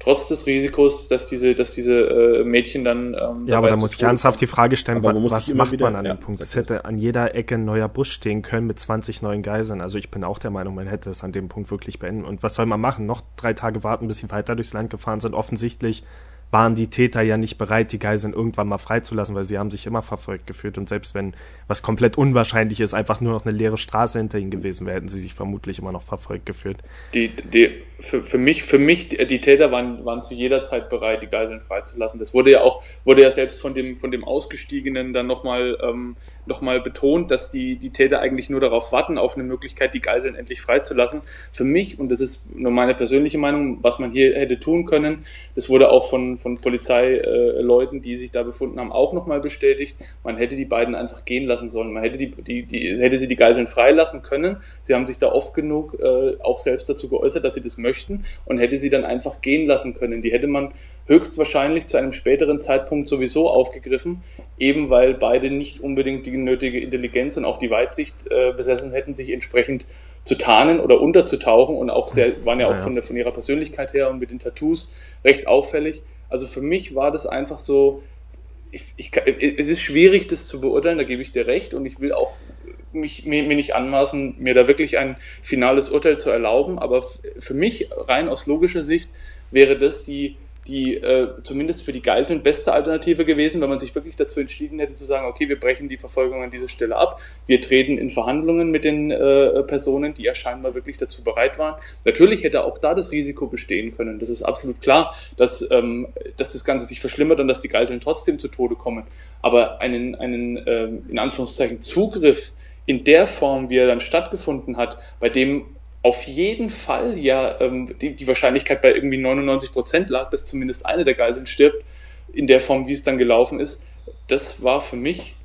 Trotz des Risikos, dass diese, dass diese äh, Mädchen dann. Ähm, ja, aber da muss ich ernsthaft die Frage stellen, wa muss was macht wieder- man an ja, dem Punkt? Es hätte an jeder Ecke ein neuer Busch stehen können mit 20 neuen Geiseln. Also ich bin auch der Meinung, man hätte es an dem Punkt wirklich beenden. Und was soll man machen? Noch drei Tage warten, bis sie weiter durchs Land gefahren sind. Offensichtlich waren die Täter ja nicht bereit, die Geiseln irgendwann mal freizulassen, weil sie haben sich immer verfolgt gefühlt. Und selbst wenn was komplett unwahrscheinlich ist, einfach nur noch eine leere Straße hinter ihnen gewesen wäre, hätten sie sich vermutlich immer noch verfolgt gefühlt. Die, die, für, für mich, für mich, die, Täter waren, waren zu jeder Zeit bereit, die Geiseln freizulassen. Das wurde ja auch, wurde ja selbst von dem, von dem Ausgestiegenen dann nochmal, ähm, noch mal betont, dass die, die Täter eigentlich nur darauf warten, auf eine Möglichkeit, die Geiseln endlich freizulassen. Für mich, und das ist nur meine persönliche Meinung, was man hier hätte tun können, das wurde auch von, von Polizeileuten, die sich da befunden haben, auch nochmal bestätigt. Man hätte die beiden einfach gehen lassen sollen. Man hätte die, die, die, hätte sie die Geiseln freilassen können. Sie haben sich da oft genug äh, auch selbst dazu geäußert, dass sie das möchten und hätte sie dann einfach gehen lassen können. Die hätte man höchstwahrscheinlich zu einem späteren Zeitpunkt sowieso aufgegriffen, eben weil beide nicht unbedingt die nötige Intelligenz und auch die Weitsicht äh, besessen hätten, sich entsprechend zu tarnen oder unterzutauchen und auch sehr, waren ja auch von, der, von ihrer Persönlichkeit her und mit den Tattoos recht auffällig. Also für mich war das einfach so, ich, ich, es ist schwierig, das zu beurteilen, da gebe ich dir recht. Und ich will auch mich, mir, mir nicht anmaßen, mir da wirklich ein finales Urteil zu erlauben, aber für mich rein aus logischer Sicht wäre das die die äh, zumindest für die Geiseln beste Alternative gewesen, wenn man sich wirklich dazu entschieden hätte zu sagen, okay, wir brechen die Verfolgung an dieser Stelle ab, wir treten in Verhandlungen mit den äh, Personen, die ja scheinbar wirklich dazu bereit waren. Natürlich hätte auch da das Risiko bestehen können. Das ist absolut klar, dass, ähm, dass das Ganze sich verschlimmert und dass die Geiseln trotzdem zu Tode kommen. Aber einen, einen ähm, in Anführungszeichen Zugriff in der Form, wie er dann stattgefunden hat, bei dem auf jeden Fall ja ähm, die, die Wahrscheinlichkeit bei irgendwie 99 Prozent lag, dass zumindest eine der Geiseln stirbt, in der Form, wie es dann gelaufen ist, das war für mich,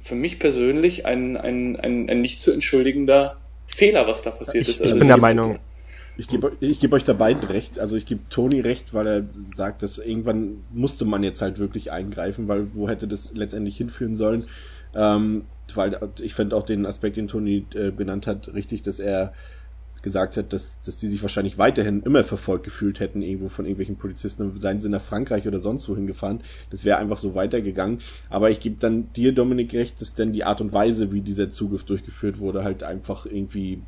für mich persönlich ein, ein, ein, ein nicht zu entschuldigender Fehler, was da passiert ich, ist. Ich Also bin der Meinung, Ich gebe ich geb euch da beiden recht. Also ich gebe Toni recht, weil er sagt, dass irgendwann musste man jetzt halt wirklich eingreifen, weil wo hätte das letztendlich hinführen sollen? Ähm, weil ich fände auch den Aspekt, den Toni äh, genannt hat, richtig, dass er gesagt hat, dass, dass die sich wahrscheinlich weiterhin immer verfolgt gefühlt hätten, irgendwo von irgendwelchen Polizisten, seien sie nach Frankreich oder sonst wohin gefahren. Das wäre einfach so weitergegangen. Aber ich gebe dann dir, Dominik, recht, dass denn die Art und Weise, wie dieser Zugriff durchgeführt wurde, halt einfach irgendwie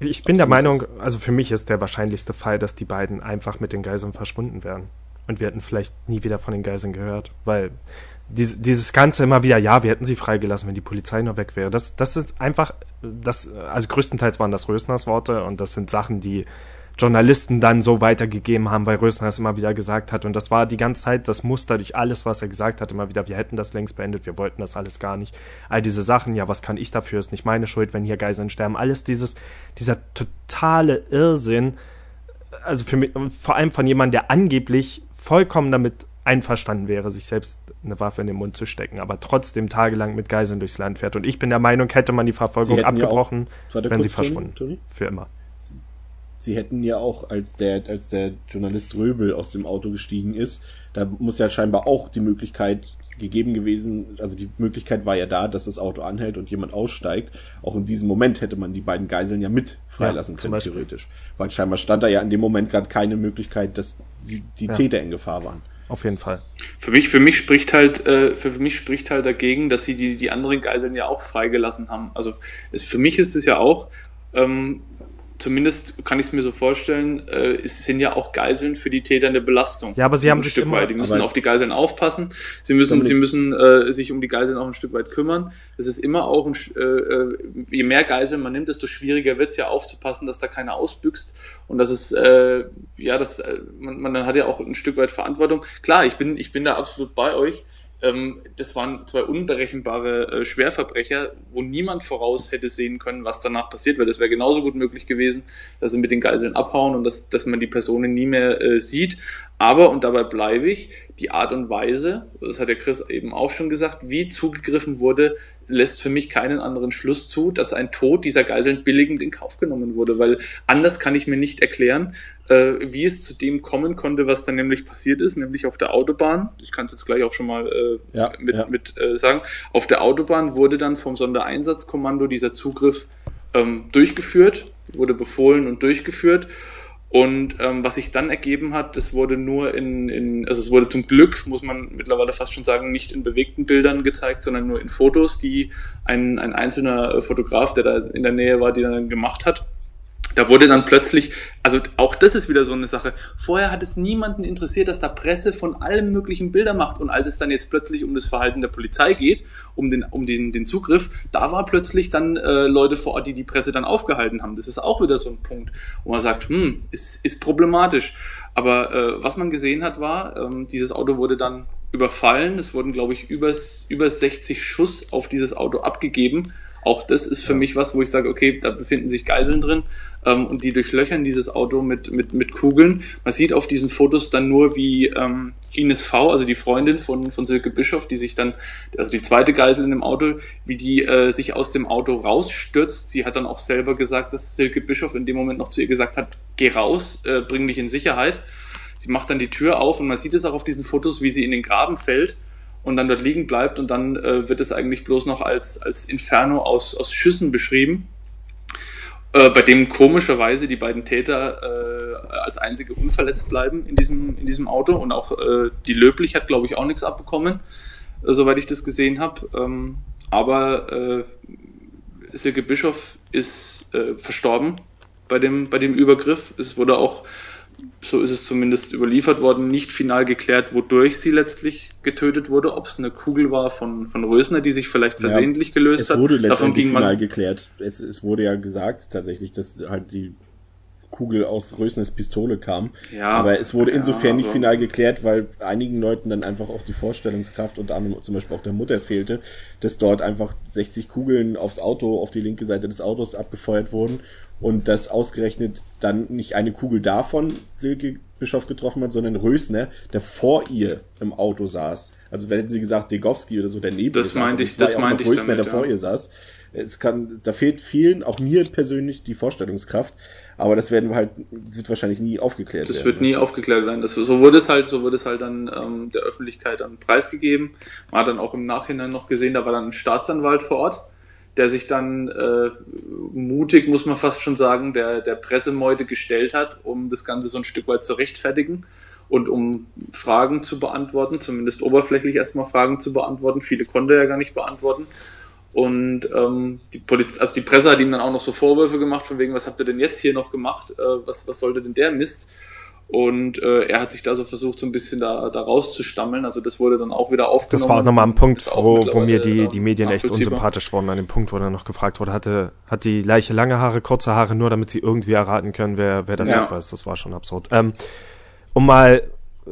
ich bin der. Meinung, also für mich ist der wahrscheinlichste Fall, dass die beiden einfach mit den Geiseln verschwunden wären. Und wir hätten vielleicht nie wieder von den Geiseln gehört, weil dies, dieses Ganze immer wieder, ja, wir hätten sie freigelassen, wenn die Polizei nur weg wäre. Das, das ist einfach, das, also größtenteils waren das Rösners Worte und das sind Sachen, die Journalisten dann so weitergegeben haben, weil Rösner es immer wieder gesagt hat. Und das war die ganze Zeit das Muster durch alles, was er gesagt hat, immer wieder, wir hätten das längst beendet, wir wollten das alles gar nicht. All diese Sachen, ja, was kann ich dafür, ist nicht meine Schuld, wenn hier Geiseln sterben. Alles dieses, dieser totale Irrsinn, also für mich, vor allem von jemandem, der angeblich vollkommen damit einverstanden wäre, sich selbst eine Waffe in den Mund zu stecken, aber trotzdem tagelang mit Geiseln durchs Land fährt. Und ich bin der Meinung, hätte man die Verfolgung Sie hätten ja auch- abgebrochen, wären sie verschwunden. Toni? Für immer. Sie hätten ja auch, als der, als der Journalist Röbel aus dem Auto gestiegen ist, da muss ja scheinbar auch die Möglichkeit gegeben gewesen, also die Möglichkeit war ja da, dass das Auto anhält und jemand aussteigt. Auch in diesem Moment hätte man die beiden Geiseln ja mit freilassen Ja, können, theoretisch. Weil scheinbar stand da ja in dem Moment gerade keine Möglichkeit, dass die, die Ja. Täter in Gefahr waren. Auf jeden Fall. Für mich, für mich spricht halt, äh, für, mich spricht halt dagegen, dass sie die, die anderen Geiseln ja auch freigelassen haben. Also es, für mich ist es ja auch, ähm, zumindest kann ich es mir so vorstellen, äh, es sind ja auch Geiseln für die Täter eine Belastung. Ja, aber sie haben ein sich Stück immer- weit. Die müssen auf die Geiseln aufpassen. Sie müssen, sie müssen äh, sich um die Geiseln auch ein Stück weit kümmern. Es ist immer auch, ein, äh, äh, je mehr Geiseln man nimmt, desto schwieriger wird es ja aufzupassen, dass da keiner ausbüchst und dass es, äh, ja, das, äh, man, man hat ja auch ein Stück weit Verantwortung. Klar, ich bin, ich bin da absolut bei euch. Ähm, das waren zwei unberechenbare äh, Schwerverbrecher, wo niemand voraus hätte sehen können, was danach passiert, weil das wäre genauso gut möglich gewesen, dass sie mit den Geiseln abhauen und dass, dass man die Personen nie mehr äh, sieht. Aber, und dabei bleibe ich, die Art und Weise, das hat der Chris eben auch schon gesagt, wie zugegriffen wurde, lässt für mich keinen anderen Schluss zu, dass ein Tod dieser Geiseln billigend in Kauf genommen wurde, weil anders kann ich mir nicht erklären, äh, wie es zu dem kommen konnte, was dann nämlich passiert ist, nämlich auf der Autobahn. Ich kann es jetzt gleich auch schon mal äh, Ja, mit, ja. mit äh, sagen. Auf der Autobahn wurde dann vom Sondereinsatzkommando dieser Zugriff ähm, durchgeführt, wurde befohlen und durchgeführt. Und ähm, was sich dann ergeben hat, das wurde nur in, in, also es wurde zum Glück, muss man mittlerweile fast schon sagen, nicht in bewegten Bildern gezeigt, sondern nur in Fotos, die ein, ein einzelner äh, Fotograf, der da in der Nähe war, die dann gemacht hat. Da wurde dann plötzlich, also auch das ist wieder so eine Sache. Vorher hat es niemanden interessiert, dass da Presse von allem möglichen Bilder macht. Und als es dann jetzt plötzlich um das Verhalten der Polizei geht, um den, um den, den Zugriff, da war plötzlich dann äh, Leute vor Ort, die die Presse dann aufgehalten haben. Das ist auch wieder so ein Punkt, wo man sagt, hm, ist, ist problematisch. Aber äh, was man gesehen hat, war, ähm, dieses Auto wurde dann überfallen. Es wurden, glaube ich, über, über 60 Schuss auf dieses Auto abgegeben. Auch das ist für mich was, wo ich sage, okay, da befinden sich Geiseln drin ähm, und die durchlöchern dieses Auto mit, mit, mit Kugeln. Man sieht auf diesen Fotos dann nur, wie ähm, Ines V., also die Freundin von, von Silke Bischof, die sich dann, also die zweite Geisel in dem Auto, wie die äh, sich aus dem Auto rausstürzt. Sie hat dann auch selber gesagt, dass Silke Bischof in dem Moment noch zu ihr gesagt hat, geh raus, äh, bring dich in Sicherheit. Sie macht dann die Tür auf und man sieht es auch auf diesen Fotos, wie sie in den Graben fällt und dann dort liegen bleibt und dann äh, wird es eigentlich bloß noch als, als Inferno aus, aus Schüssen beschrieben, äh, bei dem komischerweise die beiden Täter äh, als einzige unverletzt bleiben in diesem, in diesem Auto und auch äh, die Löblich hat, glaube ich, auch nichts abbekommen, äh, soweit ich das gesehen habe. Ähm, aber äh, Silke Bischof ist äh, verstorben bei dem, bei dem Übergriff. Es wurde auch, so ist es zumindest überliefert worden, nicht final geklärt, wodurch sie letztlich getötet wurde. Ob es eine Kugel war von, von Rösner, die sich vielleicht versehentlich ja, gelöst hat. Es wurde letztendlich final geklärt. Es, es wurde ja gesagt tatsächlich, dass halt die Kugel aus Rösners Pistole kam. Ja, aber es wurde insofern ja, nicht final geklärt, weil einigen Leuten dann einfach auch die Vorstellungskraft, unter anderem zum Beispiel auch der Mutter fehlte, dass dort einfach 60 Kugeln aufs Auto, auf die linke Seite des Autos abgefeuert wurden und dass ausgerechnet dann nicht eine Kugel davon Silke Bischof getroffen hat, sondern Rösner, der vor ihr im Auto saß. Also hätten sie gesagt Degowski oder so, der neben das meinte ich, das meinte ich Rösner, damit, der vor ihr saß. Es kann, da fehlt vielen, auch mir persönlich, die Vorstellungskraft. Aber das werden wir halt, wird wahrscheinlich nie aufgeklärt das werden. Das wird nie aufgeklärt werden. Das, so wurde es halt, so wurde es halt dann ähm, der Öffentlichkeit dann preisgegeben. Man hat dann auch im Nachhinein noch gesehen, da war dann ein Staatsanwalt vor Ort, der sich dann äh, mutig, muss man fast schon sagen, der, der Pressemeute gestellt hat, um das Ganze so ein Stück weit zu rechtfertigen und um Fragen zu beantworten, zumindest oberflächlich erstmal Fragen zu beantworten. Viele konnte er gar nicht beantworten. Und ähm, die Poliz also die Presse hat ihm dann auch noch so Vorwürfe gemacht, von wegen, was habt ihr denn jetzt hier noch gemacht? Äh, was, was sollte denn der Mist? Und äh, er hat sich da so versucht, so ein bisschen da, da rauszustammeln. Also das wurde dann auch wieder aufgenommen. Das war auch nochmal ein Punkt, wo, wo mir die, die Medien echt unsympathisch wurden. An dem Punkt, wo dann noch gefragt wurde, hatte, hat die Leiche lange Haare, kurze Haare, nur damit sie irgendwie erraten können, wer, wer das ja. war. Das war schon absurd. Ähm, um mal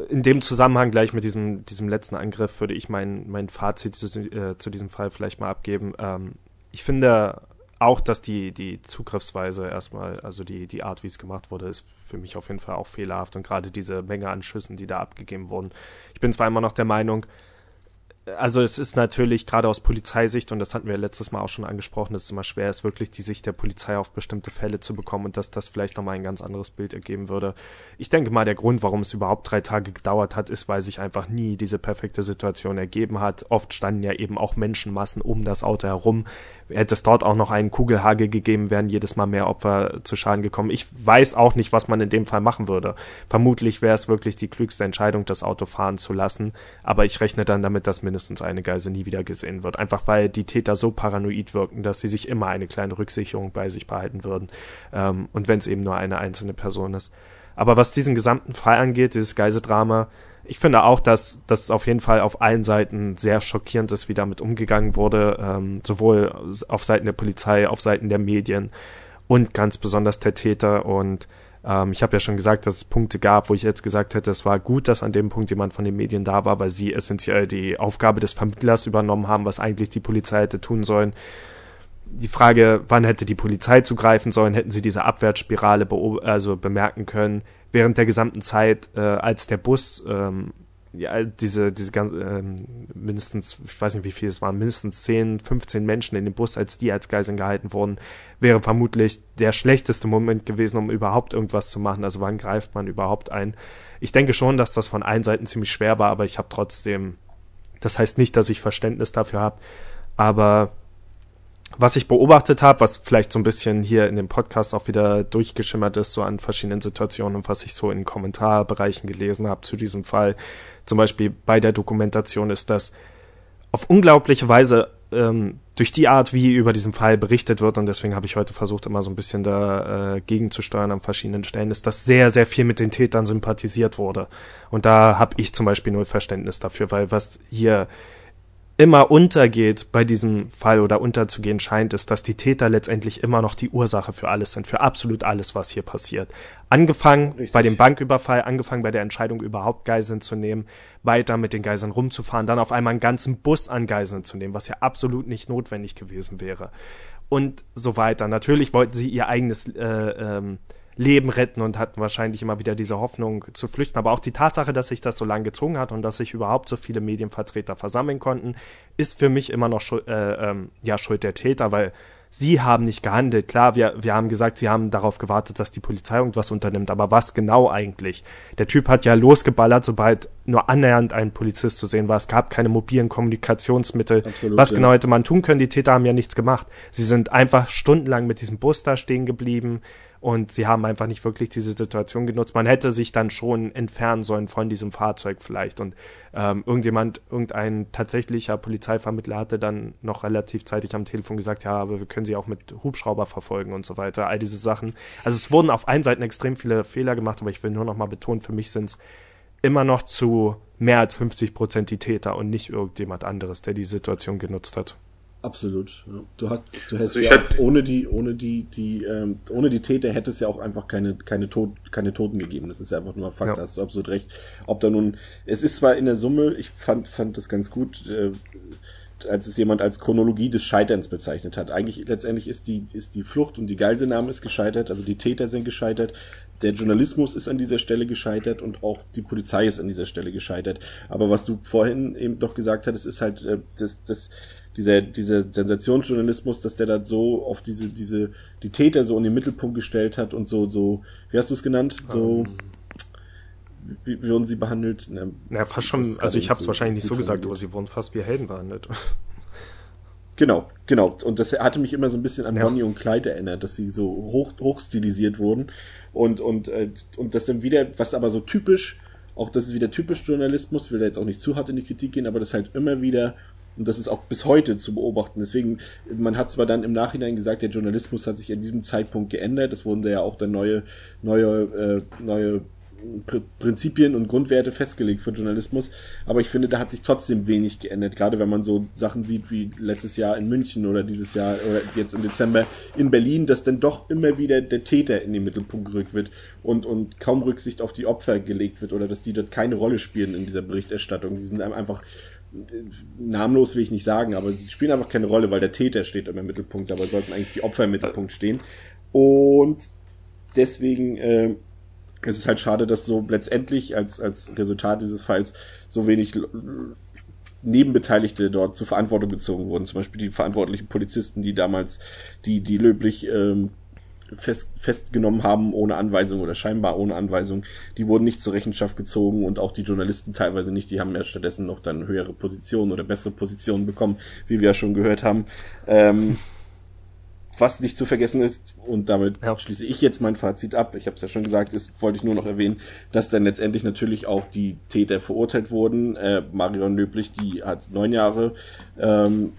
in dem Zusammenhang gleich mit diesem, diesem letzten Angriff würde ich mein, mein Fazit zu, äh, zu diesem Fall vielleicht mal abgeben. Ähm, ich finde auch, dass die, die Zugriffsweise erstmal, also die, die Art, wie es gemacht wurde, ist für mich auf jeden Fall auch fehlerhaft und gerade diese Menge an Schüssen, die da abgegeben wurden. Ich bin zwar immer noch der Meinung, also es ist natürlich gerade aus Polizeisicht, und das hatten wir letztes Mal auch schon angesprochen, dass es immer schwer ist, wirklich die Sicht der Polizei auf bestimmte Fälle zu bekommen und dass das vielleicht nochmal ein ganz anderes Bild ergeben würde. Ich denke mal, der Grund, warum es überhaupt drei Tage gedauert hat, ist, weil sich einfach nie diese perfekte Situation ergeben hat. Oft standen ja eben auch Menschenmassen um das Auto herum. Hätte es dort auch noch einen Kugelhagel gegeben, wären jedes Mal mehr Opfer zu Schaden gekommen. Ich weiß auch nicht, was man in dem Fall machen würde. Vermutlich wäre es wirklich die klügste Entscheidung, das Auto fahren zu lassen, aber ich rechne dann damit, dass mindestens eine Geisel nie wieder gesehen wird. Einfach weil die Täter so paranoid wirken, dass sie sich immer eine kleine Rücksicherung bei sich behalten würden. Ähm, und wenn es eben nur eine einzelne Person ist. Aber was diesen gesamten Fall angeht, dieses Geiseldrama, ich finde auch, dass das auf jeden Fall auf allen Seiten sehr schockierend ist, wie damit umgegangen wurde, ähm, sowohl auf Seiten der Polizei, auf Seiten der Medien und ganz besonders der Täter. Und ähm, ich habe ja schon gesagt, dass es Punkte gab, wo ich jetzt gesagt hätte, es war gut, dass an dem Punkt jemand von den Medien da war, weil sie essentiell die Aufgabe des Vermittlers übernommen haben, was eigentlich die Polizei hätte tun sollen. Die Frage, wann hätte die Polizei zugreifen sollen, hätten sie diese Abwärtsspirale also bemerken können, während der gesamten Zeit, äh, als der Bus ähm, ja, diese, diese ganz, ähm, mindestens, ich weiß nicht wie viel es waren, mindestens 10, 15 Menschen in dem Bus, als die als Geiseln gehalten wurden, wäre vermutlich der schlechteste Moment gewesen, um überhaupt irgendwas zu machen. Also wann greift man überhaupt ein? Ich denke schon, dass das von allen Seiten ziemlich schwer war, aber ich habe trotzdem, das heißt nicht, dass ich Verständnis dafür habe, aber was ich beobachtet habe, was vielleicht so ein bisschen hier in dem Podcast auch wieder durchgeschimmert ist, so an verschiedenen Situationen und was ich so in Kommentarbereichen gelesen habe zu diesem Fall, zum Beispiel bei der Dokumentation, ist, dass auf unglaubliche Weise ähm, durch die Art, wie über diesen Fall berichtet wird, und deswegen habe ich heute versucht, immer so ein bisschen dagegen äh, zu an verschiedenen Stellen, ist, dass sehr, sehr viel mit den Tätern sympathisiert wurde. Und da habe ich zum Beispiel null Verständnis dafür, weil was hier immer untergeht bei diesem Fall oder unterzugehen scheint, ist, dass die Täter letztendlich immer noch die Ursache für alles sind, für absolut alles, was hier passiert. Angefangen Richtig. bei dem Banküberfall, angefangen bei der Entscheidung, überhaupt Geiseln zu nehmen, weiter mit den Geiseln rumzufahren, dann auf einmal einen ganzen Bus an Geiseln zu nehmen, was ja absolut nicht notwendig gewesen wäre. Und so weiter. Natürlich wollten sie ihr eigenes äh, ähm, Leben retten und hatten wahrscheinlich immer wieder diese Hoffnung zu flüchten. Aber auch die Tatsache, dass sich das so lange gezogen hat und dass sich überhaupt so viele Medienvertreter versammeln konnten, ist für mich immer noch Schuld, äh, ähm, ja, Schuld der Täter, weil sie haben nicht gehandelt. Klar, wir, wir haben gesagt, sie haben darauf gewartet, dass die Polizei irgendwas unternimmt, aber was genau eigentlich? Der Typ hat ja losgeballert, sobald nur annähernd ein Polizist zu sehen war. Es gab keine mobilen Kommunikationsmittel. Absolut, was ja. genau hätte man tun können? Die Täter haben ja nichts gemacht. Sie sind einfach stundenlang mit diesem Bus da stehen geblieben und sie haben einfach nicht wirklich diese Situation genutzt. Man hätte sich dann schon entfernen sollen von diesem Fahrzeug vielleicht und ähm, irgendjemand, irgendein tatsächlicher Polizeivermittler hatte dann noch relativ zeitig am Telefon gesagt, ja, aber wir können sie auch mit Hubschrauber verfolgen und so weiter, all diese Sachen. Also es wurden auf einen Seiten extrem viele Fehler gemacht, aber ich will nur noch mal betonen, für mich sind es immer noch zu mehr als 50 Prozent die Täter und nicht irgendjemand anderes, der die Situation genutzt hat. Absolut. Ja. Du hast, du hast also ja auch ohne die, ohne die, die, ähm, ohne die Täter hätte es ja auch einfach keine, keine, Tod, keine Toten gegeben. Das ist ja einfach nur ein Fakt. Ja. Da hast du absolut recht. Ob da nun, es ist zwar in der Summe, ich fand, fand das ganz gut, äh, als es jemand als Chronologie des Scheiterns bezeichnet hat. Eigentlich letztendlich ist die, ist die Flucht und die Geiselnahme ist gescheitert, also die Täter sind gescheitert, der Journalismus ist an dieser Stelle gescheitert und auch die Polizei ist an dieser Stelle gescheitert. Aber was du vorhin eben doch gesagt hattest, ist halt äh, das, das, dieser, dieser Sensationsjournalismus, dass der da so auf diese, diese, die Täter so in den Mittelpunkt gestellt hat und so, so, wie hast du es genannt? So, um, wie, wurden sie behandelt? Na, ja, fast schon, also ich habe es wahrscheinlich nicht so gesagt, aber sie wurden fast wie Helden behandelt. Genau, genau. Und das hatte mich immer so ein bisschen an ja. Bonnie und Clyde erinnert, dass sie so hoch, hoch stilisiert wurden. Und, und, äh, und das dann wieder, was aber so typisch, auch das ist wieder typisch Journalismus, will da jetzt auch nicht zu hart in die Kritik gehen, aber das halt immer wieder, und das ist auch bis heute zu beobachten. Deswegen, man hat zwar dann im Nachhinein gesagt, der Journalismus hat sich an diesem Zeitpunkt geändert, es wurden da ja auch dann neue, neue, äh, neue Prinzipien und Grundwerte festgelegt für Journalismus. Aber ich finde, da hat sich trotzdem wenig geändert. Gerade wenn man so Sachen sieht wie letztes Jahr in München oder dieses Jahr oder jetzt im Dezember in Berlin, dass dann doch immer wieder der Täter in den Mittelpunkt gerückt wird und, und kaum Rücksicht auf die Opfer gelegt wird oder dass die dort keine Rolle spielen in dieser Berichterstattung. Die sind einfach namenlos will ich nicht sagen, aber sie spielen einfach keine Rolle, weil der Täter steht immer im Mittelpunkt, dabei sollten eigentlich die Opfer im Mittelpunkt stehen. Und deswegen äh, es ist halt schade, dass so letztendlich als, als Resultat dieses Falls so wenig Nebenbeteiligte dort zur Verantwortung gezogen wurden. Zum Beispiel die verantwortlichen Polizisten, die damals die, die löblich ähm, fest, festgenommen haben ohne Anweisung oder scheinbar ohne Anweisung, die wurden nicht zur Rechenschaft gezogen und auch die Journalisten teilweise nicht, die haben ja stattdessen noch dann höhere Positionen oder bessere Positionen bekommen, wie wir ja schon gehört haben. Ähm, was nicht zu vergessen ist, und damit ja. schließe ich jetzt mein Fazit ab, ich habe es ja schon gesagt, ist, wollte ich nur noch erwähnen, dass dann letztendlich natürlich auch die Täter verurteilt wurden. Äh, Marion Löblich, die hat neun Jahre ähm,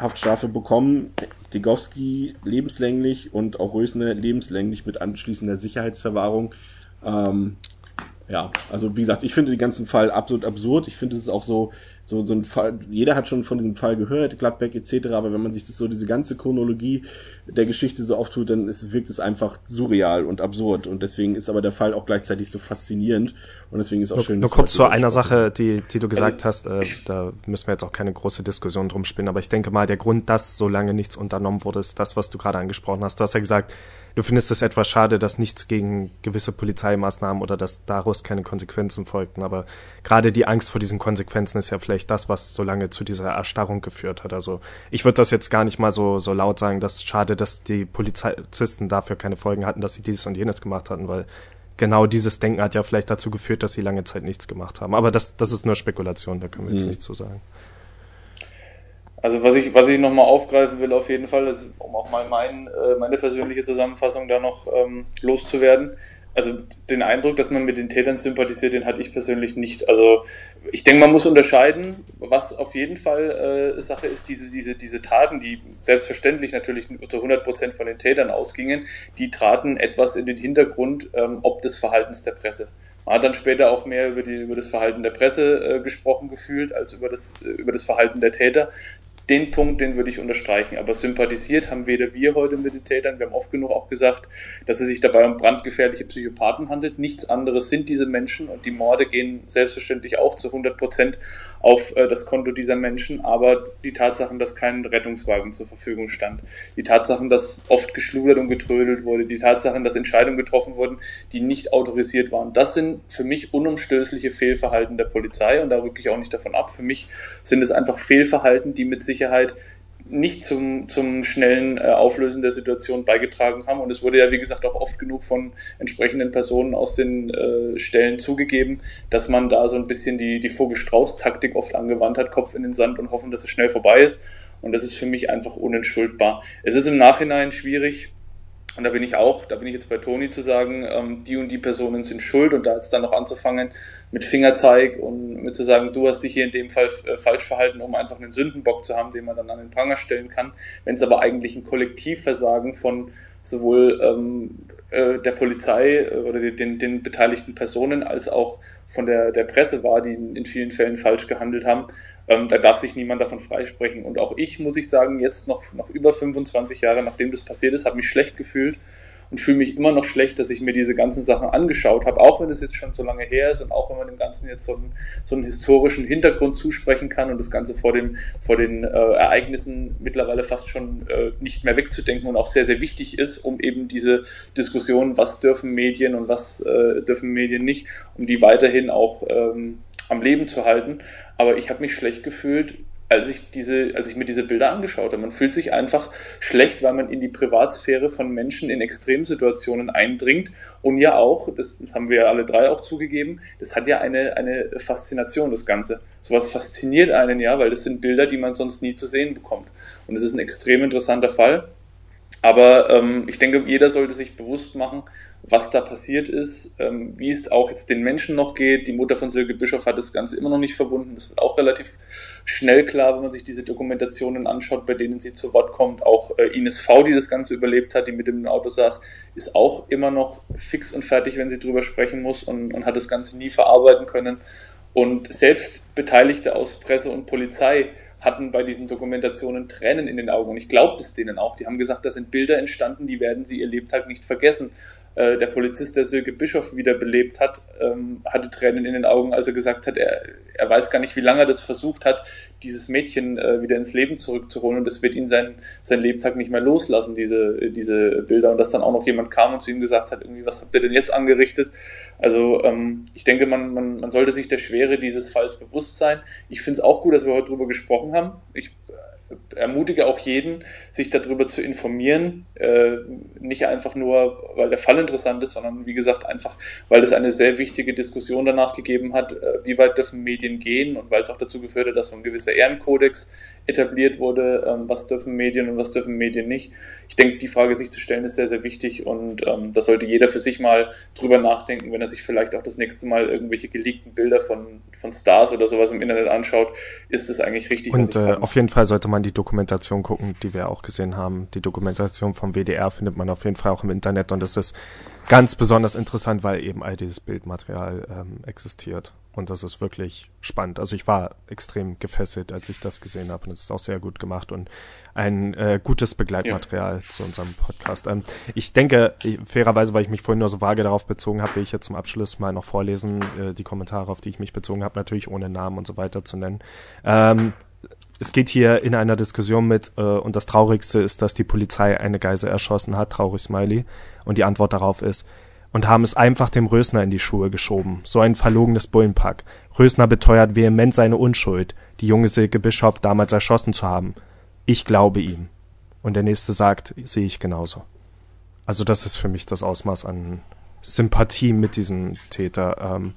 Haftstrafe bekommen, Degowski lebenslänglich und auch Rösner lebenslänglich mit anschließender Sicherheitsverwahrung. Ähm, ja, also wie gesagt, ich finde den ganzen Fall absolut absurd. Ich finde es auch so, so, so ein Fall, jeder hat schon von diesem Fall gehört, Gladbeck etc., aber wenn man sich das so, diese ganze Chronologie der Geschichte so auftut, dann ist, wirkt es einfach surreal und absurd und deswegen ist aber der Fall auch gleichzeitig so faszinierend und deswegen ist auch nur, schön. Nur kurz zu einer Sache, die, die du gesagt also, hast, äh, da müssen wir jetzt auch keine große Diskussion drum spinnen, aber ich denke mal, der Grund, dass so lange nichts unternommen wurde, ist das, was du gerade angesprochen hast. Du hast ja gesagt, du findest es etwas schade, dass nichts gegen gewisse Polizeimaßnahmen oder dass daraus keine Konsequenzen folgten. Aber gerade die Angst vor diesen Konsequenzen ist ja vielleicht das, was so lange zu dieser Erstarrung geführt hat. Also ich würde das jetzt gar nicht mal so, so laut sagen, dass schade, dass die Polizisten dafür keine Folgen hatten, dass sie dieses und jenes gemacht hatten, weil genau dieses Denken hat ja vielleicht dazu geführt, dass sie lange Zeit nichts gemacht haben. Aber das, das ist nur Spekulation, da können wir jetzt mhm. nichts zu sagen. Also was ich, was ich nochmal aufgreifen will auf jeden Fall, ist, um auch mal mein, äh, meine persönliche Zusammenfassung da noch ähm, loszuwerden. Also den Eindruck, dass man mit den Tätern sympathisiert, den hatte ich persönlich nicht. Also ich denke, man muss unterscheiden, was auf jeden Fall äh, Sache ist, diese, diese, diese Taten, die selbstverständlich natürlich zu 100 Prozent von den Tätern ausgingen, die traten etwas in den Hintergrund ähm, ob des Verhaltens der Presse. Man hat dann später auch mehr über, die, über das Verhalten der Presse äh, gesprochen gefühlt, als über das, äh, über das Verhalten der Täter den Punkt, den würde ich unterstreichen. Aber sympathisiert haben weder wir heute mit den Tätern, wir haben oft genug auch gesagt, dass es sich dabei um brandgefährliche Psychopathen handelt. Nichts anderes sind diese Menschen und die Morde gehen selbstverständlich auch zu 100 Prozent auf äh, das Konto dieser Menschen. Aber die Tatsachen, dass kein Rettungswagen zur Verfügung stand, die Tatsachen, dass oft geschludert und getrödelt wurde, die Tatsachen, dass Entscheidungen getroffen wurden, die nicht autorisiert waren, das sind für mich unumstößliche Fehlverhalten der Polizei und da rücke ich auch nicht davon ab. Für mich sind es einfach Fehlverhalten, die mit sich Sicherheit nicht zum, zum schnellen äh, Auflösen der Situation beigetragen haben. Und es wurde ja, wie gesagt, auch oft genug von entsprechenden Personen aus den äh, Stellen zugegeben, dass man da so ein bisschen die, die Vogel-Strauß-Taktik oft angewandt hat, Kopf in den Sand und hoffen, dass es schnell vorbei ist. Und das ist für mich einfach unentschuldbar. Es ist im Nachhinein schwierig, Und da bin ich auch, da bin ich jetzt bei Toni zu sagen, ähm, die und die Personen sind schuld und da jetzt dann noch anzufangen mit Fingerzeig und mit zu sagen, du hast dich hier in dem Fall äh, falsch verhalten, um einfach einen Sündenbock zu haben, den man dann an den Pranger stellen kann. Wenn es aber eigentlich ein Kollektivversagen von sowohl ähm, äh, der Polizei äh, oder den, den beteiligten Personen als auch von der, der Presse war, die in, in vielen Fällen falsch gehandelt haben, ähm, da darf sich niemand davon freisprechen. Und auch ich, muss ich sagen, jetzt noch, noch über 25 Jahre, nachdem das passiert ist, habe mich schlecht gefühlt und fühle mich immer noch schlecht, dass ich mir diese ganzen Sachen angeschaut habe, auch wenn es jetzt schon so lange her ist und auch wenn man dem Ganzen jetzt so einen, so einen historischen Hintergrund zusprechen kann und das Ganze vor, dem, vor den äh, Ereignissen mittlerweile fast schon äh, nicht mehr wegzudenken und auch sehr, sehr wichtig ist, um eben diese Diskussion, was dürfen Medien und was äh, dürfen Medien nicht, um die weiterhin auch ähm, am Leben zu halten. Aber ich habe mich schlecht gefühlt, als ich diese, als ich mir diese Bilder angeschaut habe. Man fühlt sich einfach schlecht, weil man in die Privatsphäre von Menschen in Extremsituationen eindringt und ja auch, das, das haben wir alle drei auch zugegeben, das hat ja eine, eine Faszination, das Ganze. Sowas fasziniert einen ja, weil das sind Bilder, die man sonst nie zu sehen bekommt. Und es ist ein extrem interessanter Fall. Aber ähm, ich denke, jeder sollte sich bewusst machen, was da passiert ist, ähm, wie es auch jetzt den Menschen noch geht. Die Mutter von Silke Bischof hat das Ganze immer noch nicht verwunden. Das wird auch relativ schnell klar, wenn man sich diese Dokumentationen anschaut, bei denen sie zu Wort kommt. Auch äh, Ines V., die das Ganze überlebt hat, die mit dem Auto saß, ist auch immer noch fix und fertig, wenn sie drüber sprechen muss und, und hat das Ganze nie verarbeiten können. Und selbst Beteiligte aus Presse und Polizei hatten bei diesen Dokumentationen Tränen in den Augen. Und ich glaube es denen auch. Die haben gesagt, da sind Bilder entstanden, die werden sie ihr Lebtag nicht vergessen. Äh, der Polizist, der Silke Bischof wiederbelebt hat, ähm, hatte Tränen in den Augen, als er gesagt hat, er, er weiß gar nicht, wie lange er das versucht hat, dieses Mädchen äh, wieder ins Leben zurückzuholen und es wird ihn sein, sein Lebtag nicht mehr loslassen, diese, diese Bilder. Und dass dann auch noch jemand kam und zu ihm gesagt hat, irgendwie, was habt ihr denn jetzt angerichtet? Also ähm, ich denke, man, man, man sollte sich der Schwere dieses Falls bewusst sein. Ich finde es auch gut, dass wir heute darüber gesprochen haben. Ich ermutige auch jeden, sich darüber zu informieren. Äh, nicht einfach nur, weil der Fall interessant ist, sondern wie gesagt einfach, weil es eine sehr wichtige Diskussion danach gegeben hat, äh, wie weit dürfen Medien gehen und weil es auch dazu geführt hat, dass so ein gewisser Ehrenkodex etabliert wurde, ähm, was dürfen Medien und was dürfen Medien nicht. Ich denke, die Frage sich zu stellen ist sehr, sehr wichtig und ähm, da sollte jeder für sich mal drüber nachdenken, wenn er sich vielleicht auch das nächste Mal irgendwelche geleakten Bilder von, von Stars oder sowas im Internet anschaut, ist es eigentlich richtig. Und äh, auf jeden Fall sollte man die Dokumentation gucken, die wir auch gesehen haben. Die Dokumentation vom WDR findet man auf jeden Fall auch im Internet und es ist ganz besonders interessant, weil eben all dieses Bildmaterial ähm, existiert. Und das ist wirklich spannend. Also ich war extrem gefesselt, als ich das gesehen habe. Und es ist auch sehr gut gemacht und ein äh, gutes Begleitmaterial ja. zu unserem Podcast. Ähm, ich denke, ich, fairerweise, weil ich mich vorhin nur so vage darauf bezogen habe, will ich jetzt zum Abschluss mal noch vorlesen, äh, die Kommentare, auf die ich mich bezogen habe, natürlich ohne Namen und so weiter zu nennen. Ähm, es geht hier in einer Diskussion mit, äh, und das Traurigste ist, dass die Polizei eine Geise erschossen hat, traurig Smiley. Und die Antwort darauf ist, und haben es einfach dem Rösner in die Schuhe geschoben. So ein verlogenes Bullenpack. Rösner beteuert vehement seine Unschuld, die junge Silke Bischof damals erschossen zu haben. Ich glaube ihm. Und der nächste sagt, sehe ich genauso. Also das ist für mich das Ausmaß an Sympathie mit diesem Täter. Ähm,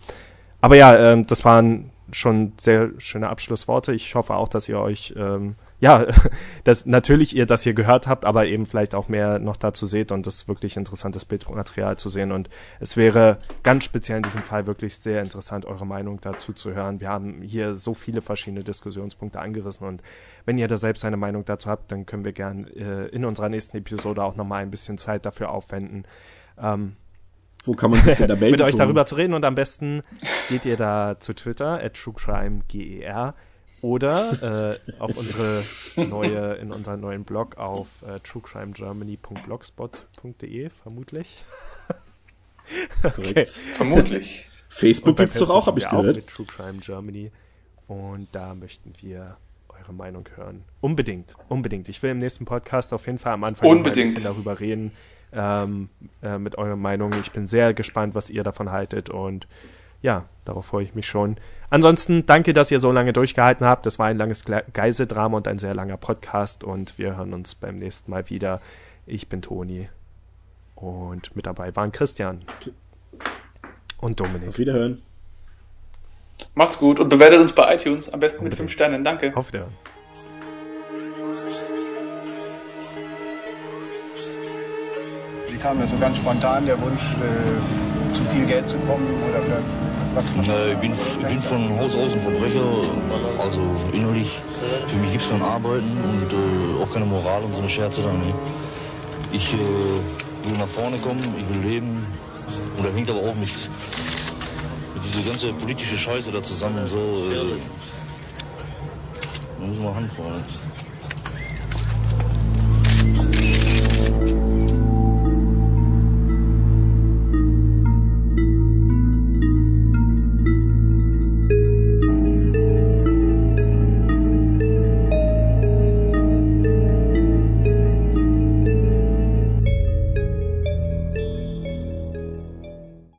aber ja, ähm, das waren schon sehr schöne Abschlussworte. Ich hoffe auch, dass ihr euch, ähm, ja, dass natürlich ihr das hier gehört habt, aber eben vielleicht auch mehr noch dazu seht und das wirklich interessantes Bildmaterial zu sehen. Und es wäre ganz speziell in diesem Fall wirklich sehr interessant, eure Meinung dazu zu hören. Wir haben hier so viele verschiedene Diskussionspunkte angerissen und wenn ihr da selbst eine Meinung dazu habt, dann können wir gern äh, in unserer nächsten Episode auch nochmal ein bisschen Zeit dafür aufwenden. Ähm, wo kann man sich denn da melden? mit euch darüber zu reden und am besten geht ihr da zu Twitter at truecrimeger oder äh, auf unsere neue in unseren neuen Blog auf äh, truecrimegermany.blogspot.de vermutlich. okay. Vermutlich. Facebook gibt's doch auch, habe ich gehört. Auch mit True Crime Germany und da möchten wir eure Meinung hören. Unbedingt, unbedingt. Ich will im nächsten Podcast auf jeden Fall am Anfang unbedingt. ein bisschen darüber reden, ähm, äh, mit eurer Meinung. Ich bin sehr gespannt, was ihr davon haltet und ja, darauf freue ich mich schon. Ansonsten danke, dass ihr so lange durchgehalten habt. Das war ein langes Geiseldrama und ein sehr langer Podcast und wir hören uns beim nächsten Mal wieder. Ich bin Toni und mit dabei waren Christian und Dominik. Auf Wiederhören. Macht's gut und bewertet uns bei iTunes, am besten Unbedingt. mit 5 Sternen. Danke. Auf Wiederhören. haben, so ganz spontan der Wunsch, äh, zu viel Geld zu kommen oder was? Na, ich, bin, ich bin von Haus aus ein Verbrecher, also innerlich. Für mich gibt es kein Arbeiten und äh, auch keine Moral und so eine Scherze dann. Ne? Ich äh, will nach vorne kommen, ich will leben. Und da hängt aber auch mit, mit dieser ganze politische Scheiße da zusammen und so. Äh, da müssen wir Hand vorne.